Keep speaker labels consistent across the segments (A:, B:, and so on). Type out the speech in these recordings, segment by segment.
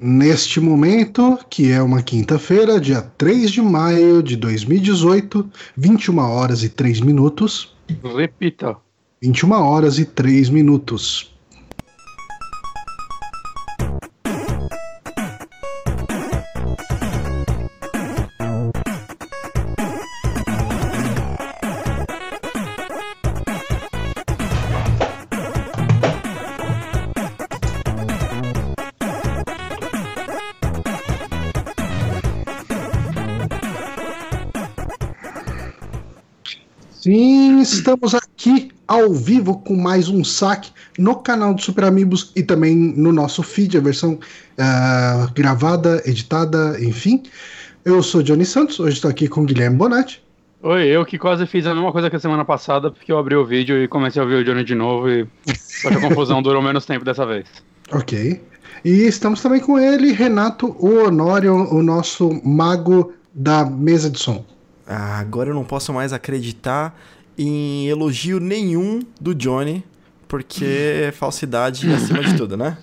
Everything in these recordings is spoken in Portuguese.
A: Neste momento, que é uma quinta-feira, dia 3 de maio de 2018, 21 horas e 3 minutos.
B: Repita.
A: 21 horas e 3 minutos. Estamos aqui ao vivo com mais um saque no canal do Super Amigos e também no nosso feed, a versão uh, gravada, editada, enfim. Eu sou Johnny Santos, hoje estou aqui com Guilherme Bonatti.
B: Oi, eu que quase fiz a mesma coisa que a semana passada, porque eu abri o vídeo e comecei a ouvir o Johnny de novo e só que a confusão durou menos tempo dessa vez.
A: Ok. E estamos também com ele, Renato o Honório, o nosso mago da mesa de som.
C: Ah, agora eu não posso mais acreditar em elogio nenhum do Johnny, porque é falsidade acima de tudo, né?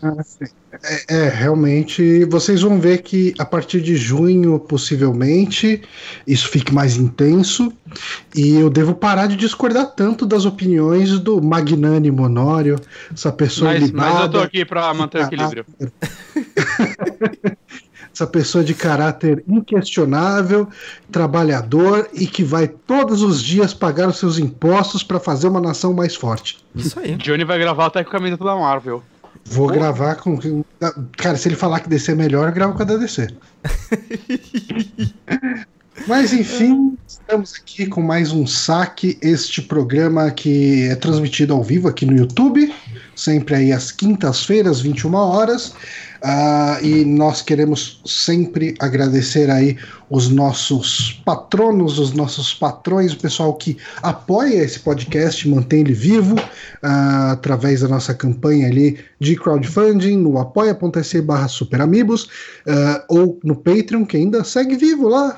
A: É, é, realmente. Vocês vão ver que a partir de junho, possivelmente, isso fique mais intenso. E eu devo parar de discordar tanto das opiniões do magnânimo Honório, essa pessoa
B: Mas, mas eu tô aqui pra manter o equilíbrio.
A: essa pessoa de caráter inquestionável, trabalhador e que vai todos os dias pagar os seus impostos para fazer uma nação mais forte.
C: Isso aí.
B: Johnny vai gravar até com a camiseta da Marvel.
A: Vou gravar com. Cara, se ele falar que DC é melhor, eu gravo com a da DC. Mas enfim, estamos aqui com mais um saque. Este programa que é transmitido ao vivo aqui no YouTube, sempre aí às quintas-feiras, 21 horas. Uh, e nós queremos sempre agradecer aí os nossos patronos, os nossos patrões, o pessoal que apoia esse podcast, mantém ele vivo uh, através da nossa campanha ali de crowdfunding no apoia.se barra superamigos uh, ou no Patreon, que ainda segue vivo lá,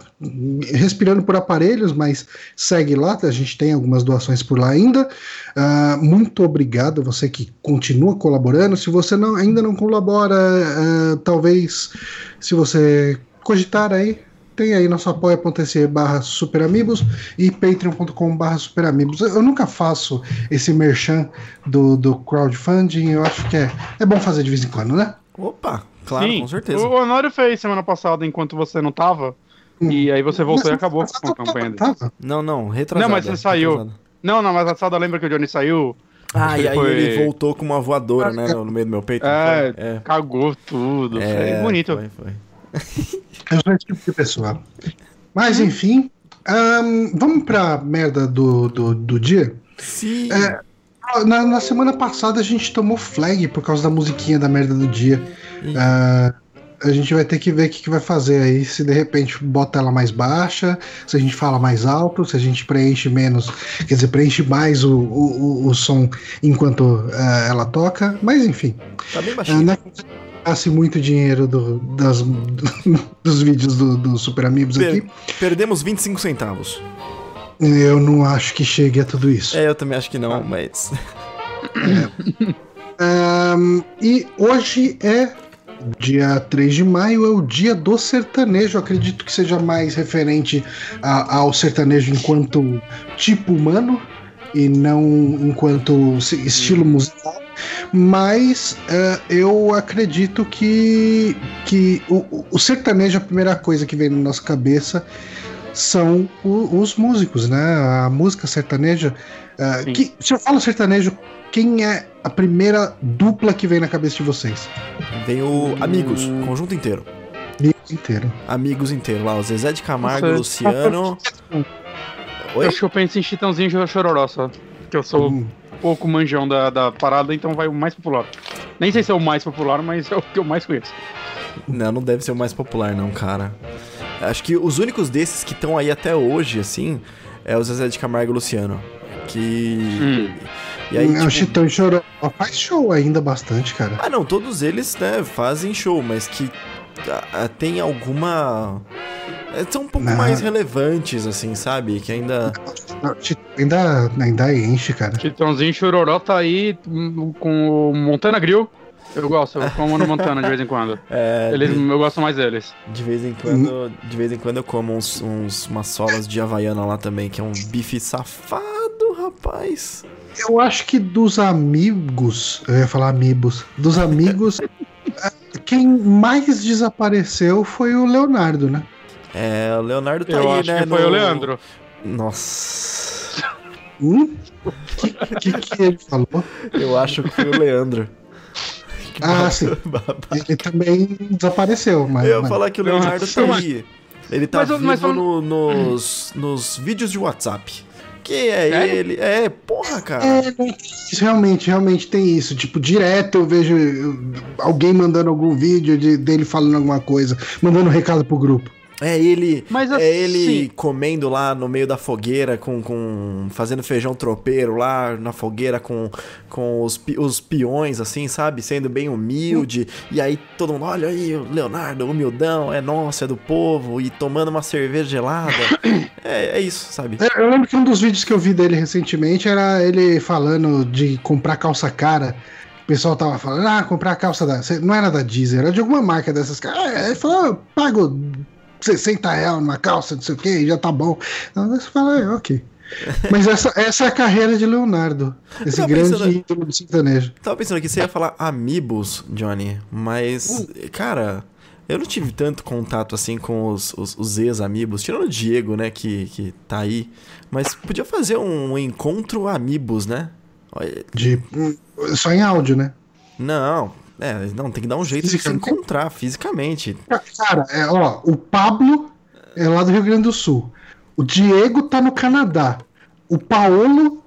A: respirando por aparelhos, mas segue lá, a gente tem algumas doações por lá ainda. Uh, muito obrigado você que continua colaborando. Se você não, ainda não colabora, uh, talvez se você cogitar aí, tem aí nosso apoia.se barra superamigos e patreon.com barra superamigos. Eu nunca faço esse merchan do, do crowdfunding, eu acho que é, é bom fazer de vez em quando, né?
C: Opa, claro,
B: Sim,
C: com certeza.
B: O Honório fez semana passada enquanto você não tava.
A: Hum.
B: E aí você voltou
A: Mas
B: e acabou com a campanha dele.
A: tava.
C: Não, não, retrasado.
B: Não, mas você saiu.
C: retrasado.
B: Não, não, mas a passada lembra que o Johnny saiu?
C: Ah, e aí
B: foi-
C: ele voltou com uma voadora, né, no meio do meu peito.
B: É,
C: é.
B: cagou tudo.
C: É,
B: foi bonito.
C: Foi, foi.
A: Eu sou esse tipo de pessoa. Mas enfim, ahn, vamos pra merda do, do, do dia?
C: Sim.
A: É, Na, na semana passada a gente tomou flag por causa da musiquinha da merda do dia. Ah, a gente vai ter que ver o que, que vai fazer aí. Se de repente bota ela mais baixa, se a gente fala mais alto, se a gente preenche menos, quer dizer, preenche mais o, o, o- o som enquanto ah, ela toca. Mas enfim,
C: Tá bem
A: ah,
C: baixinho.
A: é gaste muito dinheiro do, das, dos vídeos do, do Super Amigos
C: Per-
A: aqui.
C: Perdemos 25 centavos.
A: Eu não acho que chegue a tudo isso.
C: É, eu também acho que não, mas.
A: Ahn, e hoje é dia 3 de maio, é o dia do sertanejo. Acredito que seja mais referente a- ao sertanejo enquanto tipo humano e não enquanto estilo musical. Mas eh, eu acredito que, que o, o- sertanejo, a primeira coisa que vem na nossa cabeça são o- os músicos, né? A música sertaneja.
B: Sim.
A: que, se eu falo sertanejo, quem é a primeira dupla que vem na cabeça de vocês?
C: Vem o Amigos, o conjunto inteiro.
A: Amigos inteiro.
C: Amigos inteiro lá, o Zezé de Camargo,
B: Nossa,
C: Luciano.
B: Eu
C: Oi?
B: acho que eu penso em Chitãozinho e Chororó só. Que eu sou
A: Hum.
B: Pouco manjão da, da parada, então vai o mais popular. Nem sei se é o mais popular, mas é o que eu mais conheço.
C: Não, não deve ser o mais popular, não, cara. Acho que os únicos desses que estão aí até hoje, assim, é o Zezé de Camargo e o Luciano. Que.
B: Hum.
C: E aí,
A: Não,
C: tipo...
A: Chitão e Choró faz show ainda bastante, cara.
C: Ah, não, todos eles, né, fazem show, mas que tem alguma. eh, São um pouco
A: Não.
C: mais relevantes, assim, sabe? Que ainda.
A: Não, Ainda, ainda enche, cara.
B: Chitãozinho e Chororó tá aí hum, com o Montana Grill. Eu gosto, eu como no Montana de vez em quando.
C: É,
B: Eles,
C: de,
B: eu gosto mais deles.
C: de vez em quando, de vez em quando eu como uns, uns umas solas de havaiana lá também, que é um bife safado, rapaz.
A: Eu acho que dos amigos, eu ia falar amigos, dos amigos, quem mais desapareceu foi o Leonardo, né?
C: É, o Leonardo tá
B: eu
C: aí,
B: acho
C: né?
B: que foi
C: no-
B: o Leandro.
C: Nossa.
A: Hum? O que, que, que ele falou?
C: Eu acho que foi o Leandro.
A: Ah, sim. Ele também desapareceu, mas.
C: Eu ia
A: mas-
C: falar que o Leonardo tá aí. Ele tá
B: Mas
C: vivo
B: mas falando-
C: no- nos, nos vídeos de WhatsApp. Que é
B: Sério?
C: ele. É, porra, cara.
A: É, realmente, realmente tem isso. Tipo, direto eu vejo alguém mandando algum vídeo de- dele falando alguma coisa, mandando um recado pro grupo.
C: É ele.
B: Mas
C: é
B: assim-
C: ele comendo lá no meio da fogueira, com, com fazendo feijão tropeiro lá na fogueira com, com os, os peões, assim, sabe? Sendo bem humilde. E aí todo mundo, olha aí, o Leonardo, humildão, é nosso, é do povo, e tomando uma cerveja gelada. é, é isso, sabe?
A: Eu, eu lembro que um dos vídeos que eu vi dele recentemente era ele falando de comprar calça cara. O pessoal tava falando, ah, comprar calça da. Não era da Deezer, era de alguma marca dessas caras. Ah, Ele falou, ah, eu pago 60 reais numa calça, não sei o que, já tá bom. Então você fala, é, ok. Mas essa, essa é a carreira de Leonardo, esse grande
C: pensando-
A: ídolo do sertanejo.
C: Tava pensando que você ia falar amigos, Johnny, mas, cara, eu não tive tanto contato assim com os, os, os ex-amigos, tirando o Diego, né, que, que tá aí. Mas podia fazer um encontro amigos, né?
A: De, hum, só em áudio, né?
C: Não, é, não, tem que dar um jeito de se encontrar fisicamente.
A: Cara, é, ó, o Pablo é lá do Rio Grande do Sul. O Diego tá no Canadá. O Paolo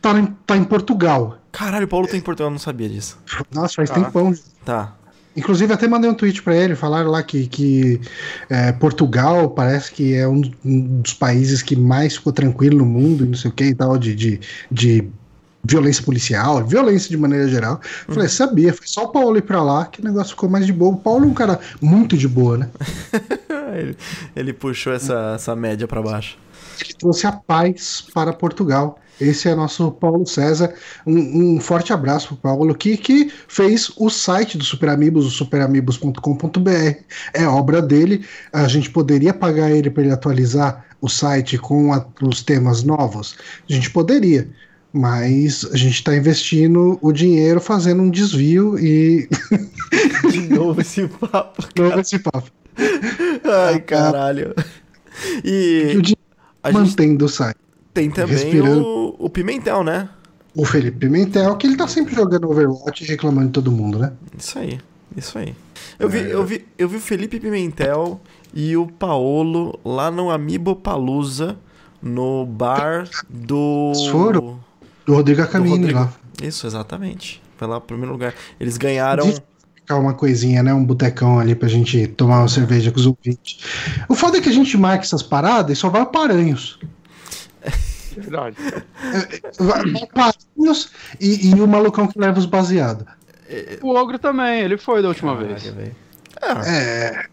A: tá em, tá em Portugal.
C: Caralho, o Paulo tem em Portugal, eu não sabia disso.
A: Nossa, faz
B: Tá.
A: tempão.
C: Tá.
A: Inclusive, até mandei um tweet pra ele. Falaram lá que, que é, Portugal parece que é um, um dos países que mais ficou tranquilo no mundo, e não sei o que e tal, de, de, de violência policial, violência de maneira geral.
C: Uhum.
A: Falei, sabia, foi só o Paulo ir pra lá que o negócio ficou mais de boa. O Paulo é um cara muito de boa, né?
C: ele, ele puxou essa, essa média pra baixo.
A: que trouxe a paz para Portugal. Esse é nosso Paulo César. Um, um forte abraço para o Paulo, que, que fez o site do Super Amigos, o superamigos.com.br. É obra dele. A gente poderia pagar ele para ele atualizar o site com a- os temas novos? A gente poderia. Mas a gente está investindo o dinheiro fazendo um desvio e.
C: De novo esse papo.
A: Não esse papo.
C: Ai, caralho.
A: E o dinheiro
C: a
A: mantendo o site.
C: tem também
A: respirando.
C: o, o Pimentel, né?
A: O Felipe Pimentel, que ele tá sempre jogando Overwatch e reclamando de todo mundo, né?
C: Isso aí, isso aí. Eu vi, eu vi, eu vi o Felipe Pimentel e o Paolo lá no Amiibo Palusa, no bar do.
A: Eles foram? Do Rodrigo
C: do
A: Acamini
C: Rodrigo.
A: lá.
C: Isso, exatamente. Foi lá pro primeiro lugar. Eles ganharam.
A: Ficar uma coisinha, né? Um botecão ali pra gente tomar uma cerveja com os ouvintes. O foda é que a gente marca essas paradas e só vai Paranhos.
B: Verdade.
A: Vai vai o Paranhos e, e o malucão que leva os baseados.
B: O Ogro também, ele foi da última
C: Caralho,
B: vez.
C: É,
A: É.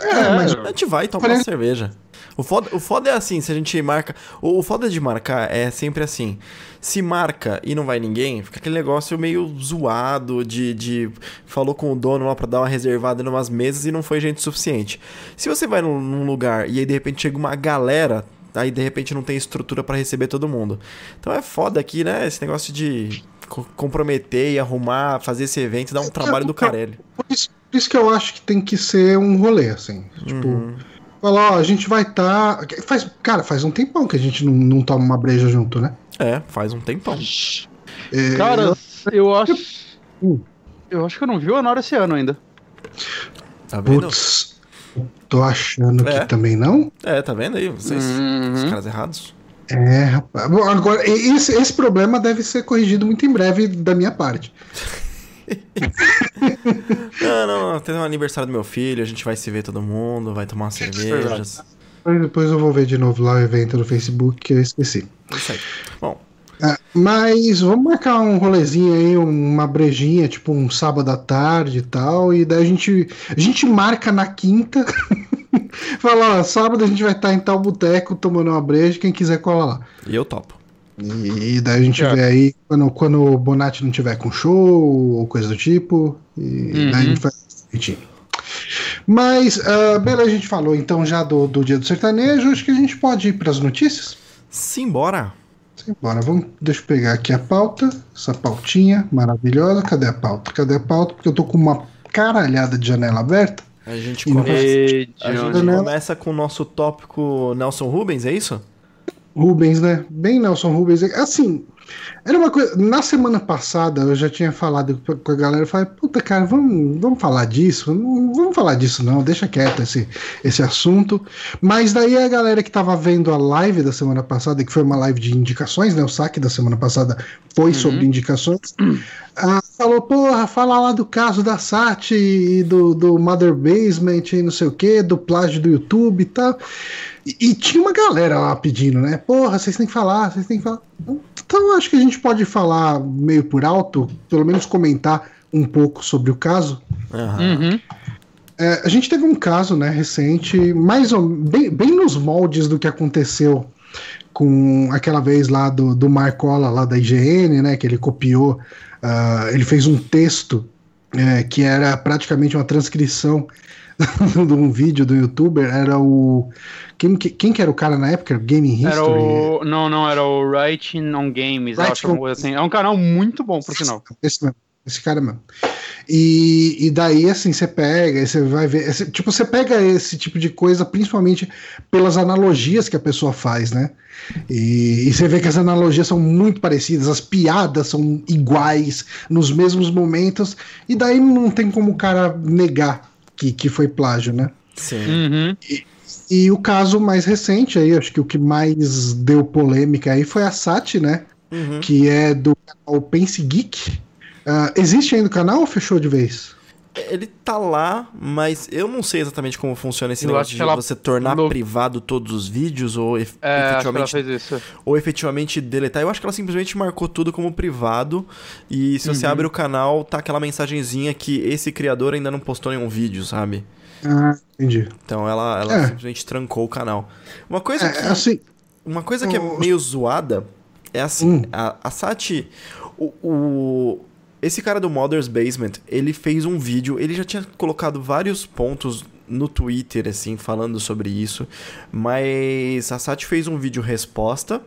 A: É,
B: É,
A: mas
C: a gente vai tomar
A: Parece-
C: uma cerveja. O foda, o foda é assim, se a gente marca. O, o foda de marcar é sempre assim. Se marca e não vai ninguém, fica aquele negócio meio zoado de. de falou com o dono lá pra dar uma reservada em umas mesas e não foi gente suficiente. Se você vai num, num lugar e aí de repente chega uma galera, aí de repente não tem estrutura pra receber todo mundo. Então é foda aqui, né? Esse negócio de co- comprometer e arrumar, fazer esse evento, dá um trabalho do caralho.
A: por isso, por isso que eu acho que tem que ser um rolê, assim. Tipo,
C: Uhum.
A: Falar, ó, a gente vai estar. Faz, cara, faz um tempão que a gente não, não toma uma breja junto, né?
C: É, faz um tempão.
A: É,
B: Cara, eu acho.
A: Hum.
B: Eu acho que eu não vi o Honor esse ano ainda.
C: Tá vendo?
A: Putz, tô achando
C: É.
A: que também não.
C: É, tá vendo aí? Vocês,
B: Uhum.
C: os caras errados.
A: É, rapaz. Bom, agora, esse, esse problema deve ser corrigido muito em breve da minha parte.
C: Não, não, tem um aniversário do meu filho, a gente vai se ver todo mundo, vai tomar umas cervejas.
A: Mas Depois eu vou ver de novo lá o evento no Facebook que eu esqueci.
C: Isso aí. Bom,
A: É, mas vamos marcar um rolezinho aí, uma brejinha, tipo um sábado à tarde e tal. E daí a gente, a gente marca na quinta. Fala, ó, sábado a gente vai estar em tal boteco tomando uma breja, quem quiser cola lá.
C: e eu topo.
A: E daí a gente
B: É.
A: vê aí quando, quando o Bonatti não tiver com show ou coisa do tipo. E
B: Uhum.
A: daí a gente faz direitinho. Mas, ah, beleza, a gente falou então já do, do dia do sertanejo. Acho que a gente pode ir para as notícias.
C: Simbora.
A: Bora, vamos, deixa eu pegar aqui a pauta, essa pautinha maravilhosa. Cadê a pauta? Cadê a pauta? Porque eu tô com uma caralhada de janela aberta.
C: A gente
A: E não
C: começa,
B: E,
C: a gente começa com o nosso tópico Nelson Rubens, é isso?
A: Rubens, né? Bem Nelson Rubens. Assim, era uma coisa. Na semana passada eu já tinha falado com a galera. Eu falei, puta, cara, vamos, vamos falar disso? Não vamos falar disso, não. Deixa quieto esse, esse assunto. Mas daí a galera que tava vendo a live da semana passada, que foi uma live de indicações, né? O saque da semana passada foi sobre indicações. ah, falou, porra, fala lá do caso da Sati e do, do Mother Basement e não sei o que, do plágio do YouTube e tal. E, e tinha uma galera lá pedindo, né? Porra, vocês têm que falar, vocês têm que falar. Então acho que a gente pode falar meio por alto, pelo menos comentar um pouco sobre o caso.
B: Uhum.
A: É, a gente teve um caso, né, recente, mais ou, bem, bem nos moldes do que aconteceu com aquela vez lá do, do Marcola, lá da IGN, né, que ele copiou, ah, ele fez um texto é, que era praticamente uma transcrição de um vídeo do youtuber, era o... Quem, que- quem que era o cara na época? Gaming History?
B: Era o. Não, não, era o Writing on Games,
A: Writing on-
B: assim. É um canal muito bom, por sinal.
A: Esse mesmo, esse cara mesmo. E, e daí, assim, você pega, e você vai ver. esse- tipo, você pega esse tipo de coisa, principalmente pelas analogias que a pessoa faz, né? E, e você vê que as analogias são muito parecidas, as piadas são iguais nos mesmos momentos, e daí não tem como o cara negar que, que foi plágio, né?
C: Sim.
B: Uhum.
A: E o caso mais recente aí, acho que o que mais deu polêmica aí foi a Sati, né?
C: Uhum.
A: que é do canal Pense Geek. Ah, existe ainda o canal ou fechou de vez?
C: Ele tá lá, mas eu não sei exatamente como funciona esse
B: Eu
C: negócio de
B: que
C: você tornar
B: lo-
C: privado todos os vídeos ou ef-
B: É, acho que ela
C: efetivamente,
B: fez isso.
C: ou efetivamente deletar. Eu acho que ela simplesmente marcou tudo como privado e se você
B: Uhum.
C: abre o canal, tá aquela mensagenzinha que esse criador ainda não postou nenhum vídeo, sabe?
A: Ah, entendi.
C: Então ela, ela
A: É.
C: simplesmente trancou o canal. Uma coisa que
A: É, assim,
C: Uma coisa que é meio zoada é assim,
A: Hum.
C: a, a Sati, o, o- esse cara do Mother's Basement, ele fez um vídeo, ele já tinha colocado vários pontos no Twitter, assim, falando sobre isso, mas a Sati fez um vídeo resposta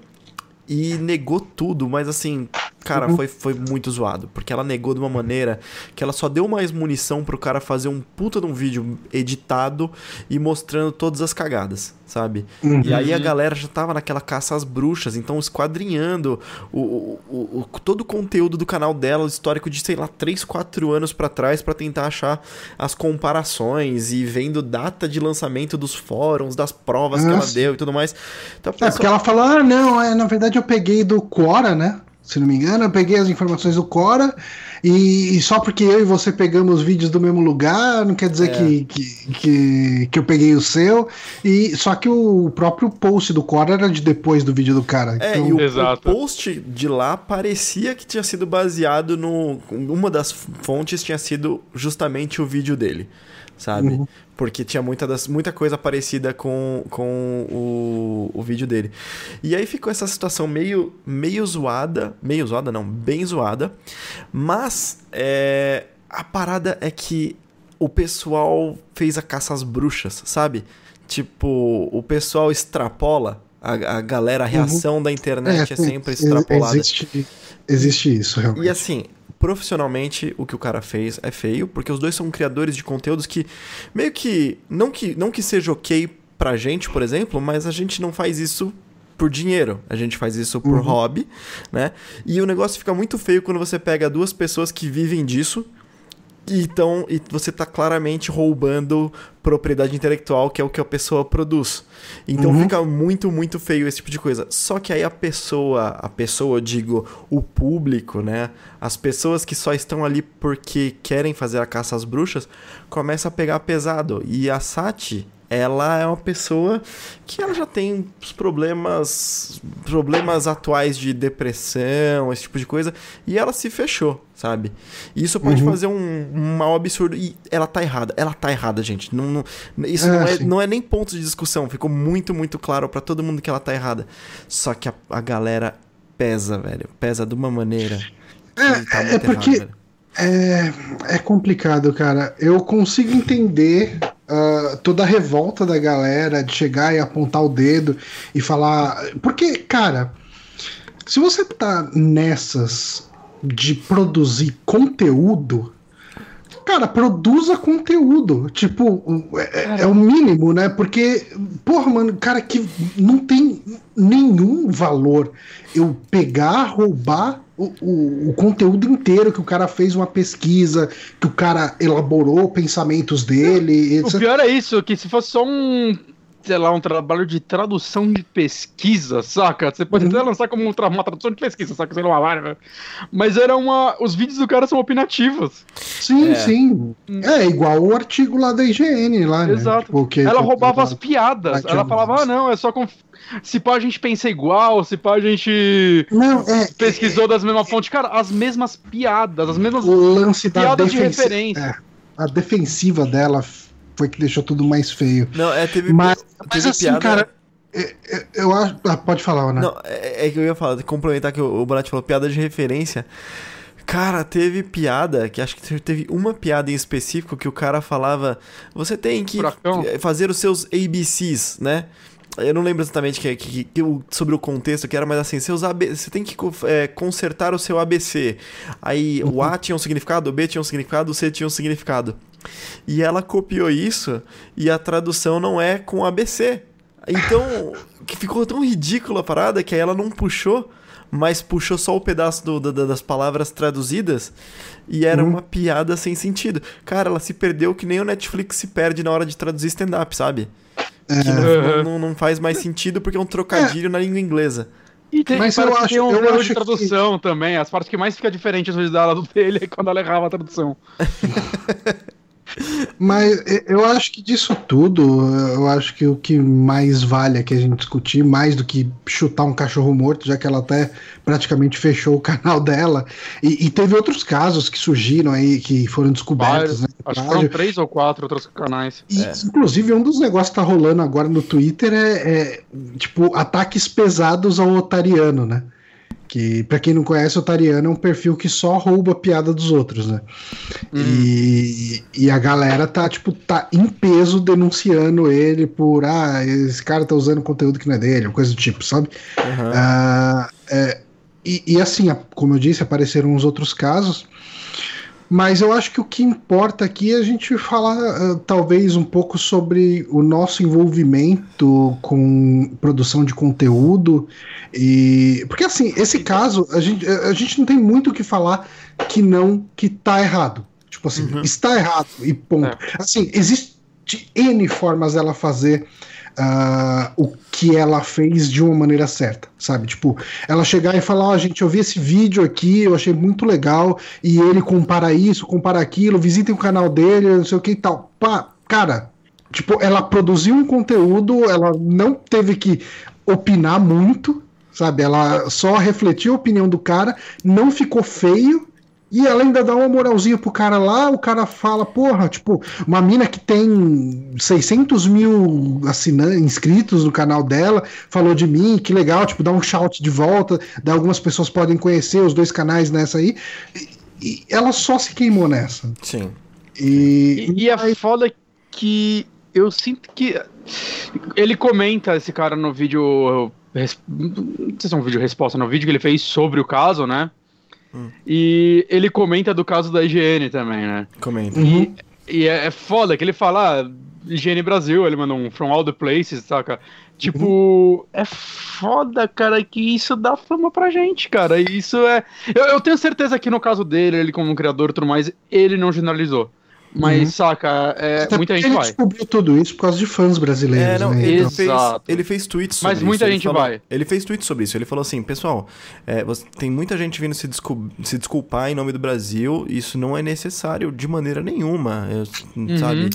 C: e negou tudo, mas assim, cara,
A: Uhum.
C: foi, foi muito zoado, porque ela negou de uma maneira que ela só deu mais munição pro cara fazer um puta de um vídeo editado e mostrando todas as cagadas, sabe?
A: Uhum.
C: E aí a galera já tava naquela caça às bruxas, então esquadrinhando o, o, o- o- todo o conteúdo do canal dela, o histórico de, sei lá, 3, 4 anos pra trás pra tentar achar as comparações e vendo data de lançamento dos fóruns, das provas que ela
A: Nossa.
C: deu e tudo mais. Então,
A: é
C: pessoa-
A: porque ela falou, ah, não, é, na verdade eu peguei do Quora, né? Se não me engano, eu peguei as informações do Quora e, e só porque eu e você pegamos vídeos do mesmo lugar, não quer dizer
C: É.
A: que, que, que, que eu peguei o seu. E só que o próprio post do Quora era de depois do vídeo do cara.
C: É,
A: então,
C: e o, o
B: Exato.
C: post de lá parecia que tinha sido baseado no. Uma das fontes tinha sido justamente o vídeo dele, sabe?
A: Uhum.
C: Porque tinha muita, das, muita coisa parecida com, com o, o vídeo dele. E aí ficou essa situação meio, meio zoada. Meio zoada, não, bem zoada. Mas é, a parada é que o pessoal fez a caça às bruxas, sabe? Tipo, o pessoal extrapola. A, a galera, a reação da internet é,
A: sim,
C: sempre
A: ex-
C: extrapolada.
A: Existe, existe isso, realmente.
C: E assim, profissionalmente, o que o cara fez é feio, porque os dois são criadores de conteúdos que meio que não que não que seja OK pra gente, por exemplo, mas a gente não faz isso por dinheiro, a gente faz isso por
A: Uhum.
C: hobby, né? E o negócio fica muito feio quando você pega duas pessoas que vivem disso então e você tá claramente roubando propriedade intelectual, que é o que a pessoa produz. Então
A: Uhum.
C: fica muito, muito feio esse tipo de coisa. Só que aí a pessoa, a pessoa, eu digo, o público, né? As pessoas que só estão ali porque querem fazer a caça às bruxas, começa a pegar pesado. E a Sati, ela é uma pessoa que ela já tem os problemas problemas atuais de depressão, esse tipo de coisa, e ela se fechou, sabe? E isso pode
A: Uhum.
C: fazer um, um mal absurdo e ela tá errada. Ela tá errada, gente. Não, não- isso
A: É,
C: não, é, não é nem ponto de discussão, ficou muito, muito claro pra todo mundo que ela tá errada. Só que a, a galera pesa, velho. Pesa de uma maneira.
A: É,
C: tá
A: é
C: muito
A: porque-
C: errado.
A: É, é complicado, cara. Eu consigo entender ah, toda a revolta da galera de chegar e apontar o dedo e falar. Porque, cara, se você tá nessas de produzir conteúdo. Cara, produza conteúdo. Tipo, o- é, é o mínimo, né? Porque, porra, mano, cara, que não tem nenhum valor eu pegar, roubar o, o, o conteúdo inteiro que o cara fez uma pesquisa, que o cara elaborou pensamentos dele,
B: O
A: etc.
B: pior é isso, que se fosse só um, sei lá, um trabalho de tradução de pesquisa, saca? Você pode até lançar como um uma tradução de pesquisa, saca? Sei lá, vai, vai. Mas era uma. Os vídeos do cara são opinativos.
A: Sim,
C: É.
A: sim. É igual o artigo lá da IGN lá, né?
B: Exato.
A: Tipo, que-
B: Ela
A: que-
B: roubava as piadas. Ela
A: a
B: falava, ah, não, é só. Conf... Se pá, a gente pensa igual, se pá, a gente
A: Não, é.
B: pesquisou das mesmas fontes. Cara, as mesmas piadas, as mesmas.
A: O lance da
B: Piadas de referência.
A: é, a defensiva dela foi que deixou tudo mais feio.
C: Não, é, teve,
A: Mas,
C: teve
A: mas assim,
C: piada.
A: cara, é- é- eu acho. Ah, pode falar, né?
C: Não, é, é que eu ia falar, complementar que o, o Bonatti falou piada de referência. Cara, teve piada, que acho que teve uma piada em específico que o cara falava: você tem que
B: Furacão?
C: fazer os seus ABCs, né? Eu não lembro exatamente que, que- que sobre o contexto que era, mas assim, seus AB, você tem que é, consertar o seu ABC. Aí o A tinha um significado, o B tinha um significado, o C tinha um significado. E ela copiou isso e a tradução não é com ABC. Então, que ficou tão ridícula a parada que aí ela não puxou, mas puxou só o pedaço do- da- das palavras traduzidas e era
A: Uhum.
C: uma piada sem sentido. Cara, ela se perdeu que nem o Netflix se perde na hora de traduzir stand-up, sabe? Que não, não- não faz mais sentido porque é um trocadilho na língua inglesa.
B: E tem,
A: Mas eu
B: que
A: acho-
B: tem um
A: eu
B: erro
A: acho
B: de
A: que-
B: tradução também. As partes que mais fica diferente às vezes da aula dele é quando ela errava a tradução.
A: Mas eu acho que disso tudo, eu acho que o que mais vale aqui a gente discutir, mais do que chutar um cachorro morto, já que ela até praticamente fechou o canal dela. E, e teve outros casos que surgiram aí, que foram descobertos,
B: Vários.
A: né?
B: Acho que foram três ou quatro outros canais.
A: E, Inclusive, um dos negócios que tá rolando agora no Twitter é, é, tipo, ataques pesados ao otariano, né? Que, pra quem não conhece, o otariano é um perfil que só rouba a piada dos outros, né? E, e a galera tá, tipo, tá em peso denunciando ele por, ah, esse cara tá usando conteúdo que não é dele, coisa do tipo, sabe?
C: Aham.
A: Ah, é, e, e assim, como eu disse, apareceram uns outros casos. Mas eu acho que o que importa aqui é a gente falar, ah, talvez, um pouco sobre o nosso envolvimento com produção de conteúdo. E. Porque, assim, esse caso, a gente, a gente não tem muito o que falar que não, que tá errado. Tipo assim, está errado e ponto. Assim, existe N formas dela fazer ah, o que ela fez de uma maneira certa, sabe? Tipo, ela chegar e falar, ó, gente, eu vi esse vídeo aqui, eu achei muito legal, e ele compara isso, compara aquilo, visitem o canal dele, não sei o que e tal. Pá, cara, tipo, ela produziu um conteúdo, ela não teve que opinar muito, sabe? Ela só refletiu a opinião do cara, não ficou feio. E ela ainda dá uma moralzinha pro cara lá, o cara fala, porra, tipo, uma mina que tem 600 mil assinantes, inscritos no canal dela, falou de mim, que legal, tipo, dá um shout de volta, daí algumas pessoas podem conhecer os dois canais nessa aí. E, e ela só se queimou nessa.
C: Sim.
A: E,
B: E, e é foda que eu sinto que. Ele comenta esse cara no vídeo. Não sei se é um vídeo resposta, no vídeo que ele fez sobre o caso, né? E ele comenta do caso da IGN também, né?
C: Comenta.
A: Uhum.
B: E é, é foda que ele fala, ah, IGN Brasil, ele manda um From All the Places, saca? Tipo, é foda, cara, que isso dá fama pra gente, cara. E isso é. Eu, eu tenho certeza que no caso dele, ele como criador e tudo mais, ele não generalizou. Mas,
A: Uhum.
B: saca, é,
A: Até
B: muita gente
A: ele
B: vai.
A: descobriu tudo isso por causa de fãs brasileiros,
C: É, não,
A: né?
C: ele,
A: Então-
C: fez,
B: Exato.
C: ele fez tweets sobre
B: Mas muita
C: isso. ele
B: gente
C: falou-
B: vai.
C: Ele fez tweets sobre isso. Ele falou assim, pessoal, é, você- tem muita gente vindo se, descul- se desculpar em nome do Brasil. Isso não é necessário de maneira nenhuma. eu-
B: Uhum.
C: Sabe?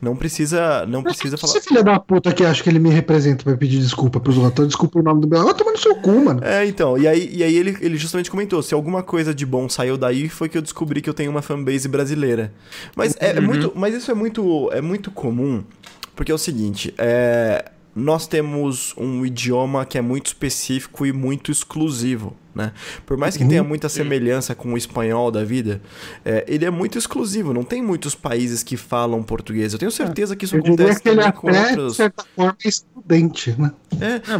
C: Não precisa, não precisa falar.
A: Esse filho da puta que acha que ele me representa pra pedir desculpa pros outros, desculpa o nome do meu. Vai tomar no seu cu, mano.
C: É, então, e aí, e aí ele, ele justamente comentou, se alguma coisa de bom saiu daí, foi que eu descobri que eu tenho uma fanbase brasileira. Mas é, é
B: Uhum.
C: muito, mas isso é muito, é muito comum, porque é o seguinte, é, nós temos um idioma que é muito específico e muito exclusivo, né? Por mais que
A: Uhum.
C: tenha muita semelhança com o espanhol da vida, é, ele é muito exclusivo. Não tem muitos países que falam português. Eu tenho certeza que isso
A: Eu diria
C: acontece
A: que ele
C: com
A: até, de
C: outros.
A: certa forma, é estudante, né?
C: É,
B: É,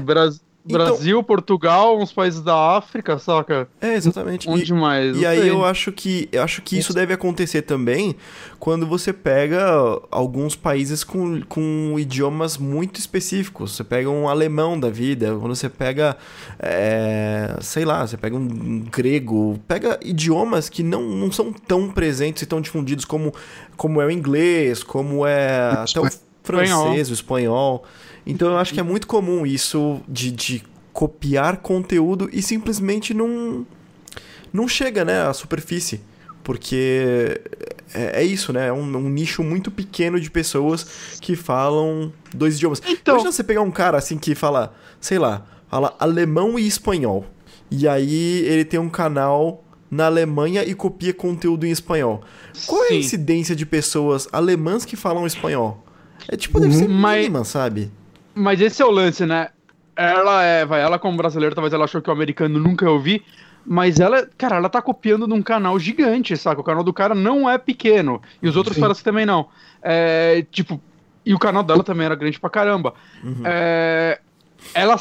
C: Então-
B: Brasil, Portugal, uns países da África, saca?
C: é exatamente.
B: Onde
C: E-
B: mais?
C: E aí
B: sei.
C: eu acho que eu acho que isso deve acontecer também quando você pega alguns países com, com idiomas muito específicos. Você pega um alemão da vida, quando você pega, é, sei lá, você pega um grego, pega idiomas que não, não são tão presentes e tão difundidos como, como é o inglês, como é até o francês, o espanhol. Então eu acho que é muito comum isso de, de copiar conteúdo e simplesmente não não chega, né, à superfície. Porque é, é isso, né? É um, um nicho muito pequeno de pessoas que falam dois idiomas.
B: Então-
C: Imagina você pegar um cara assim que fala, sei lá, fala alemão e espanhol. E aí ele tem um canal na Alemanha e copia conteúdo em espanhol. Qual é a
B: Sim.
C: incidência de pessoas alemãs que falam espanhol? É tipo, deve ser
B: Mas-
C: mínima, sabe?
B: Mas esse é o lance, né? Ela é, vai, ela como brasileira, talvez ela achou que o americano nunca ia ouvir, mas ela, cara, ela tá copiando num canal gigante, saca? O canal do cara não é pequeno, e os outros
A: Sim.
B: parece que também não. É, tipo, e o canal dela também era grande pra caramba.
C: Uhum.
B: É, ela,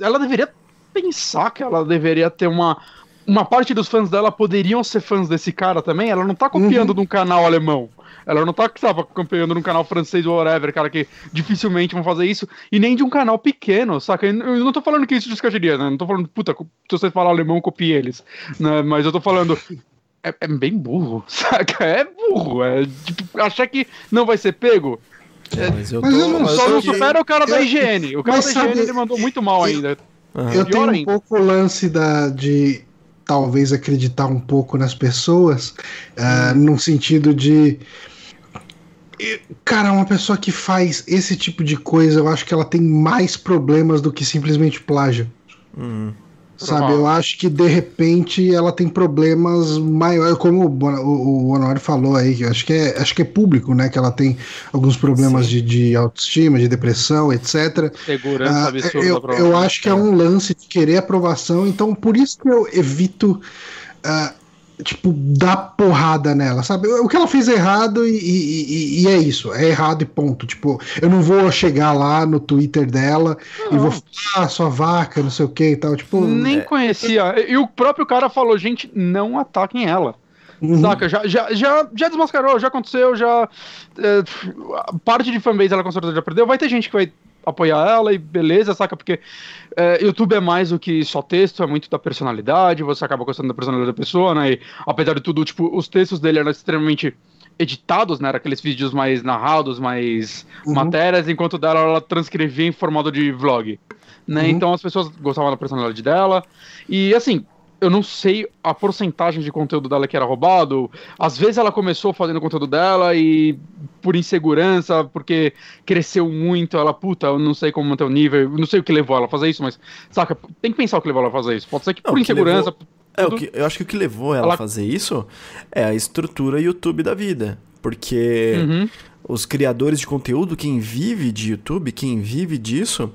B: ela deveria pensar que ela deveria ter uma. Uma parte dos fãs dela poderiam ser fãs desse cara também. Ela não tá copiando
A: Uhum.
B: de um canal alemão. Ela não tá sabe, copiando num canal francês ou whatever, cara, que dificilmente vão fazer isso. E nem de um canal pequeno, saca? Eu não tô falando que isso descaixaria, né? Não tô falando, puta, se você falar alemão, copie eles. Né? Mas eu tô falando. É, é bem burro, saca? É burro. É, tipo, achar que não vai ser pego.
C: Mas eu
A: Mas eu não
B: Só
C: tô
B: não supera o cara da higiene. O cara da higiene
A: sabe-
B: ele mandou muito mal ainda.
C: Aham.
A: Eu tenho um pouco o lance da, de talvez acreditar um pouco nas pessoas, num sentido de. Cara, uma pessoa que faz esse tipo de coisa, eu acho que ela tem mais problemas do que simplesmente plágio.
C: Uhum.
A: Sabe, eu acho que de repente ela tem problemas maiores, como o, o, Honório falou aí, que eu acho que é, acho que é público, né? Que ela tem alguns problemas de, de autoestima, de depressão, etc.
B: Segurança
A: Ah,
B: absurda.
A: eu, eu acho que é um lance de querer aprovação, então por isso que eu evito, ah, tipo, dar porrada nela, sabe? O que ela fez é errado e, e- e- é isso, é errado e ponto. Tipo, eu não vou chegar lá no Twitter dela e vou falar, ah, sua vaca, não sei o que e tal, tipo.
B: Nem conhecia. E o próprio cara falou, gente, não ataquem ela.
A: uhum.
B: Saca? Já, já, já, já desmascarou, já aconteceu, já. é, parte de fanbase ela com certeza já perdeu. Vai ter gente que vai apoiar ela e beleza, saca? Porque é, YouTube é mais do que só texto, é muito da personalidade, você acaba gostando da personalidade da pessoa, né? E apesar de tudo, tipo, os textos dele eram extremamente editados, né? Era aqueles vídeos mais narrados, mais
A: Uhum.
B: matérias, enquanto dela ela transcrevia em formato de vlog. Né?
A: Uhum.
B: Então as pessoas gostavam da personalidade dela. E assim, eu não sei a porcentagem de conteúdo dela que era roubado. Às vezes ela começou fazendo conteúdo dela e por insegurança, porque cresceu muito, ela, puta, eu não sei como manter o nível, não sei o que levou ela a fazer isso, mas, saca, tem que pensar o que levou ela a fazer isso. Pode ser que
C: Não,
B: por
C: que
B: insegurança.
C: É, o que, eu acho que o que levou ela,
B: Ela-
C: a fazer isso é a estrutura YouTube da vida. Porque
B: Uhum.
C: os criadores de conteúdo, quem vive de YouTube, quem vive disso,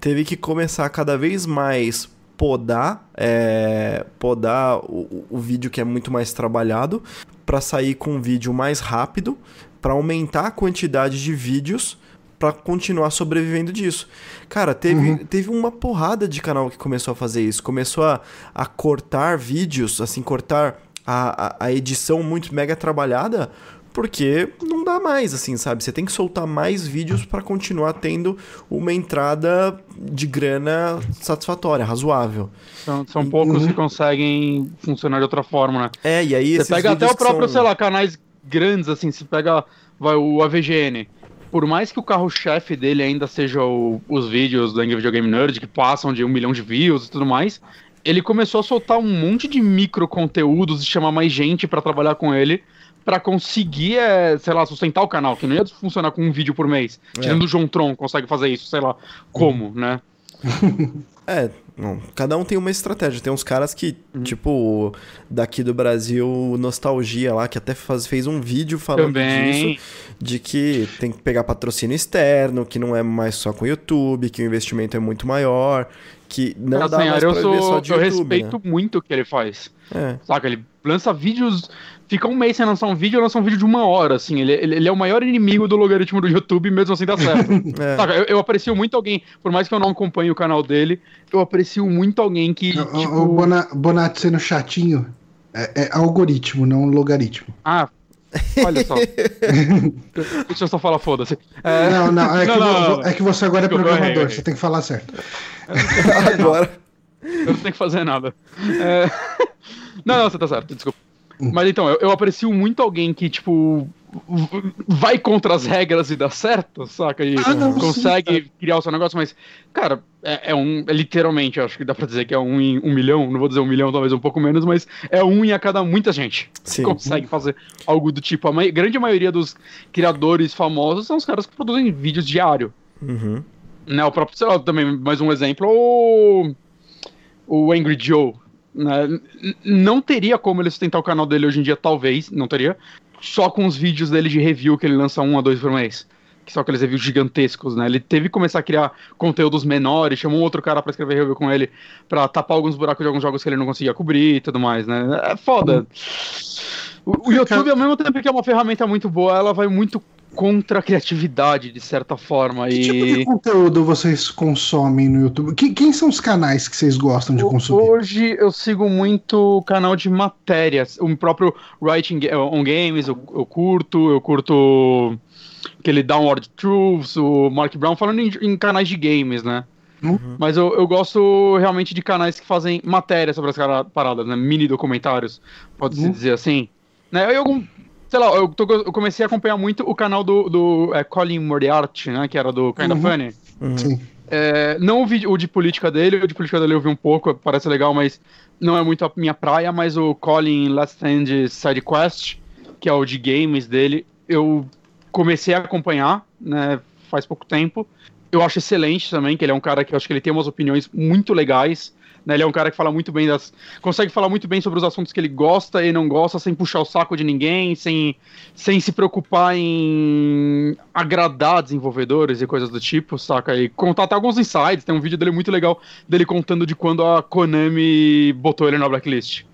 C: teve que começar cada vez mais podar, é, podar o, o vídeo que é muito mais trabalhado para sair com um vídeo mais rápido, para aumentar a quantidade de vídeos para continuar sobrevivendo disso. Cara, teve, teve uma porrada de canal que começou a fazer isso. Começou a, a cortar vídeos, assim, cortar a, a, a edição muito mega trabalhada, porque não dá mais, assim, sabe? Você tem que soltar mais vídeos para continuar tendo uma entrada de grana satisfatória, razoável.
B: São, são poucos que conseguem funcionar de outra forma, né?
C: É, e aí
B: Você pega até o próprio,
C: são-
B: sei lá, canais grandes, assim, se pega vai, o AVGN. Por mais que o carro-chefe dele ainda seja o- os vídeos do Angry Video Game Nerd, que passam de um milhão de views e tudo mais, ele começou a soltar um monte de micro conteúdos e chamar mais gente pra trabalhar com ele, pra conseguir, é, sei lá, sustentar o canal, que não ia funcionar com um vídeo por mês.
C: É.
B: Tirando o João Tron, consegue fazer isso, sei lá, como, né?
C: É, Não, cada um tem uma estratégia. Tem uns caras que,
B: Uhum.
C: tipo, daqui do Brasil, Nostalgia lá, que até faz, fez um vídeo falando
B: Também.
C: disso. De que tem que pegar patrocínio externo, que não é mais só com o YouTube, que o investimento é muito maior, que não
B: Cara,
C: dá mais
B: Senhora,
C: pra
B: eu, sou,
C: só de
B: eu
C: YouTube,
B: respeito muito o que ele faz.
C: né?
B: Saca? Ele lança vídeos. Fica um mês sem lançar um vídeo, lança um vídeo de uma hora, assim. Ele, ele, ele é o maior inimigo do logaritmo do YouTube, mesmo assim dá certo.
C: É.
B: Saca? Eu, eu aprecio muito alguém, por mais que eu não acompanhe o canal dele, eu aprecio muito alguém que,
A: O-
B: tipo...
A: O Bona- Bonatti sendo chatinho é, é algoritmo, não logaritmo.
B: Ah, olha só. Deixa eu só falar, foda-se. É,
A: Não, não, é, que,
B: Não, não,
A: é que você agora é
B: errei,
A: programador,
B: errei.
A: você tem que falar certo.
C: Agora.
B: Eu não tenho que fazer nada. É... Não, não, você tá certo, desculpa. Mas então, eu, eu aprecio muito alguém que, tipo, vai contra as regras e dá certo, saca? E
A: Ah, não, sim,
B: consegue criar o seu negócio, mas, cara, é, é um. É literalmente, acho que dá pra dizer que é um em um milhão, não vou dizer um milhão, talvez um pouco menos, mas é um em a cada muita gente.
C: Sim.
B: Consegue fazer algo do tipo. A mai- grande maioria dos criadores famosos são os caras que produzem vídeos diário.
C: Uhum.
B: Né, o próprio, sei lá, também, mais um exemplo, o, o Angry Joe. Né? Não teria como ele sustentar o canal dele hoje em dia, talvez, não teria, só com os vídeos dele de review que ele lança um a dois por mês. Que são aqueles reviews gigantescos, né? Ele teve que começar a criar conteúdos menores, chamou outro cara pra escrever review com ele, pra tapar alguns buracos de alguns jogos que ele não conseguia cobrir e tudo mais, né? É foda. O, o YouTube, ao mesmo tempo que é uma ferramenta muito boa, ela vai muito contra a criatividade, de certa forma.
A: Que
B: e...
A: tipo de conteúdo vocês consomem no YouTube? Que- quem são os canais que vocês gostam de consumir?
B: Hoje eu sigo muito o canal de matérias, o próprio Writing on Games, eu, eu curto, eu curto aquele Downward Truths, o Mark Brown, falando em, em canais de games, né?
A: Uhum.
B: Mas eu, eu gosto realmente de canais que fazem matéria sobre as paradas, né? Mini documentários, pode-se
A: Uhum.
B: dizer assim. Né? Eu, algum- sei lá, eu, tô- eu comecei a acompanhar muito o canal do, do é, Colin Moriarty, né? Que era do Kinda
A: Uhum.
B: Funny.
C: Uhum.
A: Sim.
B: É, não o, vídeo, o de política dele, o de política dele eu vi um pouco, parece legal, mas não é muito a minha praia, mas o Colin Last Stand Side Quest, que é o de games dele, eu comecei a acompanhar, né, faz pouco tempo. Eu acho excelente também, que ele é um cara que eu acho que ele tem umas opiniões muito legais, né, ele é um cara que fala muito bem das... consegue falar muito bem sobre os assuntos que ele gosta e não gosta, sem puxar o saco de ninguém, sem, sem se preocupar em agradar desenvolvedores e coisas do tipo, saca? E contar até alguns insights. Tem um vídeo dele muito legal dele contando de quando a Konami botou ele na blacklist.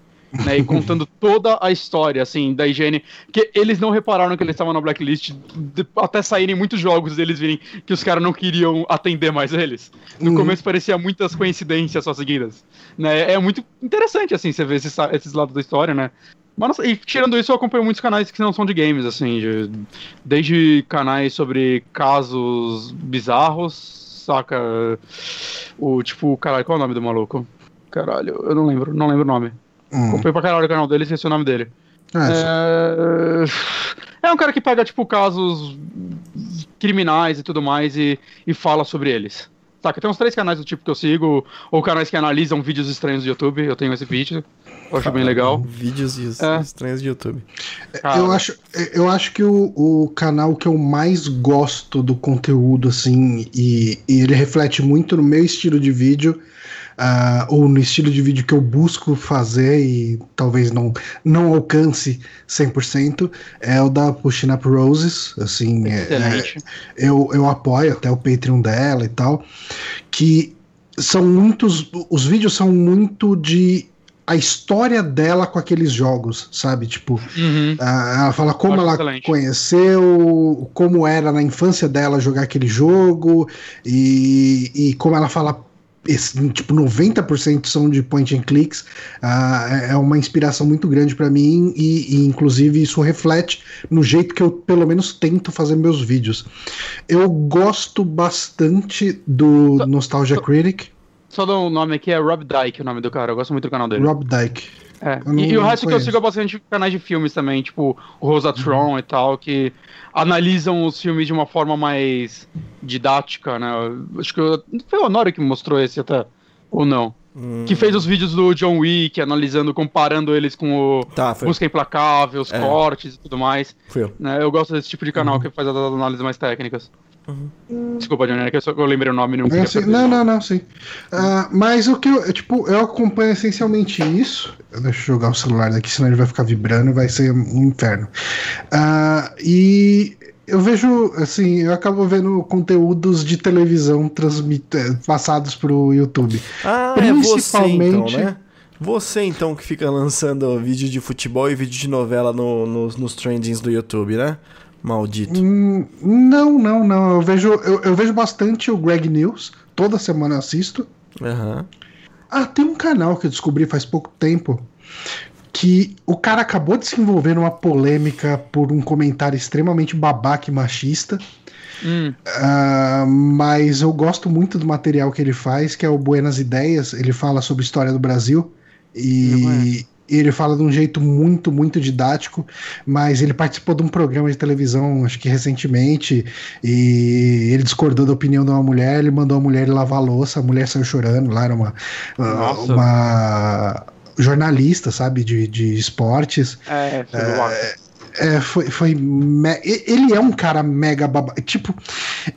B: Né, e contando toda a história, assim, da higiene. Que eles não repararam que ele estava na blacklist de- até saírem muitos jogos deles virem que os caras não queriam atender mais eles. No
A: Uhum.
B: começo parecia muitas coincidências só seguidas. Né? É muito interessante, assim, você ver esses, esses lados da história, né? Mas, nossa, e tirando isso, eu acompanho muitos canais que não são de games, assim, de- desde canais sobre casos bizarros, saca? O tipo, caralho, qual é o nome do maluco? Caralho, eu não lembro, não lembro o nome.
A: Hum.
B: Acompanho pra caralho o canal dele, esqueci o nome dele.
A: É,
B: É... é um cara que pega, tipo, casos criminais e tudo mais e, e fala sobre eles. Saca, tem uns três canais do tipo que eu sigo, ou canais que analisam vídeos estranhos do YouTube, eu tenho esse vídeo, eu acho bem legal.
C: Vídeos
B: É.
C: estranhos de YouTube.
B: Cara,
A: Eu acho, eu acho que o, o canal que eu mais gosto do conteúdo, assim, e, e ele reflete muito no meu estilo de vídeo, ah, ou no estilo de vídeo que eu busco fazer e talvez não, não alcance 100%, é o da Pushing Up Roses, assim, é-
B: Excelente.
A: eu, eu apoio até o Patreon dela e tal, que são muitos, os vídeos são muito de a história dela com aqueles jogos, sabe? Tipo,
B: Uhum.
A: ela fala como
B: Acho
A: ela
B: excelente.
A: conheceu, como era na infância dela jogar aquele jogo, e, e como ela fala. Esse, tipo, 90% são de point and clicks. ah, é- uma inspiração muito grande pra mim, e, e, inclusive isso reflete no jeito que eu, pelo menos, tento fazer meus vídeos. Eu gosto bastante do
B: Só-
A: Nostalgia
B: só-
A: Critic,
B: Só dou um nome aqui, é Rob Dyke o nome do cara, eu gosto muito do canal dele.
A: Rob Dyke.
B: É.
A: Não-
B: E, e o resto que eu sigo é bastante canais de filmes também, tipo o Rosatron e tal, que analisam os filmes de uma forma mais didática, né? Acho que eu, foi o Honório que mostrou esse até, ou não?
C: Hum,
B: Que fez os vídeos do John Wick, analisando, comparando eles com o
C: Tá.
B: Busca Implacável, os
C: É.
B: cortes e tudo mais.
C: Foi eu.
B: Né? Eu gosto desse tipo de
A: Uhum.
B: canal que faz as análises mais técnicas. Desculpa, Johnny, é que eu, só, eu lembrei o nome e não
A: É,
B: queria.
A: Não, não, não, sim. Ah, mas o que eu, tipo, eu acompanho essencialmente isso. Deixa eu jogar o celular daqui, senão ele vai ficar vibrando e vai ser um inferno. Ah, e eu vejo, assim, eu acabo vendo conteúdos de televisão transmit, eh, passados pro YouTube.
C: Ah, é você então,
A: Principalmente-
C: né? Você então que fica lançando vídeo de futebol e vídeo de novela no- nos- nos trendings do YouTube, né? Maldito.
A: Hum, não, não, não. Eu vejo, eu, eu vejo bastante o Greg News. Toda semana eu assisto.
C: Aham.
A: Ah, tem um canal que eu descobri faz pouco tempo que o cara acabou de se envolver numa polêmica por um comentário extremamente babaca e machista.
B: Hum,
A: Ah, mas eu gosto muito do material que ele faz, que é o Buenas Ideias. Ele fala sobre história do Brasil e e ele fala de um jeito muito, muito didático. Mas ele participou de um programa de televisão, acho que recentemente, e ele discordou da opinião de uma mulher. Ele mandou a mulher lavar a louça, a mulher saiu chorando. Lá era uma, ah,
B: Nossa.
A: uma jornalista, sabe, de, de esportes.
B: é, babaca.
A: É, foi, foi me- ele é um cara mega babaca. Tipo,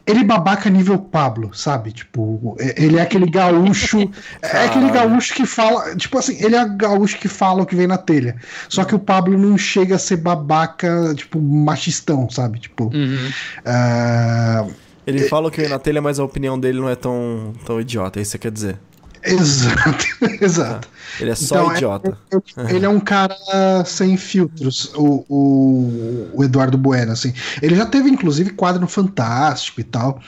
A: ele babaca nível Pablo, sabe? Tipo, é- ele é aquele gaúcho. é aquele gaúcho que fala. Tipo assim, ele é o gaúcho que fala o que vem na telha. Só que o Pablo não chega a ser babaca, tipo, machistão, sabe? Tipo.
B: Uhum.
A: ah,
C: Ele fala o que vem na telha, mas a opinião dele não é tão, tão idiota, é isso que você quer dizer.
A: exato, exato.
C: Ele é só
A: Então, é-
C: idiota.
A: Ele é um cara sem filtros, o, o, o Eduardo Bueno, assim. Ele já teve, inclusive, quadro no Fantástico e tal.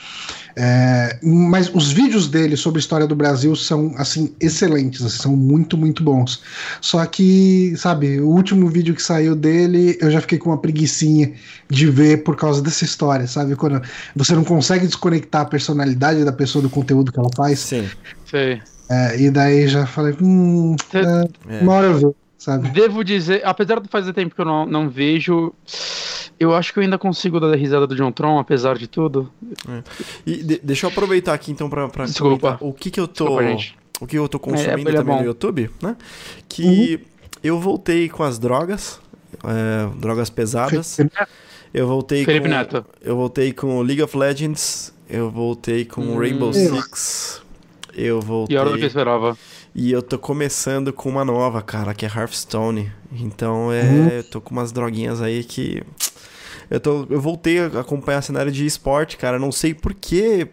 A: É, mas os vídeos dele sobre a história do Brasil são, assim, excelentes, assim, são muito, muito bons. Só que, sabe, o último vídeo que saiu dele, eu já fiquei com uma preguiçinha de ver por causa dessa história, sabe? Quando você não consegue desconectar a personalidade da pessoa do conteúdo que ela faz.
C: Sim.
B: Sei.
A: É, e daí já falei, hum, é,
C: É.
A: uma hora eu vejo, sabe?
B: Devo dizer, apesar de fazer tempo que eu não, não vejo, eu acho que eu ainda consigo dar risada do John Tron, apesar de tudo.
C: E de- deixa eu aproveitar aqui então pra, pra
B: Desculpa.
C: o que que eu tô.
B: Desculpa, gente.
C: o que eu tô consumindo
B: ele é
C: também
B: bom.
C: no YouTube, né? Que eu voltei com as drogas, é, drogas pesadas. Eu voltei
B: Felipe
C: com.
B: Neto.
C: Eu voltei com League of Legends. Eu voltei com
B: Hum.
C: Rainbow Six. Eu voltei.
B: Pior do que eu esperava.
C: E eu tô começando com uma nova, cara, que é Hearthstone. Então é.
A: Uhum.
C: Eu tô com umas droguinhas aí que. Eu, tô, eu voltei a acompanhar cenário de esporte, cara. Não sei porquê.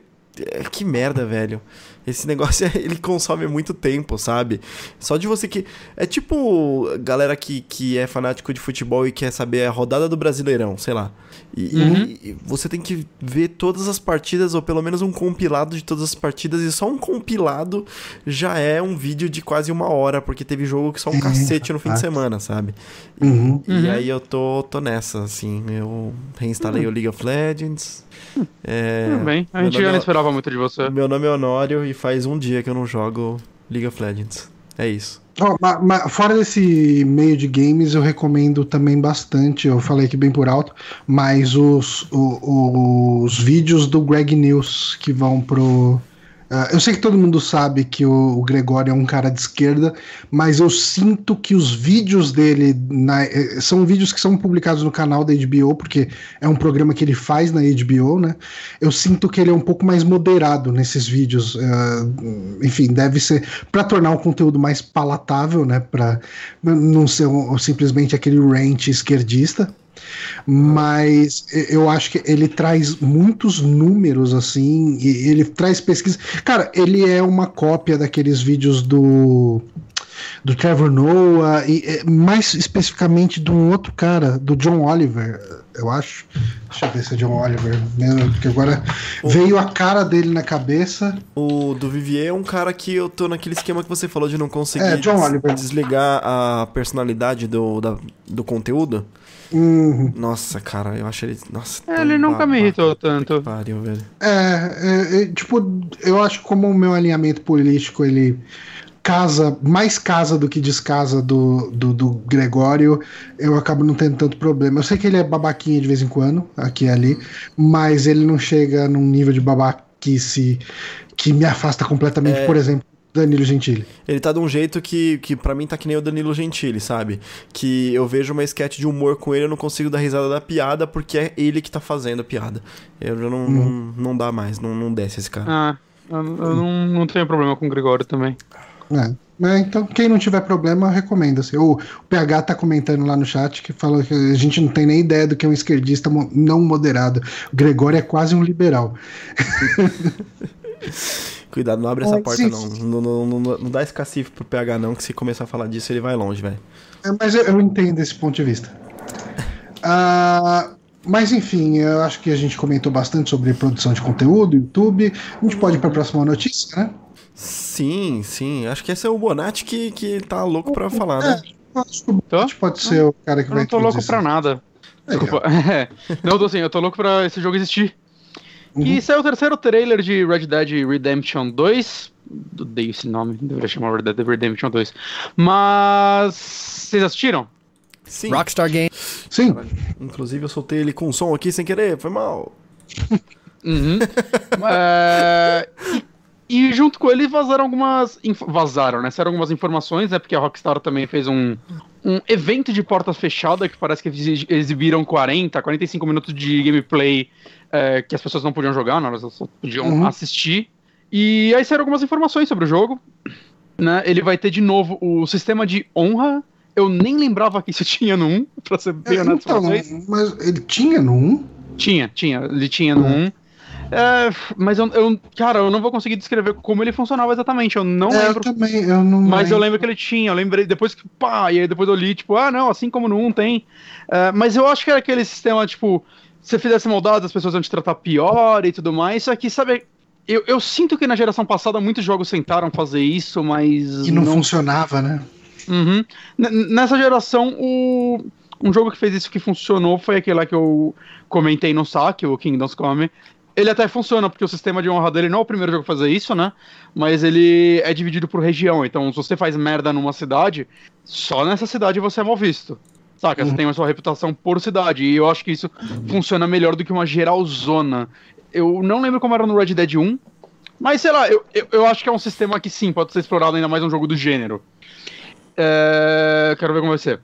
C: Que merda, velho. Esse negócio, ele consome muito tempo, sabe? Só de você que. É tipo galera que, que é fanático de futebol e quer saber a rodada do Brasileirão, sei lá. E,
B: Uhum.
C: e você tem que ver todas as partidas, ou pelo menos um compilado de todas as partidas, e só um compilado já é um vídeo de quase uma hora, porque teve jogo que só um cacete no fim de semana, sabe?
A: Uhum.
C: E
B: Uhum.
C: aí eu tô, tô nessa, assim. Eu reinstalei o League of Legends. É,
B: Tudo bem. A gente já não
C: é-
B: esperava muito de você.
C: Meu nome é Honório e faz um dia que eu não jogo League of Legends. É isso.
A: Ó, ma- ma- fora desse meio de games, eu recomendo também bastante. Eu falei aqui bem por alto, mas os, o- os vídeos do Greg News que vão pro. Ah, eu sei que todo mundo sabe que o, o Gregório é um cara de esquerda, mas eu sinto que os vídeos dele na- eh, são vídeos que são publicados no canal da HBO, porque é um programa que ele faz na HBO, né? Eu sinto que ele é um pouco mais moderado nesses vídeos. ah, enfim, deve ser para tornar o conteúdo mais palatável, né? Para não ser um- simplesmente aquele rant esquerdista. Mas eu acho que ele traz muitos números assim, e ele traz pesquisa. Cara, ele é uma cópia daqueles vídeos do do Trevor Noah e mais especificamente de um outro cara, do John Oliver, eu acho. Deixa eu ver se é John Oliver mesmo, porque agora veio a cara dele na cabeça.
C: O do Vivier é um cara que eu tô naquele esquema que você falou de não conseguir
A: É,
C: des-
A: Oliver.
C: desligar a personalidade do, da- do conteúdo.
A: Uhum.
C: Nossa, cara, eu acho ele. Nossa,
B: É, ele nunca me
C: babaca.
B: irritou
C: Puta que
B: tanto.
C: Pariu, velho.
A: É, é, é, tipo, eu acho que como o meu alinhamento político ele casa, mais casa do que descasa do, do, do Gregório, eu acabo não tendo tanto problema. Eu sei que ele é babaquinha de vez em quando, aqui e ali, mas ele não chega num nível de babaquice que me afasta completamente,
C: É.
A: por exemplo, Danilo Gentili.
C: Ele tá de um jeito que, que para mim tá que nem o Danilo Gentili, sabe? Que eu vejo uma sketch de humor com ele, eu não consigo dar risada da piada porque é ele que tá fazendo a piada. Eu já não, não, não dá mais, não, não desce esse cara.
B: Ah, eu, eu não, não tenho problema com o Gregório também.
A: É. É, então, quem não tiver problema, recomenda. -se. O, o PH tá comentando lá no chat que falou que a gente não tem nem ideia do que é um esquerdista mo não moderado. O Gregório é quase um liberal.
C: Cuidado, não abre essa porta, não. Não, não, não. não, dá esse cacife pro PH, não, que se começar a falar disso, ele vai longe, velho.
A: É, mas eu, eu, entendo esse ponto de vista. Uh, mas enfim, eu acho que a gente comentou bastante sobre produção de conteúdo, YouTube. A gente pode ir pra próxima notícia, né?
C: Sim, sim. Acho que esse é o Bonatti que, que tá louco pra falar, né?
A: É, acho que o Bonatti pode ser o cara que
B: eu
A: vai
B: não tô louco pra nada. Desculpa. É. Não, tô assim, eu tô louco pra esse jogo existir. Uhum. E saiu o terceiro trailer de Red Dead Redemption 2. Odeio esse nome, deveria chamar Red Dead Redemption 2. Mas. Vocês assistiram?
C: Sim.
D: Rockstar Game.
A: Sim.
C: Inclusive eu soltei ele com som aqui sem querer, foi mal.
B: Uhum. é... E junto com ele vazaram algumas. Vazaram, né? Saíram algumas informações, né? Porque a Rockstar também fez um, um evento de porta fechada que parece que exibiram 40, 45 minutos de gameplay é, que as pessoas não podiam jogar, não, elas só podiam uhum. assistir. E aí saíram algumas informações sobre o jogo. Né? Ele vai ter de novo o sistema de honra. Eu nem lembrava que isso tinha no 1, pra ser bem
A: é, honesto então, Mas ele tinha no 1?
B: Tinha, tinha. Ele tinha no uhum. 1. É, mas eu, eu, cara, eu não vou conseguir descrever como ele funcionava exatamente. Eu não é, lembro.
A: Eu também, eu não
B: Mas
A: lembro.
B: eu lembro que ele tinha. Eu lembrei depois que, pá, e aí depois eu li, tipo, ah, não, assim como no 1 tem. É, mas eu acho que era aquele sistema, tipo, se você fizesse maldade, as pessoas vão te tratar pior e tudo mais. Só que, sabe, eu, eu sinto que na geração passada muitos jogos tentaram fazer isso, mas.
A: E não, não... funcionava, né?
B: Uhum. Nessa geração, o. Um jogo que fez isso que funcionou foi aquele lá que eu comentei no saque, o Kingdoms Come, ele até funciona, porque o sistema de honra dele não é o primeiro jogo a fazer isso, né? Mas ele é dividido por região. Então, se você faz merda numa cidade, só nessa cidade você é mal visto. Saca? Você uhum. tem a sua reputação por cidade. E eu acho que isso funciona melhor do que uma geral zona. Eu não lembro como era no Red Dead 1. Mas sei lá, eu, eu, eu acho que é um sistema que sim, pode ser explorado ainda mais um jogo do gênero. É... Quero ver como vai ser.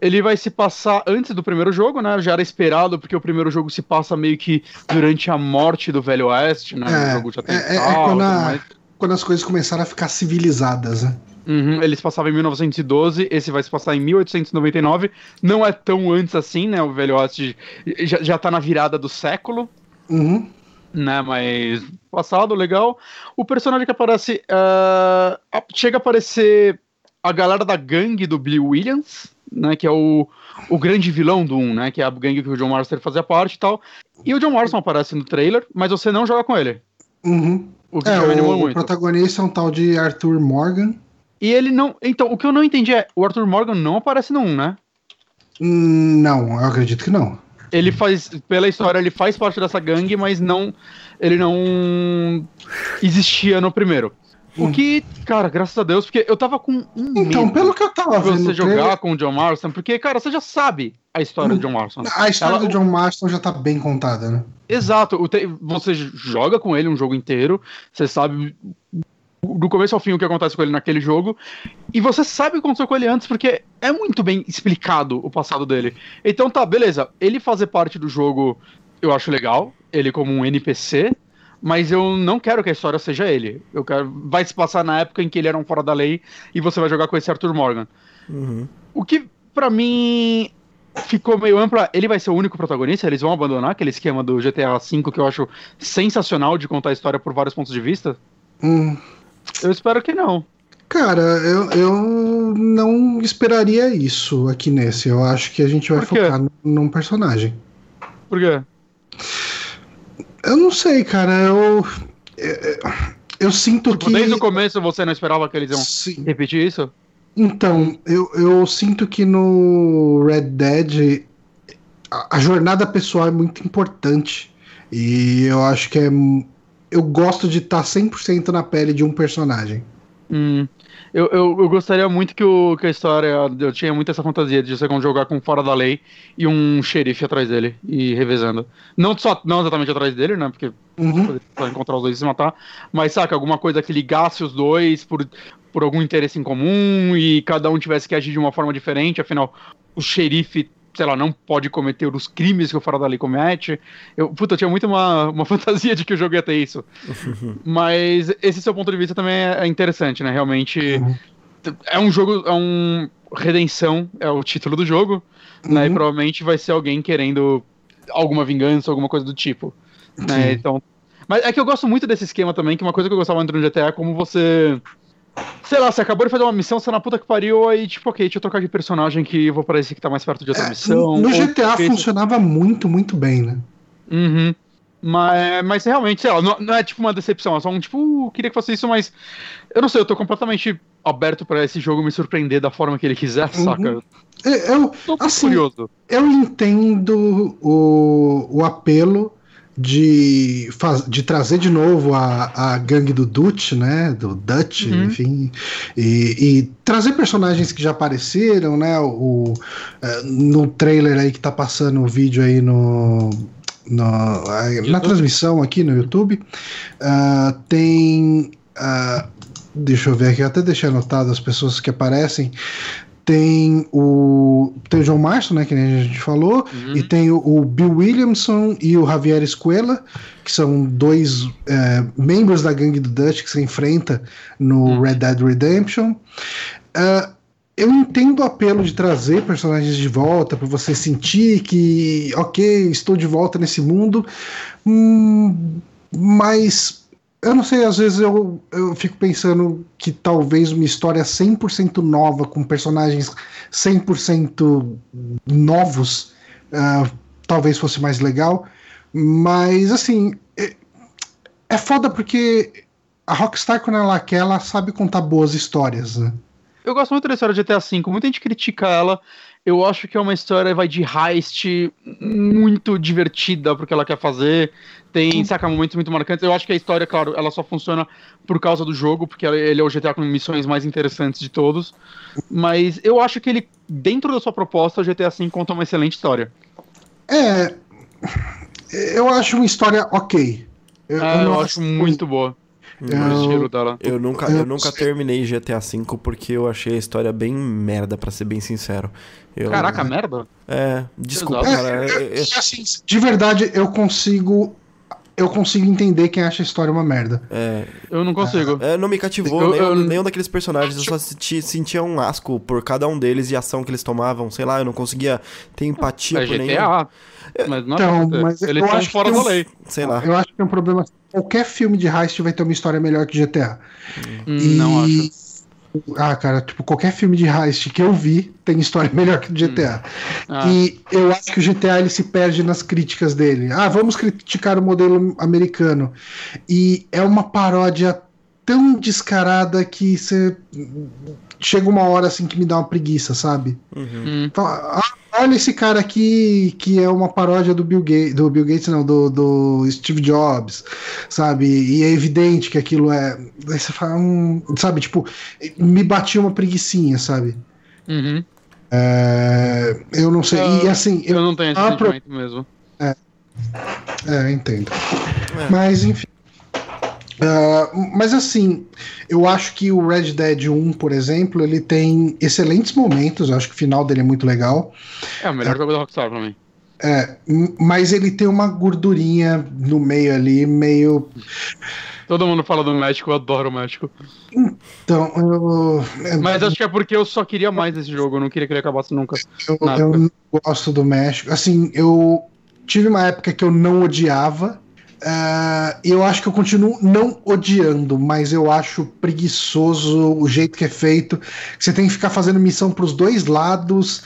B: Ele vai se passar antes do primeiro jogo, né? Já era esperado, porque o primeiro jogo se passa meio que durante a morte do Velho Oeste, né?
A: É, o jogo já tem é, é quando, a, quando, as coisas começaram a ficar civilizadas, né?
B: Uhum, ele se passava em 1912, esse vai se passar em 1899. Não é tão antes assim, né? O Velho Oeste já, já tá na virada do século.
A: Uhum.
B: Né, mas passado, legal. O personagem que aparece. Uh, chega a aparecer a galera da gangue do Bill Williams, né, que é o, o grande vilão do 1, né, que é a gangue que o John Marston fazia parte e tal. E o John Marston aparece no trailer, mas você não joga com ele.
A: Uhum. O que é, o, muito. protagonista é um tal de Arthur Morgan.
B: E ele não. Então, o que eu não entendi é: o Arthur Morgan não aparece no 1, né?
A: Não, eu acredito que não.
B: Ele faz, pela história, ele faz parte dessa gangue, mas não. Ele não existia no primeiro. O que, cara, graças a Deus, porque eu tava com um
A: Então, pelo que eu tava vendo.
B: Você jogar trailer... com o John Marston, porque, cara, você já sabe a história do John Marston.
A: A história Ela, do John Marston já tá bem contada, né?
B: Exato. Você joga com ele um jogo inteiro, você sabe do começo ao fim o que acontece com ele naquele jogo, e você sabe o que aconteceu com ele antes, porque é muito bem explicado o passado dele. Então tá, beleza. Ele fazer parte do jogo eu acho legal, ele como um NPC, mas eu não quero que a história seja ele. Eu quero. Vai se passar na época em que ele era um fora da lei e você vai jogar com esse Arthur Morgan.
C: Uhum.
B: O que, para mim, ficou meio ampla. Ele vai ser o único protagonista, eles vão abandonar aquele esquema do GTA V que eu acho sensacional de contar a história por vários pontos de vista.
A: Hum.
B: Eu espero que não.
A: Cara, eu, eu não esperaria isso aqui nesse. Eu acho que a gente vai focar num personagem.
B: Por quê?
A: Eu não sei, cara. Eu. Eu, sinto tipo, que.
B: Desde o começo você não esperava que eles iam Sim. repetir isso?
A: Então, eu, eu sinto que no Red Dead a, a jornada pessoal é muito importante. E eu acho que é. Eu gosto de estar tá 100% na pele de um personagem.
B: Hum. Eu, eu, eu, gostaria muito que, o, que a história. Eu tinha muito essa fantasia de você jogar com fora da lei e um xerife atrás dele e revezando. Não, só, não exatamente atrás dele, né? Porque uhum. encontrar os dois e se matar. Mas saca, alguma coisa que ligasse os dois por, por algum interesse em comum e cada um tivesse que agir de uma forma diferente. Afinal, o xerife sei lá, não pode cometer os crimes que o Fora da Lei comete. Eu, puta, eu tinha muito uma, uma fantasia de que o jogo ia ter isso. Mas esse seu ponto de vista também é interessante, né? Realmente uhum. é um jogo, é um redenção, é o título do jogo, uhum. né? E uhum. provavelmente vai ser alguém querendo alguma vingança, alguma coisa do tipo. Né? Então, mas é que eu gosto muito desse esquema também, que uma coisa que eu gostava muito no GTA é como você Sei lá, você acabou de fazer uma missão, você na puta que pariu, aí tipo, ok, deixa eu trocar de personagem que eu vou para esse que tá mais perto de outra é, missão.
A: No GTA funcionava muito, muito bem, né?
B: Uhum. Mas, mas realmente, sei lá, não, não, é tipo uma decepção, é só um tipo, queria que fosse isso, mas eu não sei, eu tô completamente aberto para esse jogo me surpreender da forma que ele quiser, uhum. saca?
A: É, eu, tô assim, curioso. Eu entendo o, o apelo de, faz, de trazer de novo a, a gangue do Dutch, né? Do Dutch, uhum. enfim. E, e, trazer personagens que já apareceram, né? O, uh, no trailer aí que tá passando o vídeo aí no. no na transmissão aqui no YouTube. Uh, tem. Uh, deixa eu ver aqui, eu até deixei anotado as pessoas que aparecem tem o tem o João Marston, né, que a gente falou, uhum. e tem o, o, Bill Williamson e o Javier Escuela, que são dois é, membros da gangue do Dutch que se enfrenta no uhum. Red Dead Redemption. Uh, eu entendo o apelo de trazer personagens de volta para você sentir que, ok, estou de volta nesse mundo, hum, mas eu não sei, às vezes eu, eu fico pensando que talvez uma história 100% nova, com personagens 100% novos, uh, talvez fosse mais legal. Mas, assim, é, é foda porque a Rockstar, quando ela quer, ela sabe contar boas histórias, né?
B: Eu gosto muito da história de GTA V, muita gente critica ela. Eu acho que é uma história vai de heist muito divertida porque ela quer fazer. Tem, saca, momentos muito marcantes. Eu acho que a história, claro, ela só funciona por causa do jogo, porque ele é o GTA com missões mais interessantes de todos. Mas eu acho que ele, dentro da sua proposta, o GTA V conta uma excelente história.
A: É. Eu acho uma história ok.
B: Eu, é, eu, eu acho muito boa.
C: Eu, eu nunca, eu nunca terminei GTA V porque eu achei a história bem merda, para ser bem sincero. Eu,
B: Caraca, merda?
C: É, desculpa, é, cara.
A: É, assim, de verdade, eu consigo eu consigo entender quem acha a história uma merda.
B: É, eu não consigo.
C: É, não me cativou eu, nenhum, eu, nenhum daqueles personagens. Eu só senti, sentia um asco por cada um deles e a ação que eles tomavam. Sei lá, eu não conseguia ter empatia é
B: por
C: GTA,
B: nenhum. Mas não então, mas eles estão fora da lei.
A: Sei lá. Eu acho que tem um problema. Qualquer filme de heist vai ter uma história melhor que GTA.
B: Hum, e... Não acho.
A: Ah, cara, tipo, qualquer filme de heist que eu vi tem história melhor que o GTA. Hum. Ah. E eu acho que o GTA ele se perde nas críticas dele. Ah, vamos criticar o modelo americano. E é uma paródia tão descarada que você chega uma hora assim que me dá uma preguiça, sabe? Uhum. Então, ah, olha esse cara aqui que é uma paródia do Bill Gates, do Bill Gates não, do, do Steve Jobs, sabe? E é evidente que aquilo é, aí você fala, hum, sabe? Tipo, me batia uma preguiçinha, sabe?
B: Uhum.
A: É, eu não sei. Eu, e assim,
B: eu, eu não tenho esse sentimento pro... mesmo.
A: É, é entendo. É. Mas enfim. Uh, mas assim, eu acho que o Red Dead 1, por exemplo, ele tem excelentes momentos. Eu acho que o final dele é muito legal.
B: É o melhor uh, jogo da Rockstar pra mim.
A: É, mas ele tem uma gordurinha no meio ali, meio.
B: Todo mundo fala do México, eu adoro o México.
A: Então, eu.
B: É, mas acho que é porque eu só queria mais esse jogo, eu não queria que ele acabasse nunca.
A: Eu, eu não gosto do México. Assim, eu tive uma época que eu não odiava Uh, eu acho que eu continuo não odiando, mas eu acho preguiçoso o jeito que é feito. Você tem que ficar fazendo missão para os dois lados.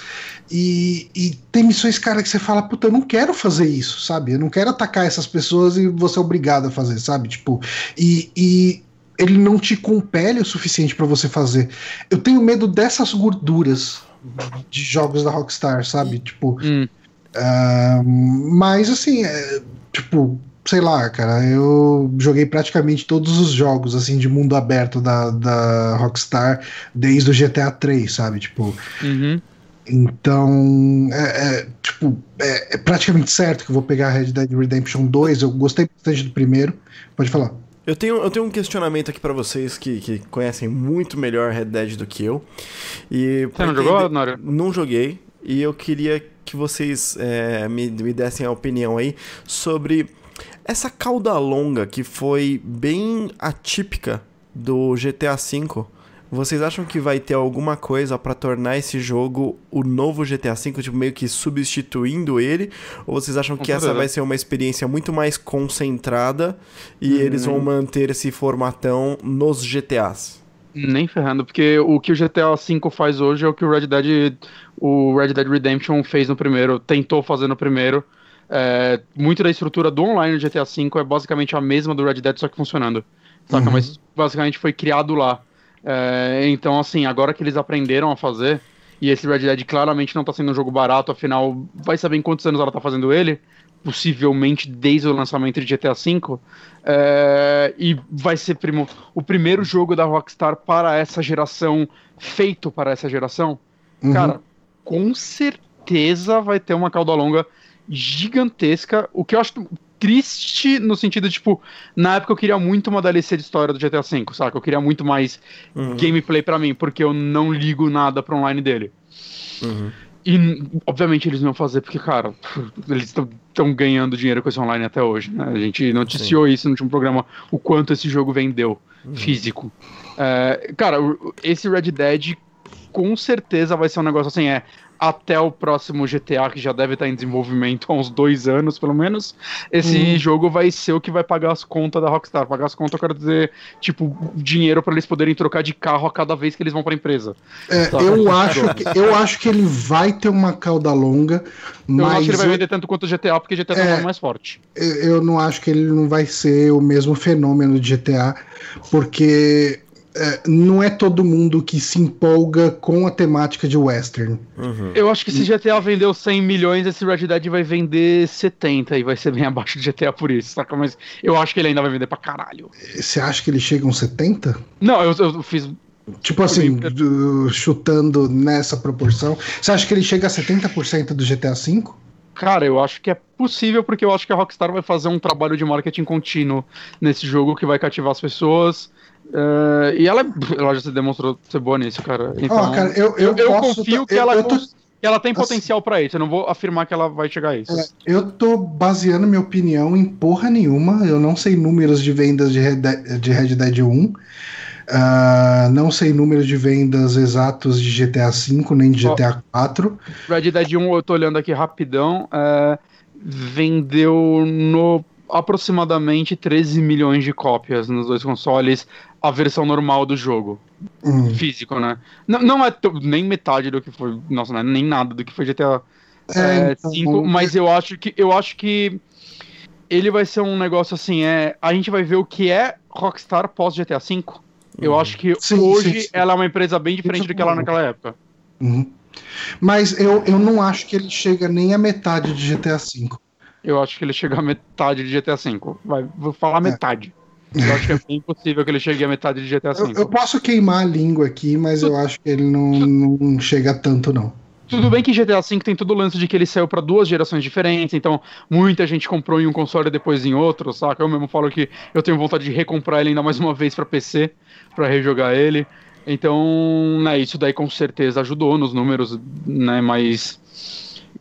A: E, e, tem missões, cara, que você fala, puta, eu não quero fazer isso, sabe? Eu não quero atacar essas pessoas e você é obrigado a fazer, sabe? Tipo, e, e ele não te compele o suficiente para você fazer. Eu tenho medo dessas gorduras de jogos da Rockstar, sabe? Tipo. Hum. Uh, mas assim, é, tipo sei lá, cara, eu joguei praticamente todos os jogos, assim, de mundo aberto da, da Rockstar desde o GTA 3, sabe? Tipo.
B: Uhum.
A: Então, é, é, tipo, é, é, praticamente certo que eu vou pegar Red Dead Redemption 2. Eu gostei bastante do primeiro. Pode falar.
C: Eu tenho, eu tenho um questionamento aqui para vocês que, que conhecem muito melhor Red Dead do que eu. E
B: Você não jogou, Nório?
C: Não joguei. E eu queria que vocês é, me, me dessem a opinião aí sobre essa cauda longa que foi bem atípica do GTA V. Vocês acham que vai ter alguma coisa para tornar esse jogo o novo GTA V, tipo, meio que substituindo ele? Ou vocês acham que essa vai ser uma experiência muito mais concentrada e hum. eles vão manter esse formatão nos GTAs?
B: Nem ferrando, porque o que o GTA V faz hoje é o que o Red Dead, o Red Dead Redemption fez no primeiro, tentou fazer no primeiro. É, muito da estrutura do online do GTA V é basicamente a mesma do Red Dead, só que funcionando. Saca? Uhum. Mas basicamente foi criado lá. É, então, assim, agora que eles aprenderam a fazer, e esse Red Dead claramente não está sendo um jogo barato, afinal, vai saber em quantos anos ela está fazendo ele, possivelmente desde o lançamento de GTA V, é, e vai ser primo, o primeiro jogo da Rockstar para essa geração, feito para essa geração. Uhum. Cara, com certeza vai ter uma cauda longa gigantesca, o que eu acho triste no sentido, tipo, na época eu queria muito uma DLC de história do GTA V, saca? Eu queria muito mais uhum. gameplay para mim, porque eu não ligo nada pro online dele. Uhum. E, obviamente, eles não vão fazer, porque, cara, eles estão ganhando dinheiro com esse online até hoje, né? A gente noticiou Sim. isso no último programa, o quanto esse jogo vendeu, uhum. físico. É, cara, esse Red Dead com certeza vai ser um negócio assim, é até o próximo GTA, que já deve estar em desenvolvimento há uns dois anos, pelo menos, esse hum. jogo vai ser o que vai pagar as contas da Rockstar. Pagar as contas, eu quero dizer, tipo, dinheiro para eles poderem trocar de carro a cada vez que eles vão pra empresa.
A: É, eu, acho que, eu acho que ele vai ter uma cauda longa, mas... Eu acho que
B: ele vai vender tanto quanto o GTA, porque GTA é, é mais forte.
A: Eu não acho que ele não vai ser o mesmo fenômeno de GTA, porque não é todo mundo que se empolga com a temática de western.
B: Uhum. Eu acho que se GTA vendeu 100 milhões, esse Red Dead vai vender 70 e vai ser bem abaixo do GTA por isso, saca? Mas eu acho que ele ainda vai vender pra caralho.
A: Você acha que ele chega a uns 70?
B: Não, eu, eu fiz
A: Tipo assim, chutando nessa proporção. Você acha que ele chega a 70% do GTA V?
B: Cara, eu acho que é possível, porque eu acho que a Rockstar vai fazer um trabalho de marketing contínuo nesse jogo que vai cativar as pessoas. Uh, e ela, ela já se demonstrou ser boa nisso, cara. Então,
A: oh, cara, eu, eu, eu
B: confio que, eu, ela, tô... que ela tem assim, potencial para isso. Eu não vou afirmar que ela vai chegar a isso. É,
A: eu tô baseando minha opinião em porra nenhuma. Eu não sei números de vendas de Red Dead, de Red Dead 1. Uh, ah, não sei números de vendas exatos de GTA V nem de GTA IV.
B: Red Dead 1, eu tô olhando aqui rapidão. Uh, vendeu no aproximadamente 13 milhões de cópias nos dois consoles, a versão normal do jogo. Hum. Físico, né? Não, não é nem metade do que foi. Nossa, não é nem nada do que foi GTA é, é, então, 5, mas eu acho que eu acho que ele vai ser um negócio assim, é, a gente vai ver o que é Rockstar pós GTA V. Eu uhum. acho que sim, hoje sim, sim. ela é uma empresa bem diferente do que ela é naquela época.
A: Uhum. Mas eu, eu não acho que ele chega nem a metade de GTA V.
B: Eu acho que ele chega a metade de GTA V. Vai, vou falar é. metade. Eu acho que é bem impossível que ele chegue a metade de GTA V.
A: Eu, eu, posso queimar a língua aqui, mas eu acho que ele não, não chega tanto, não.
B: Tudo bem que GTA V tem todo o lance de que ele saiu para duas gerações diferentes, então muita gente comprou em um console e depois em outro, saca? Eu mesmo falo que eu tenho vontade de recomprar ele ainda mais uma vez para PC, para rejogar ele. Então, né, isso daí com certeza ajudou nos números, né, mas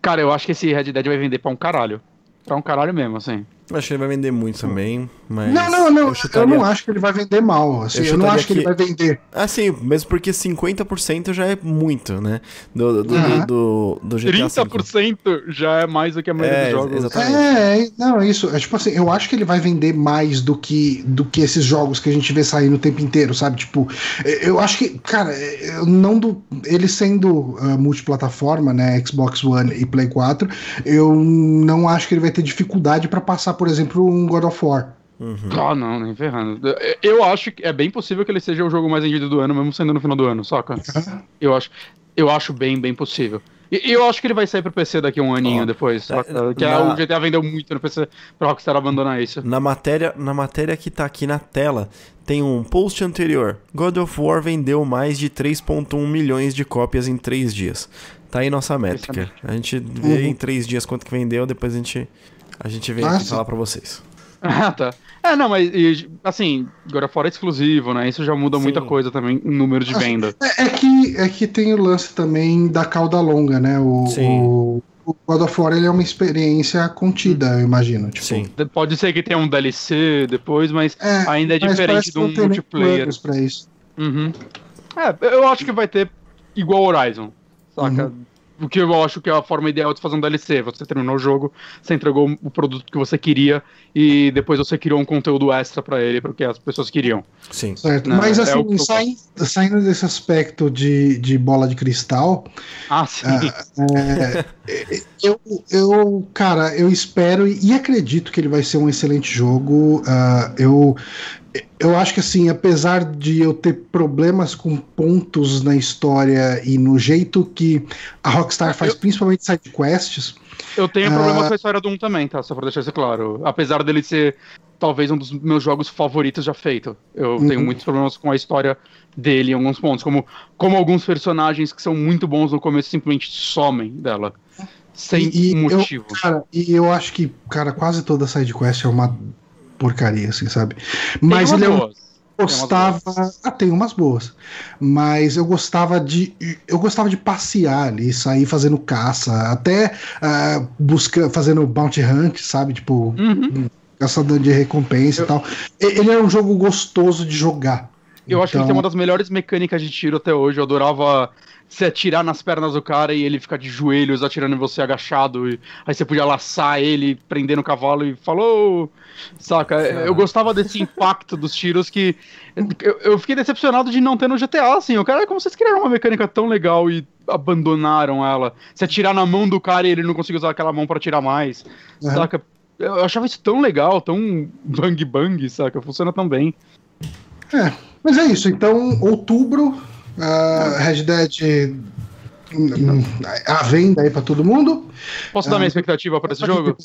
B: cara, eu acho que esse Red Dead vai vender para um caralho. Pra um caralho mesmo, assim.
C: Acho que ele vai vender muito também, mas.
A: Não, não, não. Eu, chutaria... eu não acho que ele vai vender mal. Assim, eu, eu não acho que... que... ele vai vender.
C: Ah, sim, mesmo porque 50% já é muito, né? Do, do,
B: uhum.
C: do, do, do GTA
B: 30% já é mais do que a maioria é, dos jogos.
A: Exatamente. É, não, isso. É tipo assim, eu acho que ele vai vender mais do que, do que esses jogos que a gente vê saindo o tempo inteiro, sabe? Tipo, eu acho que, cara, eu não do. Ele sendo uh, multiplataforma, né? Xbox One e Play 4, eu não acho que ele vai ter dificuldade para passar por por exemplo, um God of War.
B: Uhum. Ah, não, nem ferrando. Eu acho que é bem possível que ele seja o jogo mais vendido do ano, mesmo sendo no final do ano, saca? Eu acho, eu acho bem, bem possível. E, eu acho que ele vai sair pro PC daqui a um aninho
C: Ó,
B: depois.
C: é,
B: que
C: na-
B: o GTA vendeu muito no PC pra Rockstar abandonar isso.
C: Na matéria, na matéria que tá aqui na tela, tem um post anterior. God of War vendeu mais de 3.1 milhões de cópias em 3 dias. Tá aí nossa métrica. A gente vê
A: Uhum.
C: em 3 dias quanto que vendeu, depois a gente, a gente vem
A: Ah,
C: aqui falar pra vocês.
B: Ah, tá. É, não, mas e, assim, agora fora exclusivo, né? Isso já muda muita
C: Sim.
B: coisa também em número de venda.
A: É, é que, é que tem o lance também da cauda longa, né? O,
C: Sim.
A: o, o God of War ele é uma experiência contida, eu imagino. Tipo,
C: Sim.
B: Pode ser que tenha um DLC depois, mas
A: É,
B: ainda é
A: mas
B: diferente de um multiplayer.
A: Pra isso.
B: Uhum. É, eu acho que vai ter igual Horizon, saca?
A: Uhum.
B: O que eu acho que é a forma ideal de fazer um DLC. Você terminou o jogo, você entregou o produto que você queria e depois você criou um conteúdo extra pra ele, porque as pessoas queriam.
C: Sim.
A: Certo.
B: Não,
A: Mas
B: é
A: assim,
B: eu
A: saindo, saindo desse aspecto de, de bola de cristal,
B: Ah, sim.
A: é, eu, eu, cara, eu espero e acredito que ele vai ser um excelente jogo. ah, eu, eu acho que assim, apesar de eu ter problemas com pontos na história e no jeito que a Rockstar faz,
B: Eu-
A: principalmente side quests,
B: Eu tenho
A: Ah.
B: problemas com a história do 1 também, tá? Só pra deixar isso claro. Apesar dele ser talvez um dos meus jogos favoritos já feito. Eu
A: Uhum.
B: tenho muitos problemas com a história dele em alguns pontos. Como, como alguns personagens que são muito bons no começo simplesmente somem dela. Sem
A: E- e eu-
B: motivo.
A: Cara, e eu acho que, cara, quase toda side quest é uma porcaria, assim, sabe? Mas ele é um gostava. Ah, tem umas boas. Mas eu gostava de. Eu gostava de passear ali, sair fazendo caça, até ah, busca, fazendo bounty hunt, sabe? Tipo,
B: Uhum.
A: caçador de recompensa
B: Eu-
A: e tal. Ele é um jogo gostoso de jogar.
B: Eu acho que ele
A: Então,
B: tem uma das melhores mecânicas de tiro até hoje. Eu adorava se atirar nas pernas do cara e ele ficar de joelhos atirando em você agachado. E aí você podia laçar ele, prender no cavalo e falou. Saca? Eu gostava desse impacto dos tiros que. Eu, eu fiquei decepcionado de não ter no GTA, assim. O cara, como vocês criaram uma mecânica tão legal e abandonaram ela? Se atirar na mão do cara e ele não conseguir usar aquela mão pra atirar mais.
A: Aham.
B: Saca? Eu achava isso tão legal, tão bang bang, saca? Funciona tão bem.
A: Mas é isso. Então, outubro, ah, Red Dead. hum, A venda aí pra todo mundo.
B: Posso dar
A: Ah,
B: minha expectativa pra esse jogo?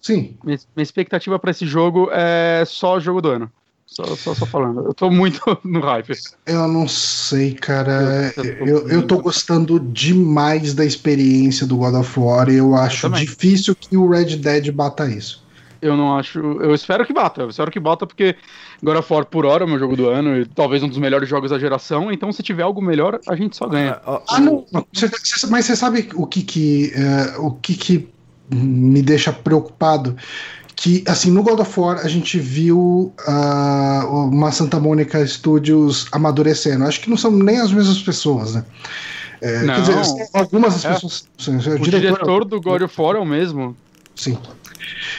A: Sim.
B: Minha, minha expectativa pra esse jogo é só jogo do ano. Só, só, só falando. Eu tô muito no hype.
A: Eu não sei, cara.
B: Eu- eu-
A: Eu, eu tô gostando demais da experiência do God of War e eu acho
B: também.
A: difícil que o Red Dead bata isso.
B: Eu não acho. Eu espero que bata. Eu espero que bata porque God of War por hora é o meu jogo do ano e talvez um dos melhores jogos da geração. Então, se tiver algo melhor, a gente só ganha.
C: Ó,
A: Ah, não. mas você sabe o que que, eh, o que que me deixa preocupado? Que, assim, no God of War a gente viu ah, uma Santa Mônica Studios amadurecendo. Acho que não são nem as mesmas pessoas, né? Eh,
B: Não.
A: Quer dizer, algumas das
B: É.
A: pessoas. sim, O,
B: O diretor do God of War é o mesmo.
A: Sim.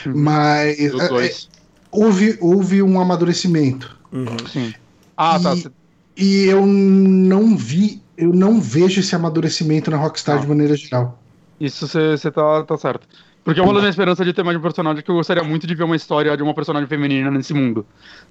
B: Uhum.
A: Mas é, é, houve, houve um amadurecimento.
C: uhum.
B: Sim. Ah, tá.
A: E- E eu não vi, eu não vejo esse amadurecimento na Rockstar
B: Não.
A: de maneira geral.
B: Isso você tá, tá certo. Porque é uma das minhas esperanças de ter mais um personagem que eu gostaria muito de ver uma história de uma personagem feminina nesse mundo.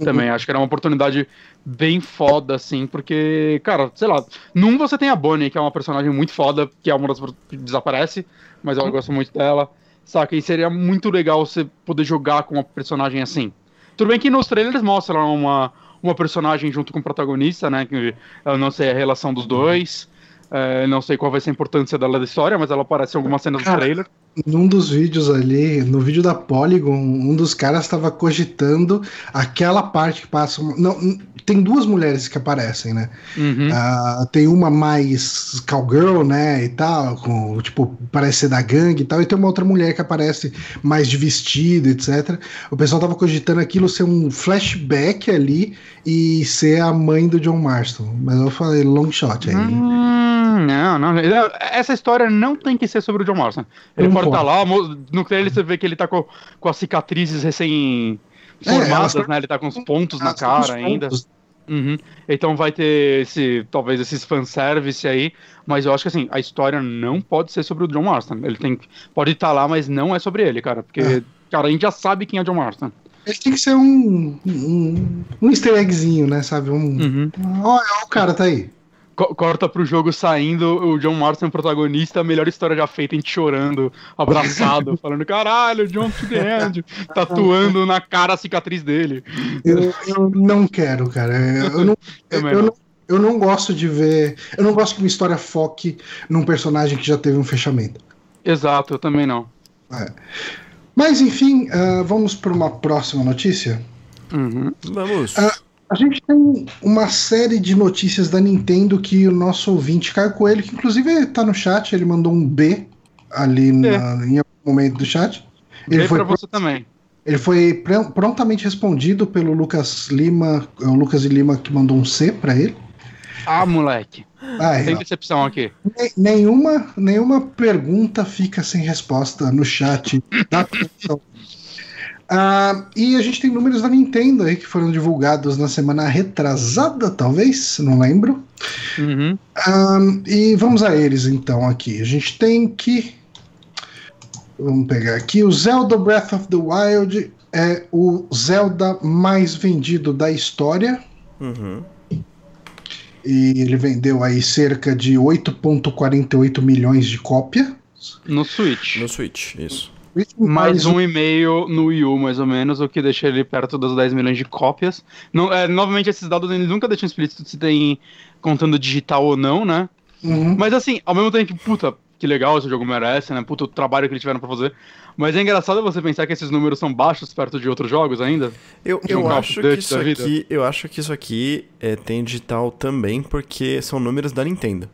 B: Também. Acho que era uma oportunidade bem foda, assim, porque, cara, sei lá, num você tem a Bonnie, que é uma personagem muito foda, que é uma das que desaparece, mas eu gosto muito dela. Saca? E seria muito legal você poder jogar com uma personagem assim. Tudo bem que nos trailers mostram uma, uma personagem junto com o protagonista, né? Que eu não sei a relação dos dois. é, não sei qual vai ser a importância dela da história, mas ela aparece em algumas cenas do
A: Cara,
B: trailer.
A: Num dos vídeos ali, no vídeo da Polygon, um dos caras estava cogitando aquela parte que passa. Não, tem duas mulheres que aparecem, né?
B: Uhum.
A: Ah, tem uma mais cowgirl, né, e tal, com, tipo, parece ser da gangue e tal, e tem uma outra mulher que aparece mais de vestido, etc. O pessoal tava cogitando aquilo ser um flashback ali e ser a mãe do John Marston. Mas eu falei long shot aí.
B: Hum, não, não. Essa história não tem que ser sobre o John Marston. Ele
A: Não
B: estar
A: pode.
B: lá, no trailer você vê que ele tá com, com as cicatrizes recém
A: É, elas
B: formadas,
A: tão-
B: né? Ele tá com os pontos na cara ainda.
A: pontos.
B: Uhum. Então vai ter esse, talvez esses fanservice aí, mas eu acho que assim, a história não pode ser sobre o John Marston. Ele tem pode estar lá, mas não é sobre ele, cara, porque
A: É.
B: cara, a gente já sabe quem é John Marston.
A: Ele tem que ser um, um, um easter eggzinho, né, sabe? Um,
B: Uhum.
A: Ó, ó, o cara tá aí.
B: Co- corta pro jogo saindo, o John Marston é protagonista, a melhor história já feita, a gente chorando, abraçado, falando, caralho, John to the end, tatuando na cara a cicatriz dele.
A: Eu, eu não quero, cara. Eu não, eu,
B: não.
A: eu não gosto de ver. Eu não gosto que uma história foque num personagem que já teve um fechamento.
B: Exato, eu também não.
A: É. Mas enfim, ah, vamos para uma próxima notícia.
B: Uhum.
C: Vamos.
A: Ah, A gente tem uma série de notícias da Nintendo que o nosso ouvinte Caio Coelho, que inclusive tá no chat, ele mandou um B ali na- em algum momento do chat. Ele
B: E
A: foi,
B: pra você também.
A: ele foi pr- prontamente respondido pelo Lucas Lima, é o Lucas Lima que mandou um C para ele.
B: Ah, moleque,
A: Ah, é,
B: tem decepção aqui.
A: Ne- Nenhuma, nenhuma pergunta fica sem resposta no chat da. Ah, e a gente tem números da Nintendo aí que foram divulgados na semana retrasada, talvez, não lembro.
B: Uhum.
A: Ah, e vamos a eles então aqui. A gente tem que. Vamos pegar aqui. O Zelda Breath of the Wild é o Zelda mais vendido da história.
C: Uhum.
A: E ele vendeu aí cerca de 8,48 milhões de cópias.
B: No Switch.
C: No Switch, isso.
B: Mais um e meio no Wii U, mais ou menos, o que deixa ele perto dos 10 milhões de cópias. Não, é, novamente, esses dados eles nunca deixam explícito se tem contando digital ou não, né?
A: Uhum.
B: Mas assim, ao mesmo tempo que, puta, que legal esse jogo merece, né? Puta, o trabalho que eles tiveram pra fazer. Mas é engraçado você pensar que esses números são baixos perto de outros jogos ainda.
C: Eu,
B: um
C: eu
B: of
C: acho que isso aqui, eu acho que isso aqui é, tem digital também porque são números da Nintendo.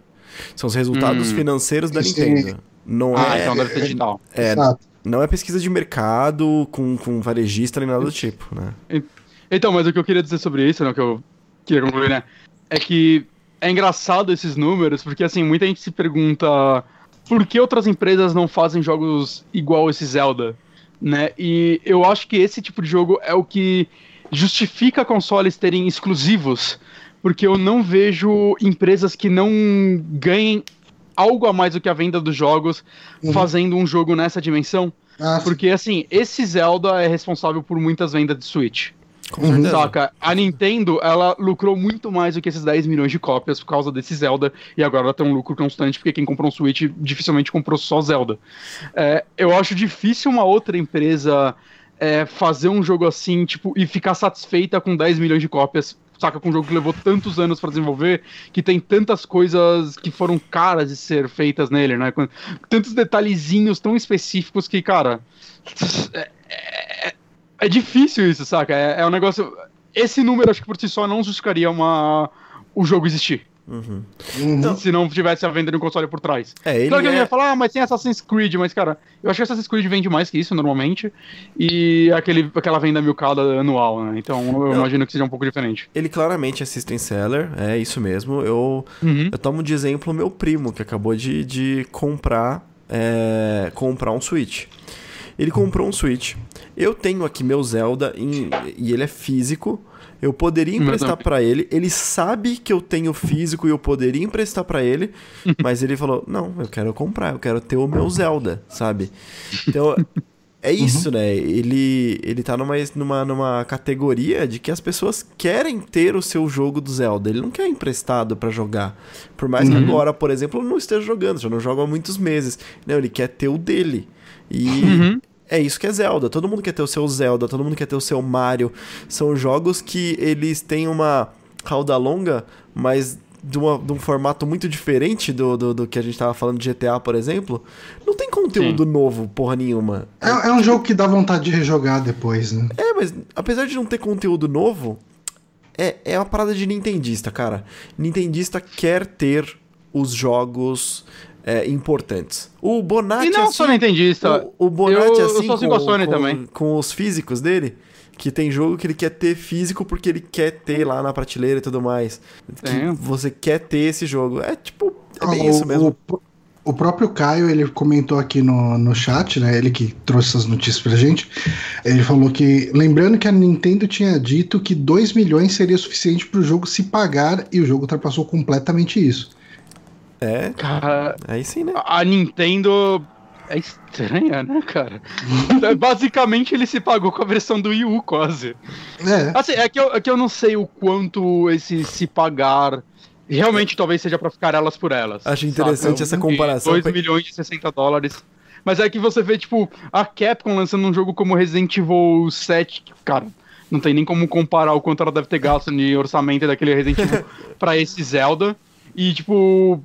C: São os resultados
B: Hum.
C: financeiros da
A: Sim.
C: Nintendo. Não
B: Ah,
C: é,
B: então deve ser digital.
C: é,
A: Exato.
C: Não é pesquisa de mercado com, com varejista nem nada do tipo, né?
B: Então, mas o que eu queria dizer sobre isso, né, o que eu queria concluir, né, é que é engraçado esses números, porque assim, muita gente se pergunta por que outras empresas não fazem jogos igual esse Zelda, né? E eu acho que esse tipo de jogo é o que justifica consoles terem exclusivos, porque eu não vejo empresas que não ganhem algo a mais do que a venda dos jogos
A: Uhum.
B: fazendo um jogo nessa dimensão.
A: Ah,
B: Porque, assim, esse Zelda é responsável por muitas vendas de Switch.
C: Com
A: Uhum.
C: certeza.
B: Saca? A Nintendo, ela lucrou muito mais do que esses 10 milhões de cópias por causa desse Zelda, e agora ela tem um lucro constante, porque quem comprou um Switch dificilmente comprou só Zelda. É, eu acho difícil uma outra empresa é, fazer um jogo assim, tipo, e ficar satisfeita com 10 milhões de cópias, saca? Com um jogo que levou tantos anos pra desenvolver, que tem tantas coisas que foram caras de ser feitas nele, né? Com tantos detalhezinhos tão específicos que, cara. É, é- é difícil isso, saca? É, é um negócio. Esse número, acho que por si só, não justificaria uma... o jogo existir.
C: Uhum.
A: uhum.
B: Se não tivesse a venda de um console por trás.
C: É, ele
B: Claro que
C: é,
B: vai falar, ah, mas tem Assassin's Creed, mas, cara, eu acho que Assassin's Creed vende mais que isso normalmente. E aquele, aquela venda milcada anual, né? Então eu
C: Não.
B: imagino que seja um pouco diferente.
C: ele claramente é system seller, é isso mesmo. Eu,
B: Uhum.
C: eu tomo de exemplo o meu primo, que acabou de, de comprar, é, comprar um Switch. Ele comprou um Switch. Eu tenho aqui meu Zelda em- e ele é físico. Eu poderia emprestar pra ele. Ele sabe que eu tenho físico e eu poderia emprestar pra ele, mas ele falou: "Não, eu quero comprar, eu quero ter o meu Zelda", sabe? Então, é isso, né? Ele, ele tá numa, numa, numa categoria de que as pessoas querem ter o seu jogo do Zelda. Ele não quer emprestado pra jogar. Por mais que
B: Uhum.
C: agora, por exemplo, eu não esteja jogando, já não jogo há muitos meses. Não, ele quer ter o dele. E
B: Uhum.
C: É isso que é Zelda. Todo mundo quer ter o seu Zelda, todo mundo quer ter o seu Mario. São jogos que eles têm uma cauda longa, mas de, uma- de um formato muito diferente do, do, do que a gente tava falando de GTA, por exemplo. Não tem conteúdo novo, porra nenhuma.
A: É, é um jogo que dá vontade de rejogar depois, né?
C: É, mas apesar de não ter conteúdo novo, é, é uma parada de nintendista, cara. Nintendista quer ter os jogos é, importantes. O Bonatti,
B: E não
C: assim,
B: só Nintendista.
C: o, o Bonatti,
B: eu- eu
C: assim,
B: só sigo
C: com,
B: Sony
C: com-
B: também.
C: com os físicos dele, que tem jogo que ele quer ter físico porque ele quer ter lá na prateleira e tudo mais. Que você quer ter esse jogo. É tipo, é bem
A: o,
C: isso mesmo.
A: O, o próprio Caio, ele comentou aqui no, no chat, né? Ele que trouxe essas notícias pra gente. Ele falou que, lembrando que a Nintendo tinha dito que 2 milhões seria suficiente pro jogo se pagar e o jogo ultrapassou completamente isso.
C: É,
B: Cara,
C: aí sim, né?
B: a Nintendo é estranha, né, cara? É, Basicamente ele se pagou com a versão do Wii U, quase.
A: É,
B: Assim, é que eu, é que eu não sei o quanto esse se pagar Realmente, talvez seja pra ficar elas por elas.
C: Acho interessante essa comparação.
B: 2 milhões e 60 dólares. Mas é que você vê, tipo, a Capcom lançando um jogo como Resident Evil 7, que, cara, não tem nem como comparar o quanto ela deve ter gasto de orçamento daquele Resident Evil pra esse Zelda. E, tipo,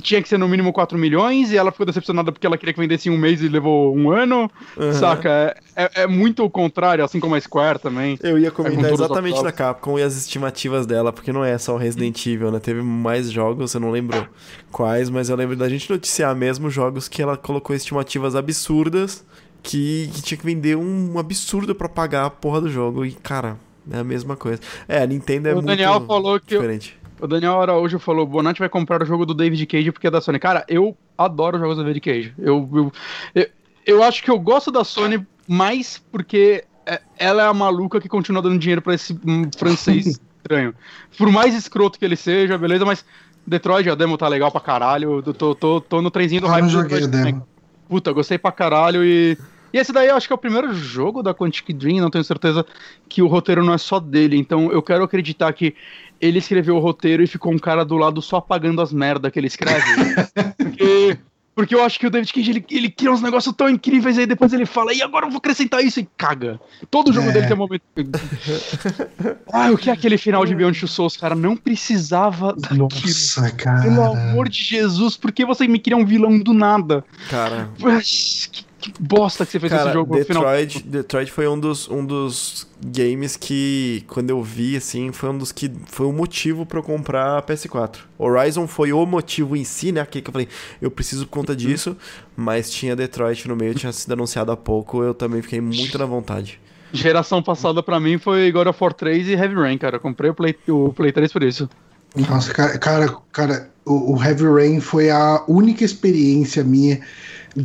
B: tinha que ser no mínimo 4 milhões e ela ficou decepcionada porque ela queria que vendesse em um mês e levou um ano.
C: Uhum.
B: Saca? É, é, é muito o contrário, assim como a Square também.
C: Eu ia
B: É com
C: comentar
B: os
C: exatamente da Capcom e as estimativas dela, porque não é só o Resident Evil, né? Teve mais jogos, eu não lembro quais, mas eu lembro da gente noticiar mesmo jogos que ela colocou estimativas absurdas que, que tinha que vender um absurdo pra pagar a porra do jogo. E, cara, é a mesma coisa. É, a Nintendo é
B: O
C: muito
B: Daniel falou que
C: diferente.
B: O Daniel Araújo falou: Bonatti vai comprar o jogo do David Cage porque é da Sony. Cara, eu adoro os jogos do David Cage. Eu, eu, eu, eu acho que eu gosto da Sony mais porque é- ela é a maluca que continua dando dinheiro pra esse hum, francês estranho. Por mais escroto que ele seja, beleza, mas Detroit, a demo tá legal pra caralho. Eu tô, tô, tô no trenzinho do
A: Eu
B: hype.
A: não joguei a demo.
B: Puta, gostei pra caralho e. E esse daí eu acho que é o primeiro jogo da Quantic Dream, não tenho certeza que o roteiro não é só dele. Então eu quero acreditar que ele escreveu o roteiro e ficou um cara do lado só apagando as merdas que ele escreve. porque, porque eu acho que o David Cage ele, ele cria uns negócios tão incríveis aí depois ele fala, e agora eu vou acrescentar isso e caga. Todo jogo
A: É.
B: dele tem um momento. ah, o que é aquele final de Beyond Two Souls, cara? Não precisava daquilo.
A: Nossa, cara.
B: Pelo amor de Jesus, por que você me cria um vilão do nada?
C: Cara,
B: Que, que bosta que você fez esse
C: Cara,
B: jogo no final.
C: Detroit, Detroit foi um dos, um dos games que, quando eu vi, assim, foi um dos que foi o motivo pra eu comprar a PS4. Horizon foi o motivo em si, né? Que eu falei, eu preciso por conta disso, mas tinha Detroit no meio, tinha sido anunciado há pouco, eu também fiquei muito na vontade.
B: Geração passada pra mim foi God of War 3 e Heavy Rain, cara. Eu comprei o Play, o Play 3 por isso.
A: Nossa, cara, cara, cara, o, o Heavy Rain foi a única experiência minha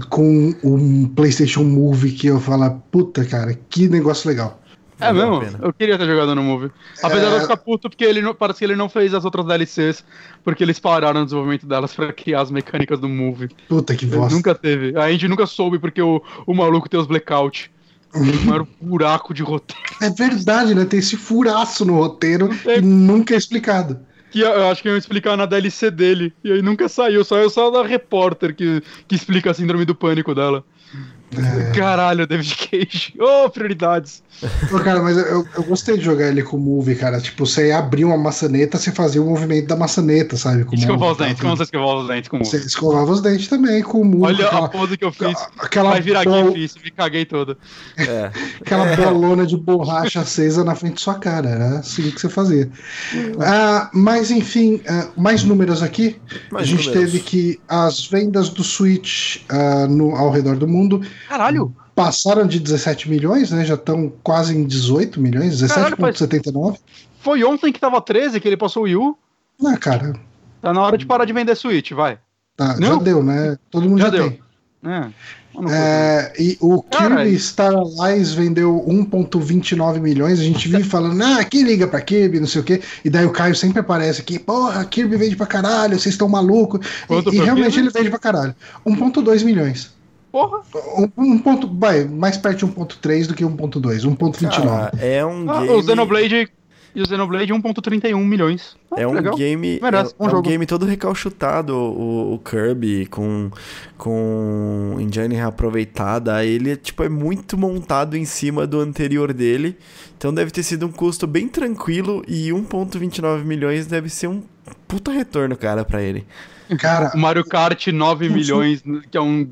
A: com um PlayStation Move que eu falo, puta, cara, que negócio legal.
B: É mesmo? Eu queria ter jogado no Movie. Apesar de eu ficar puto, porque ele não, parece que ele não fez as outras DLCs, porque eles pararam o desenvolvimento delas pra criar as mecânicas do Movie.
A: Puta que bosta.
B: Nunca teve. A gente nunca soube porque o, o maluco tem os blackout. Um maior buraco de roteiro.
A: É verdade, né? Tem esse furaço no roteiro
B: É.
A: e nunca é explicado.
B: Que eu acho que iam explicar na DLC dele. E aí nunca saiu, saiu só da repórter que, que explica a síndrome do pânico dela.
A: É.
B: Caralho, David Cage. Ô, prioridades.
A: Pô, cara, mas eu, eu gostei de jogar ele com o Move, cara. Tipo, você ia abrir uma maçaneta, você fazia o movimento da maçaneta, sabe? Com Move,
B: os dentes.
A: tá?
B: Como você escovava os dentes com o
A: Você escovava os dentes também com o Move.
B: Olha
A: aquela,
B: a pose que eu fiz.
A: aquela,
B: Vai virar
A: bol-
B: GIF isso, me caguei toda.
C: É.
A: aquela bolona de borracha acesa na frente da sua cara. Era assim que você fazia. Ah, mas, enfim, ah, mais números aqui.
C: Mais
A: a gente
C: números.
A: teve que as vendas do Switch ah, no, ao redor do mundo
B: Caralho.
A: Passaram de 17 milhões, né? Já estão quase em 18 milhões,
B: Caralho, faz-
A: 17,79.
B: Foi ontem que tava 13 que ele passou o Wii U.
A: Ah, cara,
B: Tá na hora de parar de vender Switch, vai.
A: tá, já
B: Não?
A: deu, né? Todo mundo
B: Já
A: já,
B: deu.
A: tem.
B: É.
A: É, e o
B: Caralho.
A: Kirby Star Allies vendeu 1,29 milhões. A gente vive falando, ah, quem liga pra Kirby, não sei o quê. E daí o Caio sempre aparece aqui, porra, Kirby vende pra caralho, vocês estão malucos. E, e realmente
B: Kirby?
A: ele vende pra caralho. 1,2 milhões.
B: Porra.
A: Um, um ponto, vai, mais perto de 1,3 do que 1,2. 1,29.
C: Cara, é um
B: Ah,
C: game.
B: o Xenoblade e o Xenoblade 1.31 milhões. Ah,
C: É um
B: legal.
C: game.
B: Merece,
C: é, é um
B: jogo.
C: game todo recalchutado, o, o Kirby, com, com engine reaproveitada. Ele tipo, é muito montado em cima do anterior dele. Então deve ter sido um custo bem tranquilo. E 1,29 milhões deve ser um puta retorno, cara, pra ele.
A: Cara,
B: O Mario Kart 9 milhões, que é um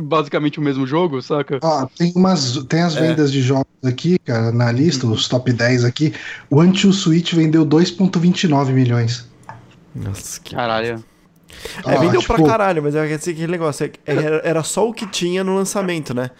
B: basicamente o mesmo jogo, saca?
A: Ó, tem umas. Tem as vendas de jogos aqui, cara, na lista, os top 10 aqui. O Anti Switch vendeu 2,29 milhões.
C: Nossa, que.
B: Caralho.
C: É,
A: Ó,
C: vendeu
A: tipo,
C: pra caralho, mas é assim, aquele negócio. é- Era, era só o que tinha no lançamento, né?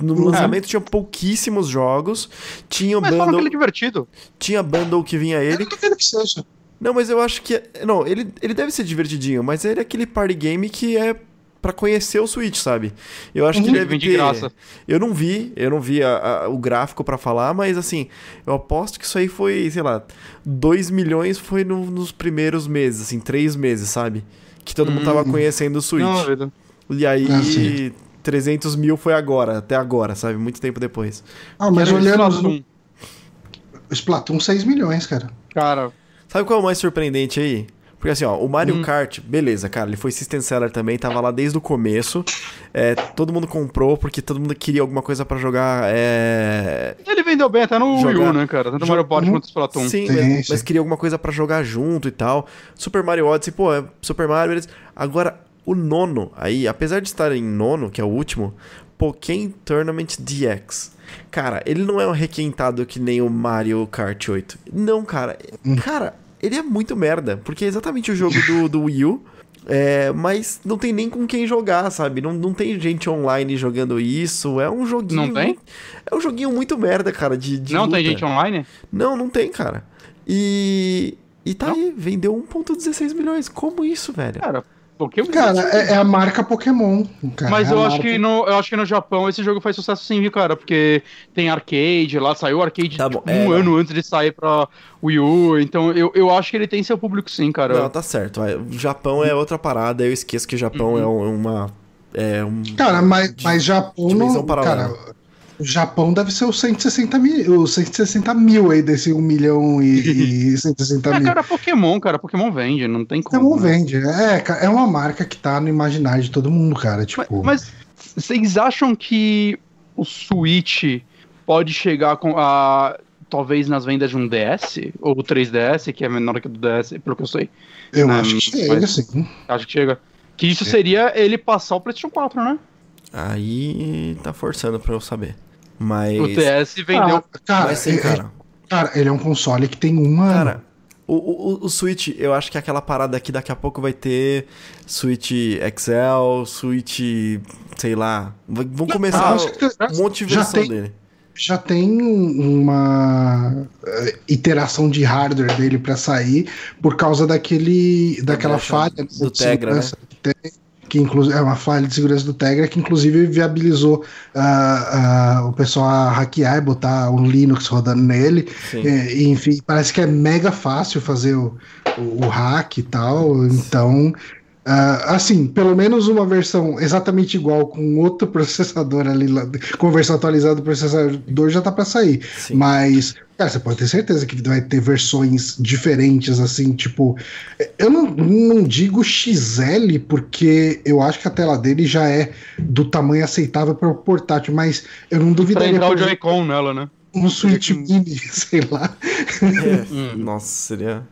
C: No lançamento tinha pouquíssimos jogos. Tinha
B: Mas falam que ele é
C: bundle,
B: divertido.
C: tinha bundle que vinha
A: Eu
C: ele.
A: não duvido que seja.
C: Não, mas eu acho que. Não, ele, ele deve ser divertidinho, mas ele é aquele party game que é pra conhecer o Switch, sabe? Eu acho que
A: Uhum.
C: deve
B: Vem de
C: ter...
B: graça.
C: Eu não vi, eu não vi a- a- o gráfico pra falar, mas assim, eu aposto que isso aí foi, sei lá, 2 milhões foi no- nos primeiros meses, assim, 3 meses, sabe? Que todo mundo tava
A: Hum.
C: conhecendo o Switch.
B: Não, vida.
C: E aí,
A: Ah, sim.
C: 300 mil foi agora, até agora, sabe? Muito tempo depois.
A: Ah, mas olhando
B: Splatoon.
A: Splatoon 6 milhões, cara.
B: Cara,
C: Sabe qual é o mais surpreendente aí? Porque assim, ó, o Mario Kart, beleza, cara, ele foi system seller também, tava lá desde o começo. É, todo mundo comprou porque todo mundo queria alguma coisa pra jogar. É...
B: Ele vendeu bem até no Wii
C: Jogar-
B: U, né, cara? Tanto
C: Jo-
B: Mario Party quanto Splatoon.
C: Sim,
A: Sim,
C: mas,
A: sim.
C: mas queria alguma coisa pra jogar junto e tal. Super Mario Odyssey, pô, é Super Mario, beleza. Agora, o nono aí, apesar de estar em nono, que é o último, Pokémon Tournament DX. Cara, ele não é um requentado que nem o Mario Kart 8. Não, cara. Cara, ele é muito merda, porque é exatamente o jogo do, do Wii U. É, mas não tem nem com quem jogar, sabe? Não, não tem gente online jogando isso. É um joguinho.
B: Não tem?
C: É um joguinho muito merda, cara. De, de
B: Não tem
C: luta.
B: gente online?
C: Não, não tem, cara. E. E tá
B: Não?
C: aí, vendeu 1,16 milhões. Como isso, velho?
B: Cara, Pokémon.
A: Cara, é, é a marca Pokémon. Cara,
B: Mas
A: é
B: eu acho,
A: marca-
B: que no, eu acho que no Japão esse jogo faz sucesso sim, viu, cara? Porque tem arcade lá, saiu arcade
C: Tá bom,
B: tipo,
C: é,
B: um
C: não.
B: ano antes de sair pra Wii U. Então eu, eu acho que ele tem seu público sim, cara.
C: Não, tá certo. vai. O Japão é outra parada. Eu esqueço que o Japão
B: Uhum.
C: é um- uma. É um.
A: Cara, mas, mas Japão
C: dimensão
A: não.
C: paralela.
A: Cara, o Japão deve ser os 160 mil, os 160 mil aí desse 1 milhão e, e 160
B: É,
A: mil.
B: cara, Pokémon, cara, Pokémon vende, não tem como.
A: Pokémon
B: né?
A: vende. É, ca- é uma marca que tá no imaginário de todo mundo, cara.
B: Mas,
A: Tipo,
B: mas vocês acham que o Switch pode chegar com a. Talvez nas vendas de um DS? Ou o 3DS, que é menor que o do DS, pelo que eu sei.
A: eu
B: hum,
A: acho que chega, assim.
B: Acho que chega. Que isso seria ele passar o PlayStation 4, né?
C: Aí tá forçando pra eu saber. Mas.
B: O DS vendeu.
A: Ah, cara,
C: Mas sim,
A: é-
C: cara.
A: cara, ele é um console que tem uma.
C: Cara, o, o, o Switch, eu acho que é aquela parada que daqui a pouco vai ter Switch Excel, Switch, sei lá. Vão começar
A: que
C: um monte de versão
A: tem-
C: dele.
A: já tem uma eh, iteração de hardware dele para sair por causa daquele daquela falha né,
C: do Tegra, né?
A: segurança que tem, que inclu- é uma falha de segurança do Tegra que inclusive viabilizou ah, ah, o pessoal a hackear e botar um Linux rodando nele. É, e, enfim, parece que é mega fácil fazer o, o, o hack e tal. Então, ah, assim, pelo menos uma versão exatamente igual com outro processador ali, lá- com versão atualizada do processador já tá para sair.
C: Sim.
A: Mas, cara, você pode ter certeza que vai ter versões diferentes, assim, tipo. Eu não, não digo XL, porque eu acho que a tela dele já é do tamanho aceitável para o portátil, mas eu não
B: Pra
A: duvidaria
B: entrar o Joy-Con nela, né?
A: um Switch Mini, sei lá.
C: É,
B: Hum.
C: Nossa, seria.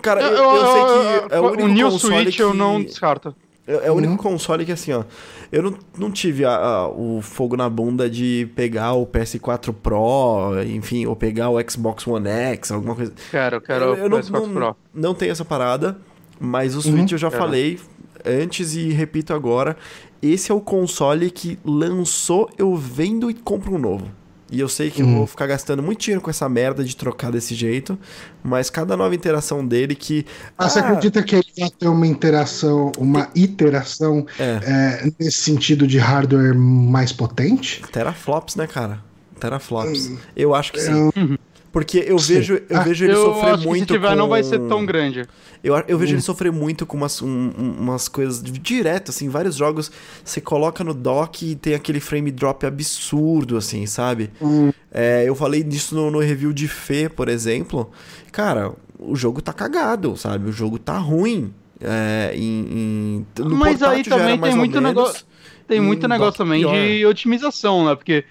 C: Cara, eu, eu sei que é o único
B: o New
C: console
B: Switch
C: que...
B: eu não descarto.
C: É, é o único
A: Uhum.
C: console que, assim, ó. Eu não, não tive a- a- o fogo na bunda de pegar o PS4 Pro, enfim, ou pegar o Xbox One X, alguma coisa.
B: Quero, quero
C: Eu- eu
B: o
C: não,
B: PS4
C: não,
B: Pro.
C: não tenho essa parada, mas o Switch eu já falei antes e repito agora. Esse é o console que lançou, eu vendo e compro um novo. E eu sei que eu
A: Uhum.
C: vou ficar gastando muito dinheiro com essa merda de trocar desse jeito, mas cada nova interação dele que.
A: Ah, você acredita que ele vai ter uma interação, uma iteração
C: É,
A: é, nesse sentido de hardware mais potente?
C: teraflops, né, cara? Teraflops. Eu acho que sim.
A: Eu-
C: Porque eu
A: Sim.
C: vejo, eu
A: Ah,
C: vejo ele
B: eu
C: sofrer
B: acho que
C: muito
B: se tiver
C: com...
B: não vai ser tão grande.
C: Eu, eu vejo
A: Hum.
C: ele sofrer muito com umas, um- um- umas coisas direto, assim, vários jogos você coloca no dock e tem aquele frame drop absurdo, assim, sabe?
A: Hum.
C: É, eu falei disso no, no review de Fê, por exemplo. Cara, o jogo tá cagado, sabe? O jogo tá ruim. É, em, em-
B: Mas aí também tem muito negócio. Tem
C: Em
B: muito negócio também
C: pior.
B: de otimização, né? Porque,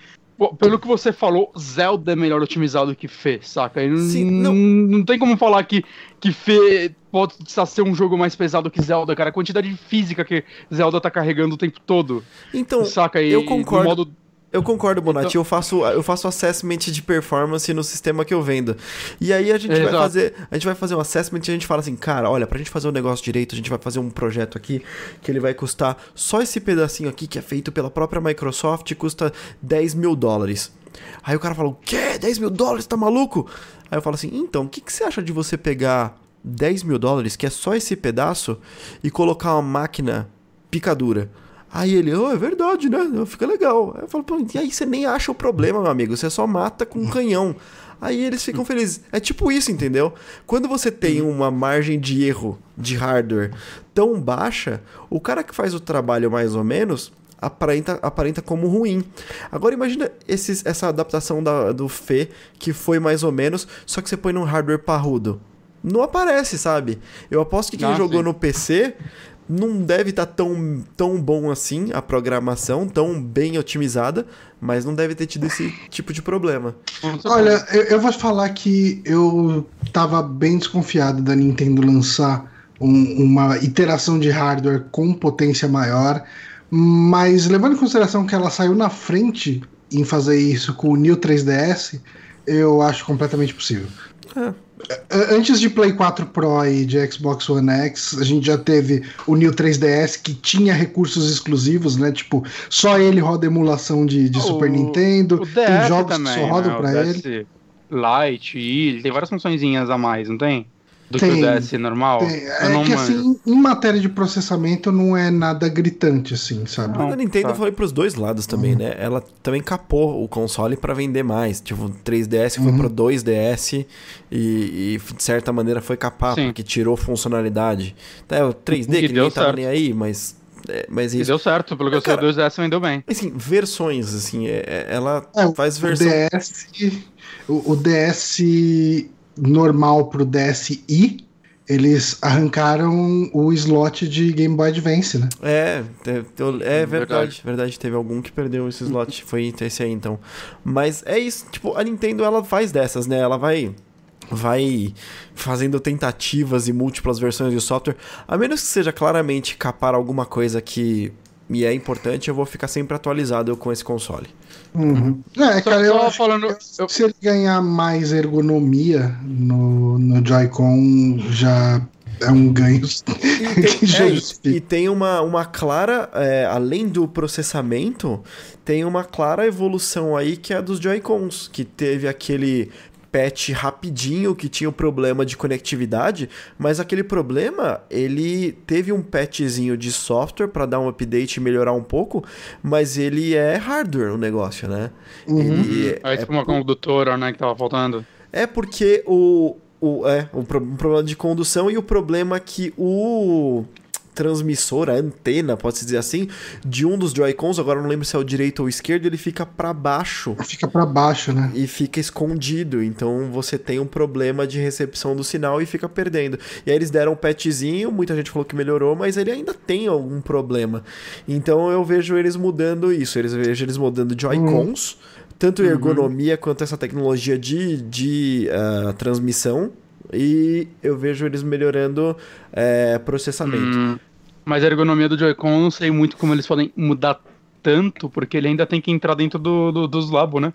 B: pelo que você falou, Zelda é melhor otimizado que Fê, saca? Não,
C: Sim,
B: não.
C: não.
B: tem como falar que, que Fê pode ser um jogo mais pesado que Zelda, cara. A quantidade de física que Zelda tá carregando o tempo todo,
C: Então,
B: saca? E
C: eu concordo. Eu concordo, Bonatti.
B: Então-
C: Eu faço eu faço assessment de performance no sistema que eu vendo. E aí a gente vai fazer, a gente vai fazer um assessment e a gente fala assim, cara, olha, pra gente fazer um negócio direito, a gente vai fazer um projeto aqui que ele vai custar só esse pedacinho aqui que é feito pela própria Microsoft custa 10 mil dólares. Aí o cara fala, o quê? 10 mil dólares? Tá maluco? Aí eu falo assim, então, o que, que você acha de você pegar 10 mil dólares, que é só esse pedaço, e colocar uma máquina picadura? Aí ele, oh, é verdade, né? Fica legal. Aí eu falo, pô, e aí você nem acha o problema, meu amigo. Você só mata com um canhão. Aí eles ficam felizes. É tipo isso, entendeu? Quando você tem uma margem de erro de hardware tão baixa, o cara que faz o trabalho mais ou menos aparenta, aparenta como ruim. Agora imagina esses, essa adaptação da, do Fê, que foi mais ou menos, só que você põe num hardware parrudo. não aparece, sabe? Eu aposto que quem
B: Ah,
C: jogou
B: sim.
C: no PC não deve estar tão, tão bom assim a programação, tão bem otimizada, mas não deve ter tido esse tipo de problema.
A: Olha, eu, eu vou falar que eu tava bem desconfiado da Nintendo lançar um- uma iteração de hardware com potência maior, mas levando em consideração que ela saiu na frente em fazer isso com o New 3DS, eu acho completamente possível.
C: É.
A: A- Antes de Play 4 Pro e de Xbox One X, a gente já teve o New 3DS que tinha recursos exclusivos, né? Tipo, só ele roda emulação de, de
B: O-
A: Super Nintendo. Tem jogos
B: também,
A: que só rodam
B: né?
A: pra
B: o
A: ele.
B: Lite, e ele tem várias funçõezinhas a mais, não tem? Do que
A: Tem,
B: o DS normal.
A: Tem- É
B: não
A: que
B: manjo.
A: assim, em matéria de processamento não é nada gritante, assim, sabe?
B: Não.
C: A Nintendo
B: tá.
C: foi pros dois lados também, né? Ela também capou o console pra vender mais. Tipo, o 3DS foi
A: Uhum.
C: pro 2DS e, e, de certa maneira foi capar,
B: Sim.
C: porque tirou funcionalidade. É, o 3D
B: E
C: que
B: deu
C: ninguém tava nem aí, mas. É, mas
B: E
C: isso.
B: deu certo, pelo que eu sei, o
C: Cara,
B: 2DS vendeu bem.
C: Assim, versões, assim, é- é- ela
A: É, o-
C: faz
A: O
C: versão.
A: DS, o, o DS normal pro DSi, eles arrancaram o slot de Game Boy Advance, né?
C: É, é verdade,
B: Verdade.
C: verdade. Teve algum que perdeu esse slot, foi esse aí então. Mas é isso, tipo, a Nintendo ela faz dessas, né? Ela vai vai fazendo tentativas e múltiplas versões de software, a menos que seja claramente capar alguma coisa que me é importante, eu vou ficar sempre atualizado com esse console.
A: Uhum. É, cara, eu
B: só
A: acho
B: falando.
A: que
B: eu-
A: se ele ganhar mais ergonomia no, no Joy-Con, já é um ganho que já
C: É, e, e tem uma, uma clara, é, além do processamento, tem uma clara evolução aí que é a dos Joy-Cons, que teve aquele patch rapidinho que tinha o problema de conectividade, mas aquele problema, ele teve um patchzinho de software para dar um update e melhorar um pouco, mas ele é hardware o negócio, né?
A: Uhum.
C: Ele
B: Aí
C: é
B: tipo uma condutora, né, que tava faltando.
C: é porque o, o é o um problema de condução e o problema que o transmissor, a antena, pode-se dizer assim, de um dos Joy-Cons, agora não lembro se é o direito ou o esquerdo, ele fica para baixo
A: Fica pra baixo, né?
C: e fica escondido. Então você tem um problema de recepção do sinal e fica perdendo. E aí eles deram um patchzinho, muita gente falou que melhorou, mas ele ainda tem algum problema. Então eu vejo eles mudando isso, eles vejo eles mudando Joy-Cons, tanto ergonomia quanto essa tecnologia de, de ah, transmissão. E eu vejo eles melhorando eh, processamento.
B: Hum, mas a ergonomia do Joy-Con, eu não sei muito como eles podem mudar tanto, porque ele ainda tem que entrar dentro do, do- dos labos, né?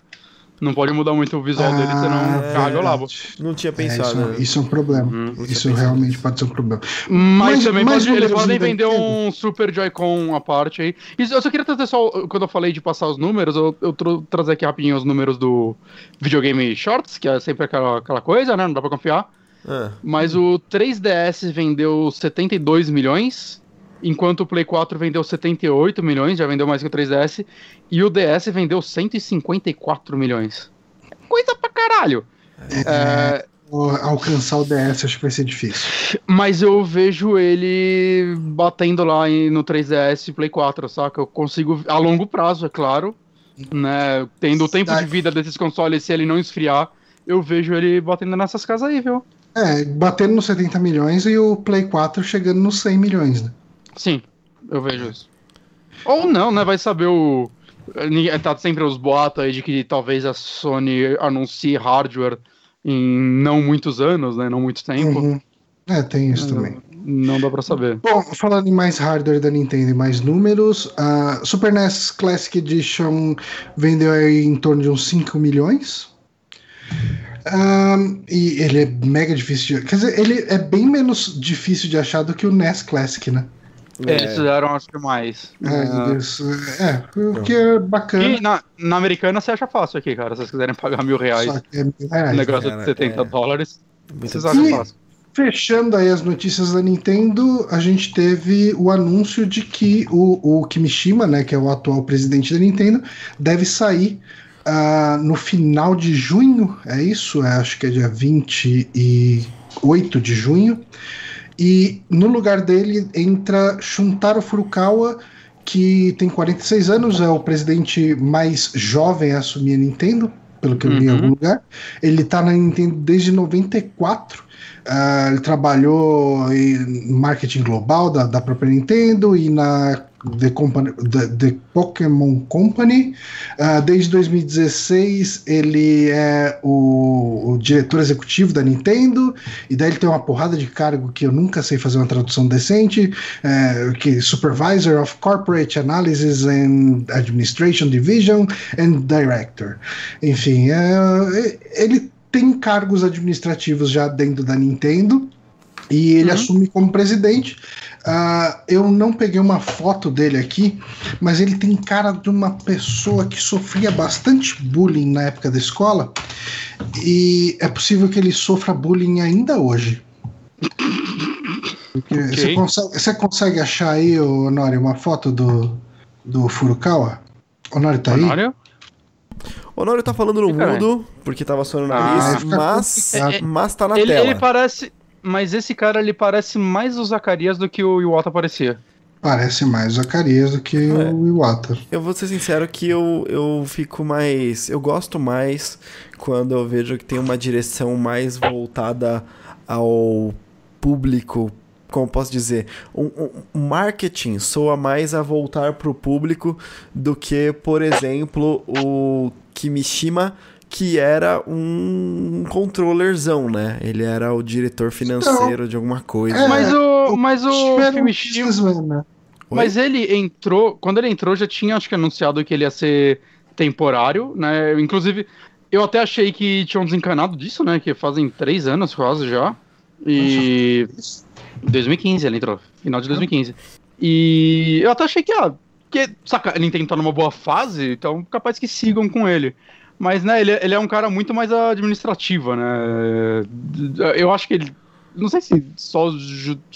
B: Não pode mudar muito o visual dele, senão
A: é
B: caga o labo.
C: Não tinha
A: É,
C: pensado.
A: isso,
C: né?
A: isso é um problema.
B: Uhum.
A: Isso realmente pode ser um problema.
B: Mas,
A: Mas-
B: também
A: mas
B: pode- eles podem vender um Super Joy-Con à parte aí. Isso, eu só queria trazer só, quando eu falei de passar os números, eu, eu trazer aqui rapidinho os números do videogame Shorts, que é sempre aquela, aquela coisa, né? Não dá pra confiar.
C: Ah,
B: Mas o 3DS vendeu 72 milhões, enquanto o Play 4 vendeu 78 milhões, já vendeu mais que o 3DS, e o DS vendeu 154 milhões. Coisa pra caralho. É,
A: O- Alcançar o DS acho que vai ser difícil.
B: mas eu vejo ele batendo lá no 3DS e Play 4, saca? Eu consigo, a longo prazo, é claro, né? Tendo o tempo de vida desses consoles, se ele não esfriar, eu vejo ele batendo nessas casas aí, viu?
A: É, batendo nos 70 milhões e o Play 4 chegando nos 100 milhões, né?
B: Sim, eu vejo isso. Ou não, né? Vai saber o. Tá sempre os boatos aí de que talvez a Sony anuncie hardware em não muitos anos, né? Não muito tempo.
A: Uhum. É, tem isso
B: É.
A: também.
B: Não dá pra saber.
A: Bom, falando em mais hardware da Nintendo e mais números, a Super NES Classic Edition vendeu aí em torno de uns 5 milhões. Ahn, e ele é mega difícil de. Quer dizer, ele é bem menos difícil de achar do que o NES Classic, né?
B: Eles fizeram, acho que mais.
A: É,
B: É.
A: eles- é, o que é bacana.
B: E na, na americana você acha fácil aqui, cara. Se vocês quiserem pagar mil reais,
A: Só que é mil
B: um
A: reais.
B: negócio
C: cara,
B: de 70
C: é.
B: dólares, vocês acham
A: E-
B: fácil.
A: Fechando aí as notícias da Nintendo, a gente teve o anúncio de que o, o Kimishima, né, que é o atual presidente da Nintendo, deve sair ah, no final de junho, é isso? É, acho que é dia 28 de junho. E no lugar dele entra Shuntaro Furukawa, que tem 46 anos, é o presidente mais jovem a assumir a Nintendo. pelo que eu li em
B: Uhum.
A: algum lugar. Ele tá na Nintendo desde 94. Ah, ele trabalhou em marketing global da, da própria Nintendo e na The, Company, The, The Pokémon Company. Ah, desde 2016 ele é o, o diretor executivo da Nintendo e daí ele tem uma porrada de cargo que eu nunca sei fazer uma tradução decente, é, que Supervisor of Corporate Analysis and Administration Division and Director. Enfim, é, ele tem cargos administrativos já dentro da Nintendo e ele
B: Uhum.
A: assume como presidente. Ah, eu não peguei uma foto dele aqui, mas ele tem cara de uma pessoa que sofria bastante bullying na época da escola e é possível que ele sofra bullying ainda hoje. Porque
B: Ok.
A: Você, consegue, você consegue achar aí, Honório, uma foto do, do Furukawa? Honório tá aí?
B: Honório?
C: O Honório tá falando no mudo, porque tava suando o
B: Ah,
C: nariz, mas,
A: complicado.
C: mas tá na
B: Ele,
C: tela.
B: ele parece. Mas esse cara, ele parece mais o Zacarias do que o Iwata parecia.
A: Parece mais o Zacarias do que
C: É.
A: o Iwata.
C: Eu vou ser sincero que eu, eu fico mais. Eu gosto mais quando eu vejo que tem uma direção mais voltada ao público. Como posso dizer? Um, um- um marketing soa mais a voltar pro público do que, por exemplo, o Kimishima, que era um controllerzão, né? Ele era o diretor financeiro de alguma coisa.
A: É,
B: mas o. Mas o Kimishima.
A: businessman, né?
C: Oi?
B: Mas ele entrou. Quando ele entrou, já tinha, acho que, anunciado que ele ia ser temporário, né? Inclusive, eu até achei que tinham desencanado disso, né? Que fazem três anos quase já. E. 2015 ele entrou, final de 2015. E eu até achei que, ah, que, saca, ele tá numa boa fase, então capaz que sigam com ele. Mas, né, ele, ele é um cara muito mais administrativo, né? Eu acho que ele. Não sei se só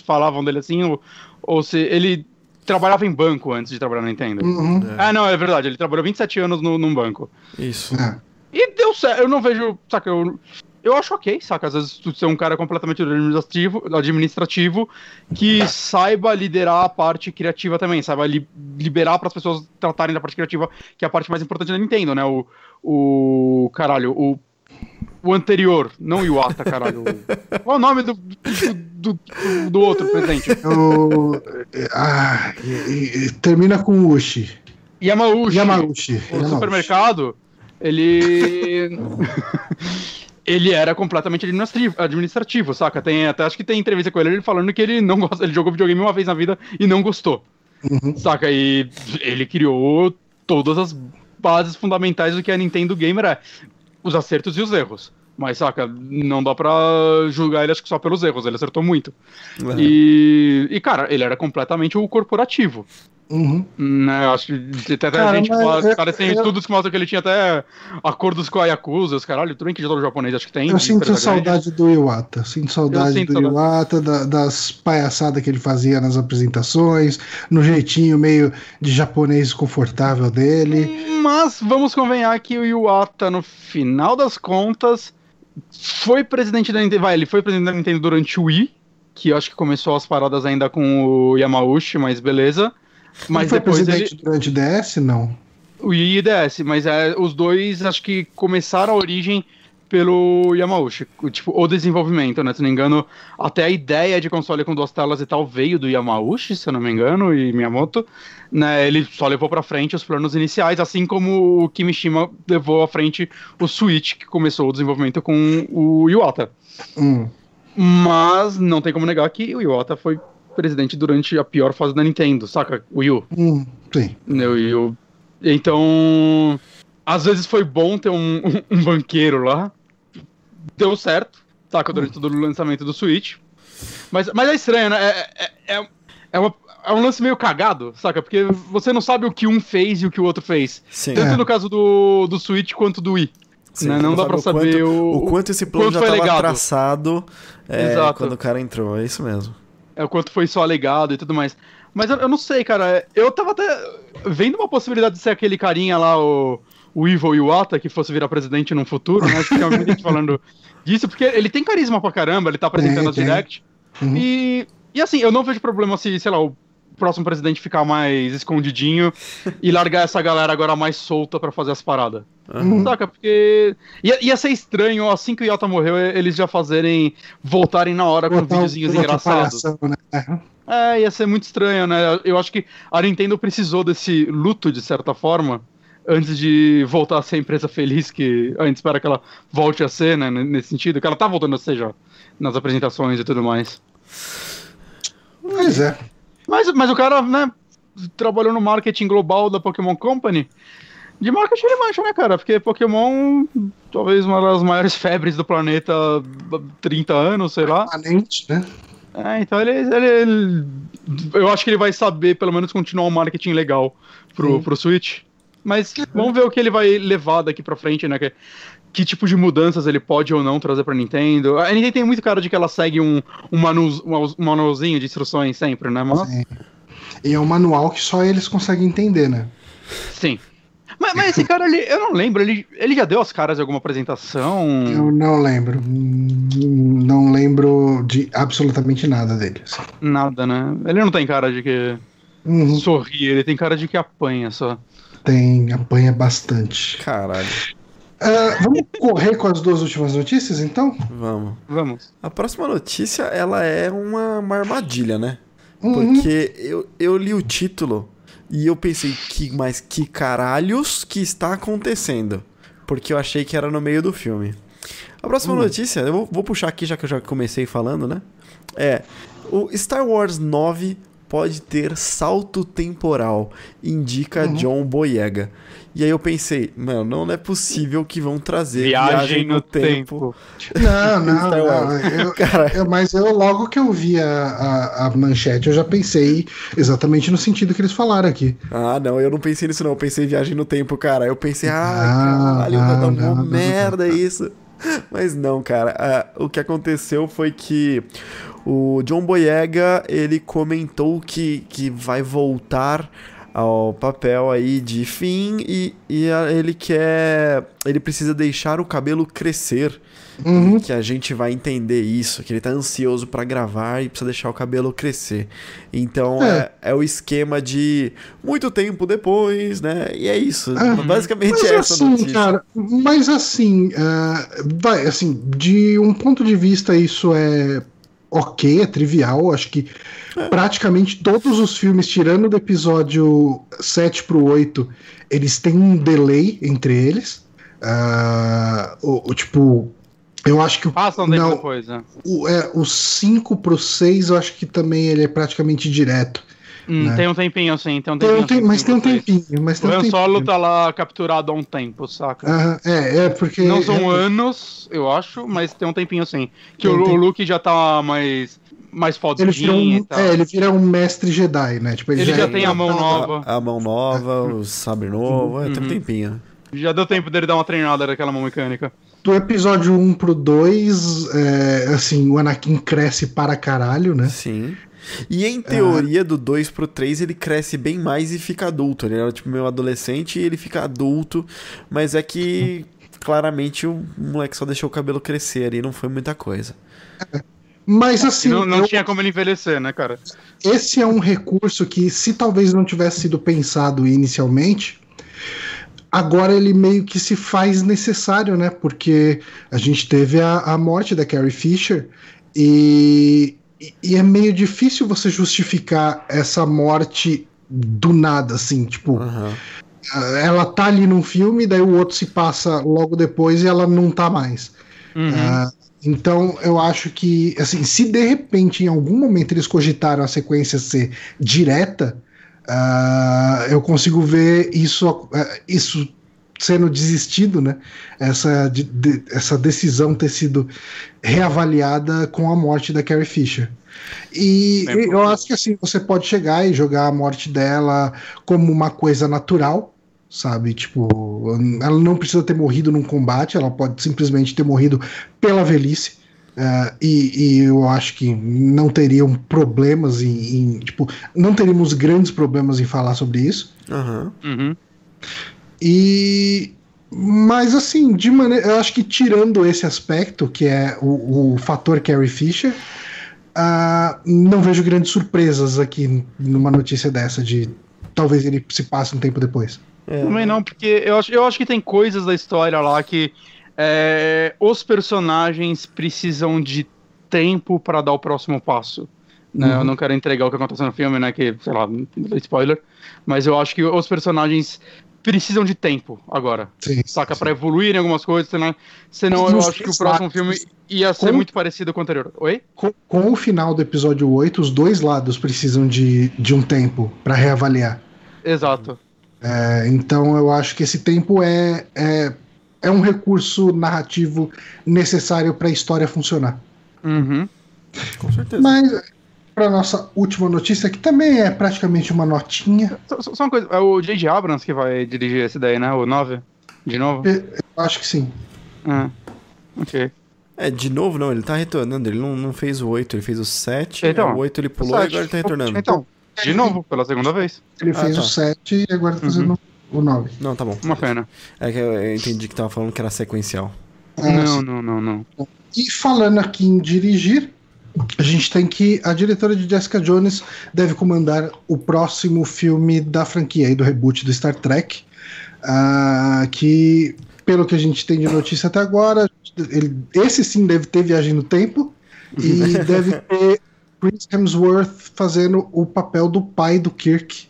B: falavam dele assim, ou, ou se ele trabalhava em banco antes de trabalhar na Nintendo.
A: Uhum.
B: Ah, não, é verdade, ele trabalhou 27 anos no, num banco.
C: Isso.
A: É.
B: E deu certo, eu não vejo, saca, eu, eu acho ok, saca, às vezes tu ser um cara completamente administrativo, administrativo que saiba liderar a parte criativa também, saiba li, liberar para as pessoas tratarem da parte criativa, que é a parte mais importante da Nintendo, né, o, o caralho, o, o anterior, não o Iwata, caralho, qual é o nome do, do, do, do outro presidente?
A: O, ah, e- e- termina com Uchi.
B: Yamauchi.
A: Yamauchi.
B: o
A: Yamauchi.
B: supermercado, ele. ele era completamente administrativo, administrativo, saca? Tem, até acho que tem entrevista com ele, ele falando que ele não gosta, ele jogou videogame uma vez na vida e não gostou.
A: Uhum.
B: Saca? E ele criou todas as bases fundamentais do que a Nintendo Gamer é. Os acertos e os erros. Mas, saca, não dá pra julgar ele acho que só pelos erros, ele acertou muito.
C: É.
B: E, e, cara, ele era completamente o corporativo.
A: Uhum.
B: Né, eu acho que até, até
A: Cara,
B: gente fala,
A: eu-
B: cara, tem
A: eu-
B: estudos que mostram que ele tinha até acordos com a Yakuza, os caralho, tudo bem que de todo japonês acho que tem.
A: Eu sinto
B: empresa grande.
A: saudade do Iwata. Sinto saudade
B: sinto
A: do
B: saudade.
A: Iwata, da- das palhaçadas que ele fazia nas apresentações, no jeitinho meio de japonês confortável dele.
B: Mas vamos convenhar que o Iwata, no final das contas, foi presidente da Nintendo. Vai, ele foi presidente da Nintendo durante o Wii, que eu acho que começou as paradas ainda com o Yamauchi, mas beleza. Mas
A: ele foi
B: depois ele,
A: presidente durante o DS? Não.
B: o Wii e DS, mas é, os dois acho que começaram a origem pelo Yamauchi, o- tipo, o desenvolvimento, né? Se não me engano, até a ideia de console com duas telas e tal veio do Yamauchi, se eu não me engano, e Miyamoto, né? Ele só levou pra frente os planos iniciais, assim como o Kimishima levou à frente o Switch, que começou o desenvolvimento com o Iwata.
A: Hum.
B: Mas não tem como negar que o Iwata foi presidente durante a pior fase da Nintendo, saca? O Wii U.
A: Hum. Sim.
B: né, Eu, eu- então, às vezes foi bom ter um, um, um banqueiro lá. Deu certo, saca, durante todo o lançamento do Switch. Mas, mas é estranho, né? É, é, é, é uma- é um lance meio cagado, saca? Porque você não sabe o que um fez e o que o outro fez.
C: Sim.
B: Tanto
A: É.
B: no caso do, do Switch quanto do Wii.
C: Sim,
B: né? Não dá pra
C: o
B: saber
C: quanto,
B: o,
C: o quanto esse plano
B: quanto
C: já
B: foi
C: estava
B: legado.
C: traçado é, quando o cara entrou. É isso mesmo.
B: É o quanto foi só alegado e tudo mais. Mas eu, eu não sei, cara. Eu tava até vendo uma possibilidade de ser aquele carinha lá, o, o Evil Iwata, que fosse virar presidente num futuro, né? Acho que tem muita gente falando disso, porque ele tem carisma pra caramba, ele tá apresentando as
A: tem.
B: direct.
A: Uhum.
B: E, e assim, eu não vejo problema se, sei lá, o próximo presidente ficar mais escondidinho e largar essa galera agora mais solta pra fazer as paradas.
C: Aham.
B: Saca? Porque. Ia, ia ser estranho, assim que o Yota morreu, eles já fazerem. voltarem na hora com
A: Botar um-
B: videozinhos engraçados.
A: né?
B: É, ia ser muito estranho, né? Eu acho que a Nintendo precisou desse luto, de certa forma, antes de voltar a ser a empresa feliz que a gente espera que ela volte a ser, né? Nesse sentido, que ela tá voltando a ser já nas apresentações e tudo mais.
A: Pois é.
B: Mas, mas o cara, né, trabalhou no marketing global da Pokémon Company. De marketing ele mancha, né, cara? Porque Pokémon, talvez uma das maiores febres do planeta há 30 anos, sei lá.
A: Permanente, né?
B: É, então ele, ele- ele- Eu acho que ele vai saber, pelo menos, continuar um marketing legal pro,
A: Sim.
B: pro Switch. Mas vamos ver o que ele vai levar daqui pra frente, né? Que, que tipo de mudanças ele pode ou não trazer pra Nintendo. A Nintendo tem muito cara de que ela segue um, um, manu, um manualzinho de instruções sempre, né? Mas,
A: Sim. E é um manual que só eles conseguem entender, né?
B: sim. Mas, mas esse cara, ele, eu não lembro, ele, ele já deu as caras em alguma apresentação?
A: Eu não lembro. Não lembro de absolutamente nada dele. assim.
B: Nada, né? Ele não tem cara de que
A: Uhum.
B: sorri, ele tem cara de que apanha só.
A: Tem, apanha bastante.
C: Caralho.
A: Ah, vamos correr com as duas últimas notícias, então?
C: Vamos.
B: Vamos.
C: A próxima notícia, ela é uma, uma armadilha, né?
A: Uhum.
C: Porque eu, eu li o título e eu pensei, que, mas que caralhos que está acontecendo? Porque eu achei que era no meio do filme. A próxima notícia, eu vou, vou puxar aqui, já que eu já comecei falando, né? É, o Star Wars 9 pode ter salto temporal, indica John Boyega. E aí eu pensei, mano, não é possível que vão trazer
B: Viagem, no, tempo.
A: Não, não, não.
C: Wars.
A: Eu,
C: Cara,
A: eu- mas eu, logo que eu vi a, a, a manchete, eu já pensei exatamente no sentido que eles falaram aqui.
C: Ah, não, eu não pensei nisso não, eu pensei em viagem no tempo, cara. Eu pensei, ah,
A: Não,
C: caralho, vai dar
A: não,
C: uma
A: não, não,
C: merda isso. Mas não, cara, ah, o que aconteceu foi que o John Boyega, ele comentou que, que vai voltar ao papel aí de fim e, e ele quer, ele precisa deixar o cabelo crescer.
A: Uhum.
C: Que a gente vai entender isso, que ele tá ansioso pra gravar e precisa deixar o cabelo crescer. Então é,
A: É.
C: é o esquema de muito tempo depois, né? E é isso.
A: Uhum.
C: Basicamente
A: Mas
C: é essa
A: assim,
C: notícia.
A: cara, mas assim, ah, vai, assim, de um ponto de vista isso é ok, é trivial, acho que praticamente todos os filmes, tirando do episódio 7 pro 8, eles têm um delay entre eles. Ah, o, o tipo, eu acho que o,
B: Passa tempo
A: Não.
B: depois, né?
A: o, é, o 5 pro 6, eu acho que também ele é praticamente direto.
B: Hum,
A: Né?
B: Tem um tempinho assim, tem um
A: Tem
B: tempinho
A: um tem-
B: assim,
A: mas tem um tempinho, mas
B: O
A: tem um
B: Han
A: tempinho.
B: Solo tá lá capturado há um tempo, saca?
A: Aham, é, é, porque.
B: Não são
A: é,
B: anos, eu acho, mas tem um tempinho assim. Que
A: Tem
B: o,
A: um
B: o Luke já tá mais, mais
A: Ele vira,
B: fodinho
A: um,
B: e tal.
A: é, ele vira um mestre Jedi, né? Tipo,
B: Ele já
A: é-
B: tem a mão nova.
C: A, a mão nova, o sabre novo, é, tem um
B: Uhum.
C: tempinho.
B: Já deu tempo dele dar uma treinada daquela mão mecânica.
A: Do episódio 1 pro 2, é, assim, o Anakin cresce para caralho, né?
C: Sim. E em teoria, do 2 pro 3, ele cresce bem mais e fica adulto. Ele era tipo meio adolescente e ele fica adulto. Mas é que claramente o moleque só deixou o cabelo crescer ali, não foi muita coisa.
A: Mas
B: E
A: assim,
B: não não
A: eu-
B: tinha como ele envelhecer, né, cara?
A: esse é um recurso que, se talvez não tivesse sido pensado inicialmente, agora ele meio que se faz necessário, né? Porque a gente teve a, a morte da Carrie Fisher e, e é meio difícil você justificar essa morte do nada, assim, tipo.
C: Aham.
A: ela tá ali num filme, daí o outro se passa logo depois e ela não tá mais.
B: Uhum.
A: Ah, então eu acho que, assim, se de repente em algum momento eles cogitaram a sequência ser direta, ah, eu consigo ver isso, ah, isso sendo desistido, né? Essa, de- de- essa decisão ter sido reavaliada com a morte da Carrie Fisher. E
B: Bem
A: eu acho que assim, você pode chegar e jogar a morte dela como uma coisa natural, sabe? Tipo, ela não precisa ter morrido num combate, ela pode simplesmente ter morrido pela velhice. eh, e, e eu acho que não teriam problemas em, em- Tipo, não teríamos grandes problemas em falar sobre isso.
C: Aham.
B: Uhum.
A: E. Mas assim, de maneira. Eu acho que tirando esse aspecto, que é o, o fator Carrie Fisher, ah, não vejo grandes surpresas aqui numa notícia dessa de talvez ele se passe um tempo depois.
B: É. Também não, porque eu acho, eu acho que tem coisas da história lá que é, os personagens precisam de tempo para dar o próximo passo. Né? Uhum. Eu não quero entregar o que acontece no filme, né? Que, sei lá, spoiler. Mas eu acho que os personagens precisam de tempo agora. Sim, saca? para evoluir em algumas coisas, né? Senão eu acho que o próximo filme ia ser com, muito parecido com o anterior. Oi?
A: Com, com, o final do episódio 8, os dois lados precisam de, de um tempo para reavaliar.
B: Exato.
A: É, então eu acho que esse tempo é, é, é um recurso narrativo necessário para a história funcionar.
B: Uhum.
C: Com certeza.
A: Mas para nossa última notícia, que também é praticamente uma notinha.
B: Só, só uma coisa, é o J.J. Abrams que vai dirigir esse daí, né? O 9? De novo?
A: Eu, eu acho que sim.
B: Ah, ok.
C: É, de novo não, ele tá retornando, ele não, não fez o 8, ele fez o 7,
B: então,
C: o 8 ele pulou e agora ele tá retornando.
B: Então, de novo, pela segunda vez.
A: Ele fez ah, tá. o 7 e agora tá fazendo uhum. o 9.
C: Não, tá bom.
B: Uma pena.
C: É que eu entendi que tava falando que era sequencial.
B: É, não, não, não, não.
A: E falando aqui em dirigir, a gente tem que a diretora de Jessica Jones deve comandar o próximo filme da franquia e do reboot do Star Trek, uh, que pelo que a gente tem de notícia até agora, ele, esse sim deve ter viagem no tempo e deve ter Chris Hemsworth fazendo o papel do pai do Kirk.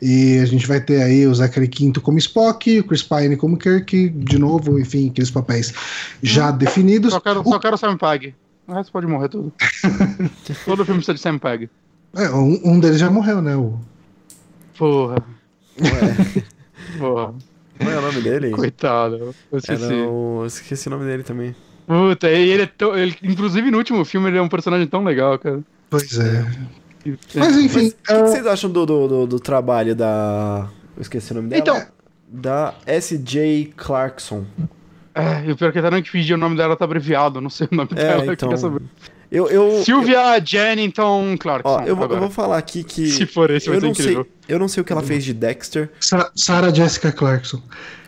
A: E a gente vai ter aí o Zachary Quinto como Spock, o Chris Pine como Kirk, de novo, enfim, aqueles papéis já definidos.
B: Só quero, o... só quero Sam Pag. O resto pode morrer tudo. Todo filme precisa de Sam Peg.
A: É, um, um, deles já morreu, né? O...
B: Porra. Ué. Porra.
C: Qual é o nome dele?
B: Coitado, eu esqueci.
C: Era o... esqueci o nome dele também.
B: Puta, e ele é tão. Ele, inclusive no último filme ele é um personagem tão legal, cara.
A: Pois é. Mas enfim.
C: O que, uh... que, vocês acham do, do, do, do, trabalho da. Eu esqueci o nome dela.
B: Então.
C: Da S.J. Clarkson.
B: É, e o pior é que até no Wikipedia o nome dela tá abreviado, não sei o nome é, dela.
C: Então... Eu, eu,
B: Sylvia eu... Jennington Clarkson.
C: Ó, eu, eu, vou falar aqui que.
B: Se for esse, vai
C: eu
B: ser
C: não
B: incrível.
C: Sei, eu não sei o que ela fez de Dexter.
A: Sa Sarah Jessica Clarkson.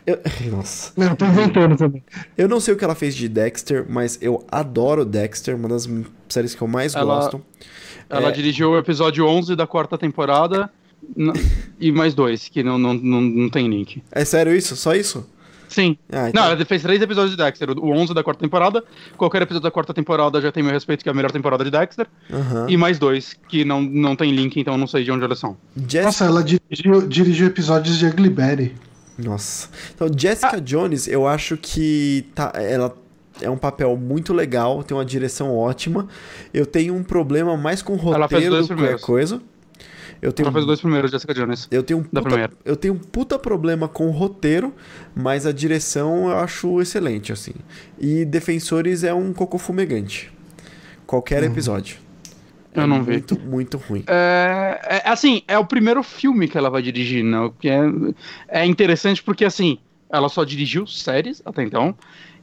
C: Eu... Nossa.
A: Eu tô inventando também.
C: Eu não sei o que ela fez de Dexter, mas eu adoro Dexter, uma das séries que eu mais
B: ela,
C: gosto.
B: Ela é... dirigiu o episódio 11 da quarta temporada e mais dois, que não, não, não, não tem link.
C: É sério isso? Só isso?
B: Sim. Ah, então... Não, ela fez três episódios de Dexter. O 11 da quarta temporada. Qualquer episódio da quarta temporada já tem meu respeito, que é a melhor temporada de Dexter.
C: Uhum.
B: E mais dois, que não, não tem link, então não sei de onde eles são.
A: Jessica... Nossa, ela dirigiu, dirigiu episódios de Ugly Betty.
C: Nossa. Então, Jessica ah. Jones, eu acho que tá, ela é um papel muito legal, tem uma direção ótima. Eu tenho um problema mais com o roteiro do que qualquer coisa.
B: Eu tenho Ela fez dois primeiros, Jessica Jones.
C: Eu tenho um puta, eu tenho um puta problema com o roteiro, mas a direção eu acho excelente, assim. E Defensores é um cocô fumegante. Qualquer uhum. episódio.
B: Eu é não
C: vi.
B: Muito,
C: muito ruim.
B: É, é, assim, é o primeiro filme que ela vai dirigir, né? É, é interessante porque, assim, ela só dirigiu séries até então.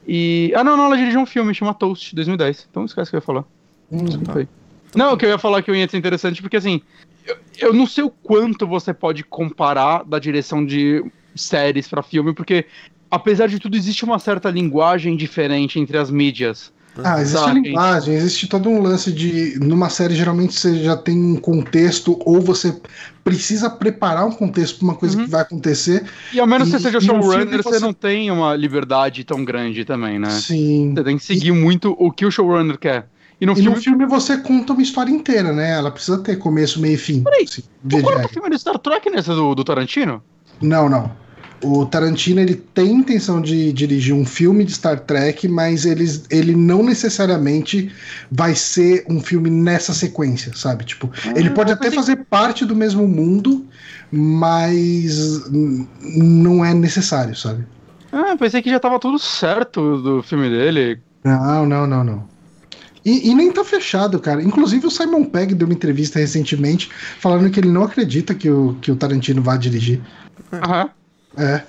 B: E. Ah, não, não, ela dirigiu um filme, chama Toast, 2010. Então esquece o que eu ia falar. Hum, tá. Não, o que eu ia falar que eu ia ser interessante, porque assim, eu, eu não sei o quanto você pode comparar da direção de séries para filme, porque apesar de tudo existe uma certa linguagem diferente entre as mídias.
A: Ah, existe a linguagem, existe todo um lance de. Numa série, geralmente você já tem um contexto, ou você precisa preparar um contexto para uma coisa uhum. que vai acontecer.
B: E ao menos e, você seja showrunner, você... você não tem uma liberdade tão grande também, né?
A: Sim.
B: Você tem que seguir e... muito o que o showrunner quer.
A: E no, e filme... no filme você conta uma história inteira, né? Ela precisa ter começo, meio e fim.
B: Peraí, assim, o filme do Star Trek nesse do, do Tarantino?
A: Não, não. O Tarantino ele tem intenção de dirigir um filme de Star Trek, mas eles, ele não necessariamente vai ser um filme nessa sequência, sabe? Tipo, ah, ele pode até fazer parte do mesmo mundo, mas não é necessário, sabe?
B: Ah, pensei que já tava tudo certo do filme dele.
A: Não, não, não, não. E, e, nem tá fechado, cara. Inclusive o Simon Pegg deu uma entrevista recentemente falando que ele não acredita que o, que o Tarantino vá dirigir.
B: Aham.
A: É.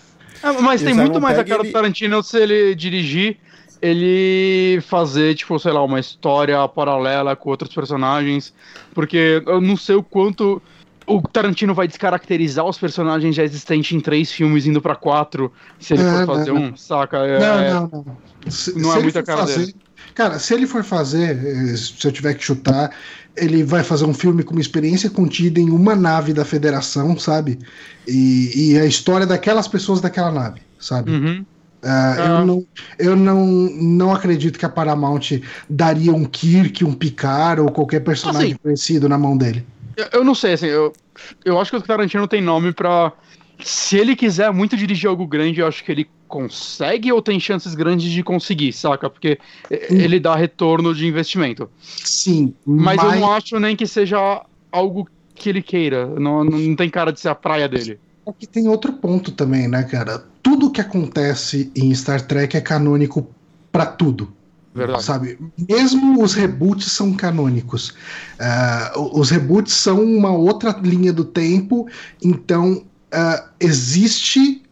B: Ah, mas e tem muito mais Pegg, a cara ele... do Tarantino se ele dirigir, ele fazer, tipo, sei lá, uma história paralela com outros personagens. Porque eu não sei o quanto o Tarantino vai descaracterizar os personagens já existentes em três filmes indo para quatro, se ele é, for fazer não, um, saca?
A: É, não, não, não. Se,
B: não é muita cara fazer, dele
A: Cara, se ele for fazer, eh, se eu tiver que chutar, ele vai fazer um filme com uma experiência contida em uma nave da Federação, sabe? E, e a história daquelas pessoas daquela nave, sabe?
B: Uhum.
A: Uh, Eu, não, eu não, não acredito que a Paramount daria um Kirk, um Picard ou qualquer personagem
B: Assim.
A: conhecido na mão dele.
B: Eu, eu não sei, assim, eu, eu acho que o Tarantino tem nome pra. Se ele quiser muito dirigir algo grande, eu acho que ele consegue ou tem chances grandes de conseguir, saca? Porque eh,
A: Hum.
B: ele dá retorno de investimento.
A: Sim,
B: Mas, eu não acho nem que seja algo que ele queira. Não, não tem cara de ser a praia dele.
A: É que tem outro ponto também, né, cara? Tudo que acontece em Star Trek é canônico pra tudo.
B: Verdade.
A: Sabe? Mesmo os reboots são canônicos. Ah, os reboots são uma outra linha do tempo, então ah, existe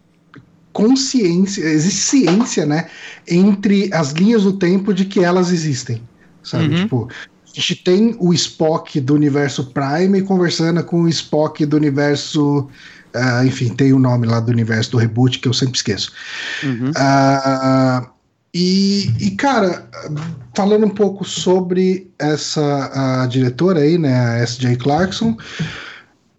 A: consciência, existe ciência, né, entre as linhas do tempo de que elas existem. Sabe?
B: Uhum.
A: Tipo, a gente tem o Spock do universo Prime conversando com o Spock do universo. ah, enfim, tem o nome lá do universo do reboot que eu sempre esqueço.
B: Uhum.
A: Ah, e, e, cara, falando um pouco sobre essa a diretora aí, né, a S.J. Clarkson,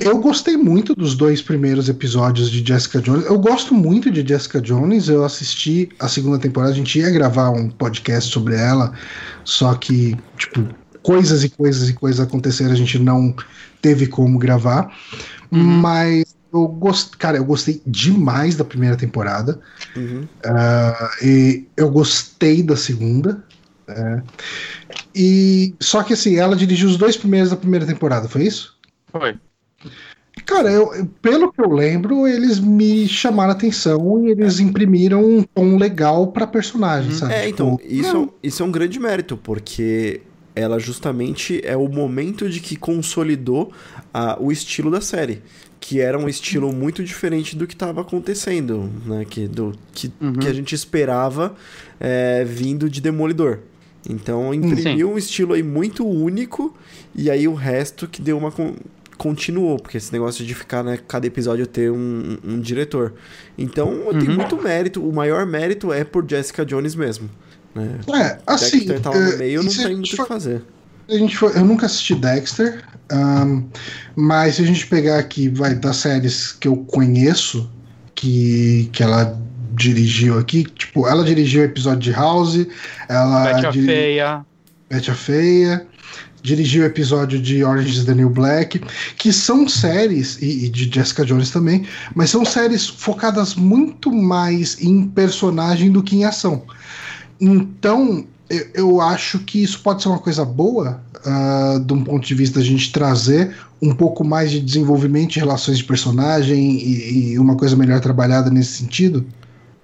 A: eu gostei muito dos dois primeiros episódios de Jessica Jones. Eu gosto muito de Jessica Jones. Eu assisti a segunda temporada. A gente ia gravar um podcast sobre ela, só que, tipo, coisas e coisas e coisas aconteceram. A gente não teve como gravar.
B: Uhum.
A: Mas eu gost... cara, eu gostei demais da primeira temporada.
C: Uhum.
A: Ah, e eu gostei da segunda. é. E só que assim, ela dirigiu os dois primeiros da primeira temporada, foi isso?
B: Foi.
A: Cara, eu, eu- pelo que eu lembro, eles me chamaram a atenção e eles imprimiram um tom legal pra personagem,
B: Uhum.
A: sabe?
C: É, então,
A: Tipo,
C: isso, isso é um grande mérito, porque ela justamente é o momento de que consolidou a- o estilo da série. Que era um estilo muito diferente do que estava acontecendo, né? Que, do, que,
B: Uhum.
C: que a gente esperava é, vindo de Demolidor. Então imprimiu um estilo aí muito único, e aí o resto que deu uma. Con- continuou, porque esse negócio de ficar, né, cada episódio ter um, um diretor. Então tem
B: Uhum.
C: muito mérito, o maior mérito é por Jessica Jones mesmo. Né?
A: é, assim.
C: Dexter tá lá no
A: é,
C: meio, não tem
A: gente
C: muito o que fazer.
A: a gente for- eu nunca assisti Dexter, ahn, mas se a gente pegar aqui, vai, das séries que eu conheço, que, que ela dirigiu aqui, tipo, ela dirigiu o episódio de House, ela
B: Betty a Feia.
A: Betty a Feia, dirigiu o episódio de Orange is the New Black, que são séries, e, e de Jessica Jones também, mas são séries focadas muito mais em personagem do que em ação. Então, eu, eu acho que isso pode ser uma coisa boa, ah, de um ponto de vista da gente trazer um pouco mais de desenvolvimento de relações de personagem e, e uma coisa melhor trabalhada nesse sentido.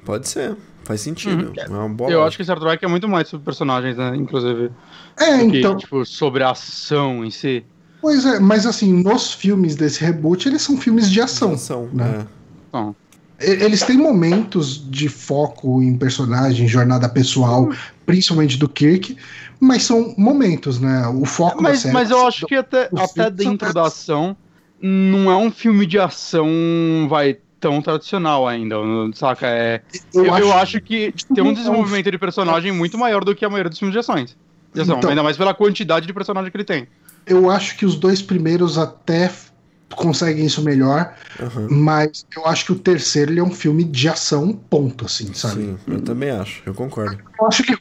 C: Pode ser, faz sentido. É uma boa
B: Eu acho que Star Trek é muito mais sobre personagens, né? Inclusive.
A: É,
B: que,
A: então.
B: tipo, sobre a ação em si.
A: Pois é, mas assim, nos filmes desse reboot, eles são filmes de ação.
C: Ação,
A: né?
C: é.
B: Bom,
A: E- Eles têm momentos de foco em personagem, jornada pessoal, principalmente do Kirk, mas são momentos, né? O foco da
B: mas,
A: série.
B: mas eu acho que até, até dentro da ação, não é um filme de ação, vai, tão tradicional ainda, saca? É, eu, eu acho que tem um desenvolvimento de personagem muito maior do que a maioria dos filmes de ações. De ação,
A: Então.
B: ainda mais pela quantidade de personagem que ele tem.
A: Eu acho que os dois primeiros até conseguem isso melhor,
C: Aham.
A: mas eu acho que o terceiro ele é um filme de ação, ponto, assim, sabe?
C: Sim, eu também acho, eu concordo.
A: Eu acho que é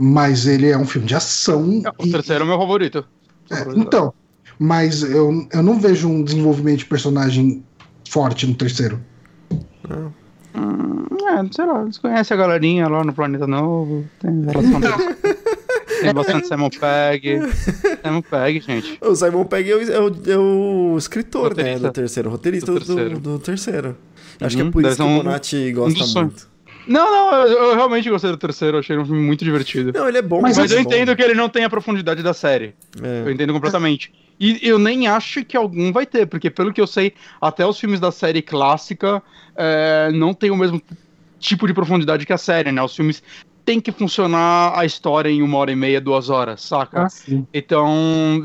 A: mas ele é um filme de ação.
B: O terceiro é o meu favorito.
A: É, então, mas eu, eu não vejo um desenvolvimento de personagem forte no terceiro.
B: Hum, é, sei lá, eles conhecem a galerinha lá no Planeta Novo, tem relação. Tem bastante Simon Pegg. Simon Pegg, gente.
C: O Simon Pegg é o, é o- é o escritor, né,
B: Roteirista.
C: do terceiro, roteirista
B: Do
C: do, do
B: terceiro.
C: do terceiro. Acho que
B: Uhum,
C: é por
B: deve
C: isso que o
B: um-
C: Bonatti gosta
B: dos sonhos.
C: muito.
B: Não, não, eu, eu realmente gostei do terceiro, achei um filme muito divertido.
C: Não, ele é bom,
A: Mas
B: Mas
C: é
B: eu
C: bom.
B: entendo que ele não tem a profundidade da série. Eu
C: É.
B: entendo completamente. E eu nem acho que algum vai ter, porque pelo que eu sei, até os filmes da série clássica é, não tem o mesmo tipo de profundidade que a série, né? Os filmes têm que funcionar a história em uma hora e meia, duas horas, saca?
A: sim.
B: Então,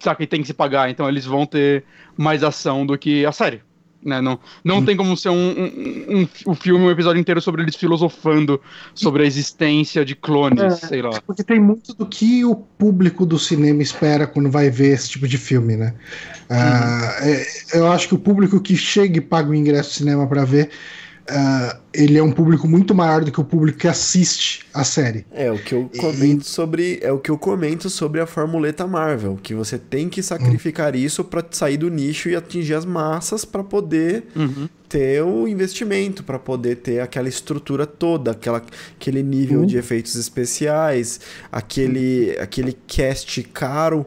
B: saca, e tem que se pagar, então eles vão ter mais ação do que a série. Né? Não, não hum. tem como ser um, um, um, um, filme, um episódio inteiro sobre eles filosofando sobre a existência de clones, é, sei lá.
A: Porque tem muito do que o público do cinema espera quando vai ver esse tipo de filme, né? Uh, eu acho que o público que chega e paga o ingresso do cinema para ver Uh, ele é um público muito maior do que o público que assiste a série.
C: É o que eu comento e... sobre é o que eu comento sobre a formuleta Marvel, que você tem que sacrificar hum. isso para sair do nicho e atingir as massas para poder uhum. ter o investimento, para poder ter aquela estrutura toda, aquela, aquele nível uhum. de efeitos especiais, aquele aquele cast caro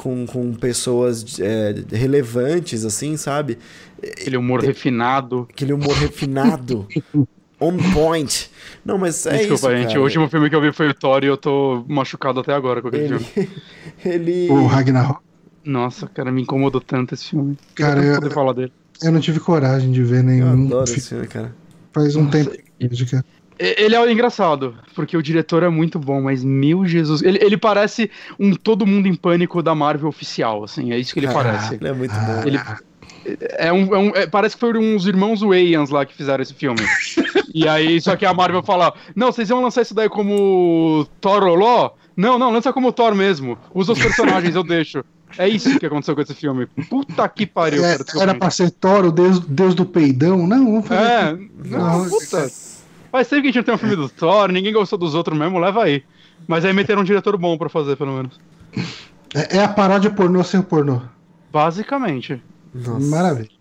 C: com, com pessoas é, relevantes, assim, sabe?
B: Aquele humor refinado.
C: Aquele humor refinado. on point. Não, mas é Desculpa, isso, gente. Cara.
B: O último filme que eu vi foi o Thor e eu tô machucado até agora com aquele ele... filme.
C: ele...
A: O Ragnarok?
B: Nossa, cara, me incomodou tanto esse filme.
A: Cara, eu, poder falar dele. eu não tive coragem de ver nenhum.
C: Eu adoro esse filme, cara.
A: Faz um Nossa. tempo que
B: ele é engraçado, porque o diretor é muito bom, mas meu Jesus. Ele, ele parece um todo mundo em pânico da Marvel oficial, assim, é isso que ele ah, parece.
C: Ele é muito bom.
B: Ele, é um, é um é, parece que foram uns irmãos Wayans lá que fizeram esse filme. e aí, só que a Marvel fala: Não, vocês iam lançar isso daí como Thor Não, não, lança como Thor mesmo. Usa os personagens, eu deixo. É isso que aconteceu com esse filme. Puta que pariu.
A: É, cara, era pra ser Thor, o deus, deus do peidão? Não, vamos fazer.
B: É, não, puta. Faz tempo que a gente não tem um filme do Thor, ninguém gostou dos outros mesmo, leva aí. Mas aí meteram um diretor bom pra fazer, pelo menos.
A: É, é a paródia pornô sem o pornô.
B: Basicamente.
A: Nossa. Maravilha.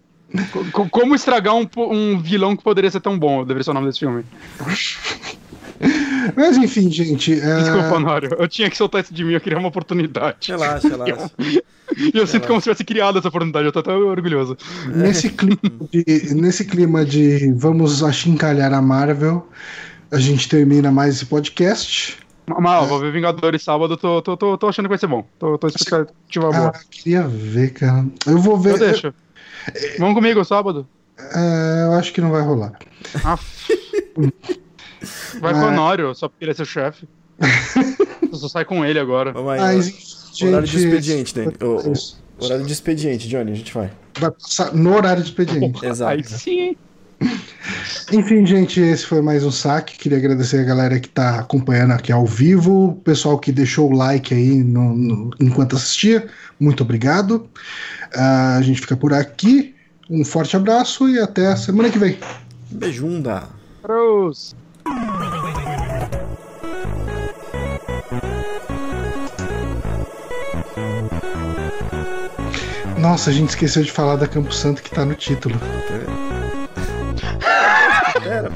B: Como estragar um, um, vilão que poderia ser tão bom? Deveria ser o nome desse filme.
A: Mas enfim, gente.
B: É... Desculpa, Nório. Eu tinha que soltar isso de mim, eu queria uma oportunidade.
C: Relaxa, relaxa.
B: E eu, sinto como se tivesse criado essa oportunidade, eu tô até orgulhoso.
A: Nesse clima de, nesse clima de vamos achincalhar a Marvel, a gente termina mais esse podcast.
B: Mal, é. vou ver Vingadores sábado, tô, tô, tô, tô achando que vai ser bom. Tô, tô expectativa boa. Ah,
A: queria ver, cara. Eu vou ver.
B: Eu deixo. Vamos comigo sábado?
A: É, eu acho que não vai rolar. Ah.
B: vai com o Honório, só porque ele é seu chefe. eu só sai com ele agora.
C: Vamos aí, Mas, gente, horário de expediente, né? O, horário de expediente, Johnny, a gente vai.
A: Vai passar no horário de expediente.
B: Exato. Aí sim, hein?
A: Enfim, gente, esse foi mais um saque. Queria agradecer a galera que está acompanhando aqui ao vivo, o pessoal que deixou o like aí no, no, enquanto assistia. Muito obrigado. Uh, a gente fica por aqui. Um forte abraço e até a semana que vem.
C: Beijunda.
B: Cruz.
A: Nossa, a gente esqueceu de falar da Campo Santo que tá no título.
C: Era.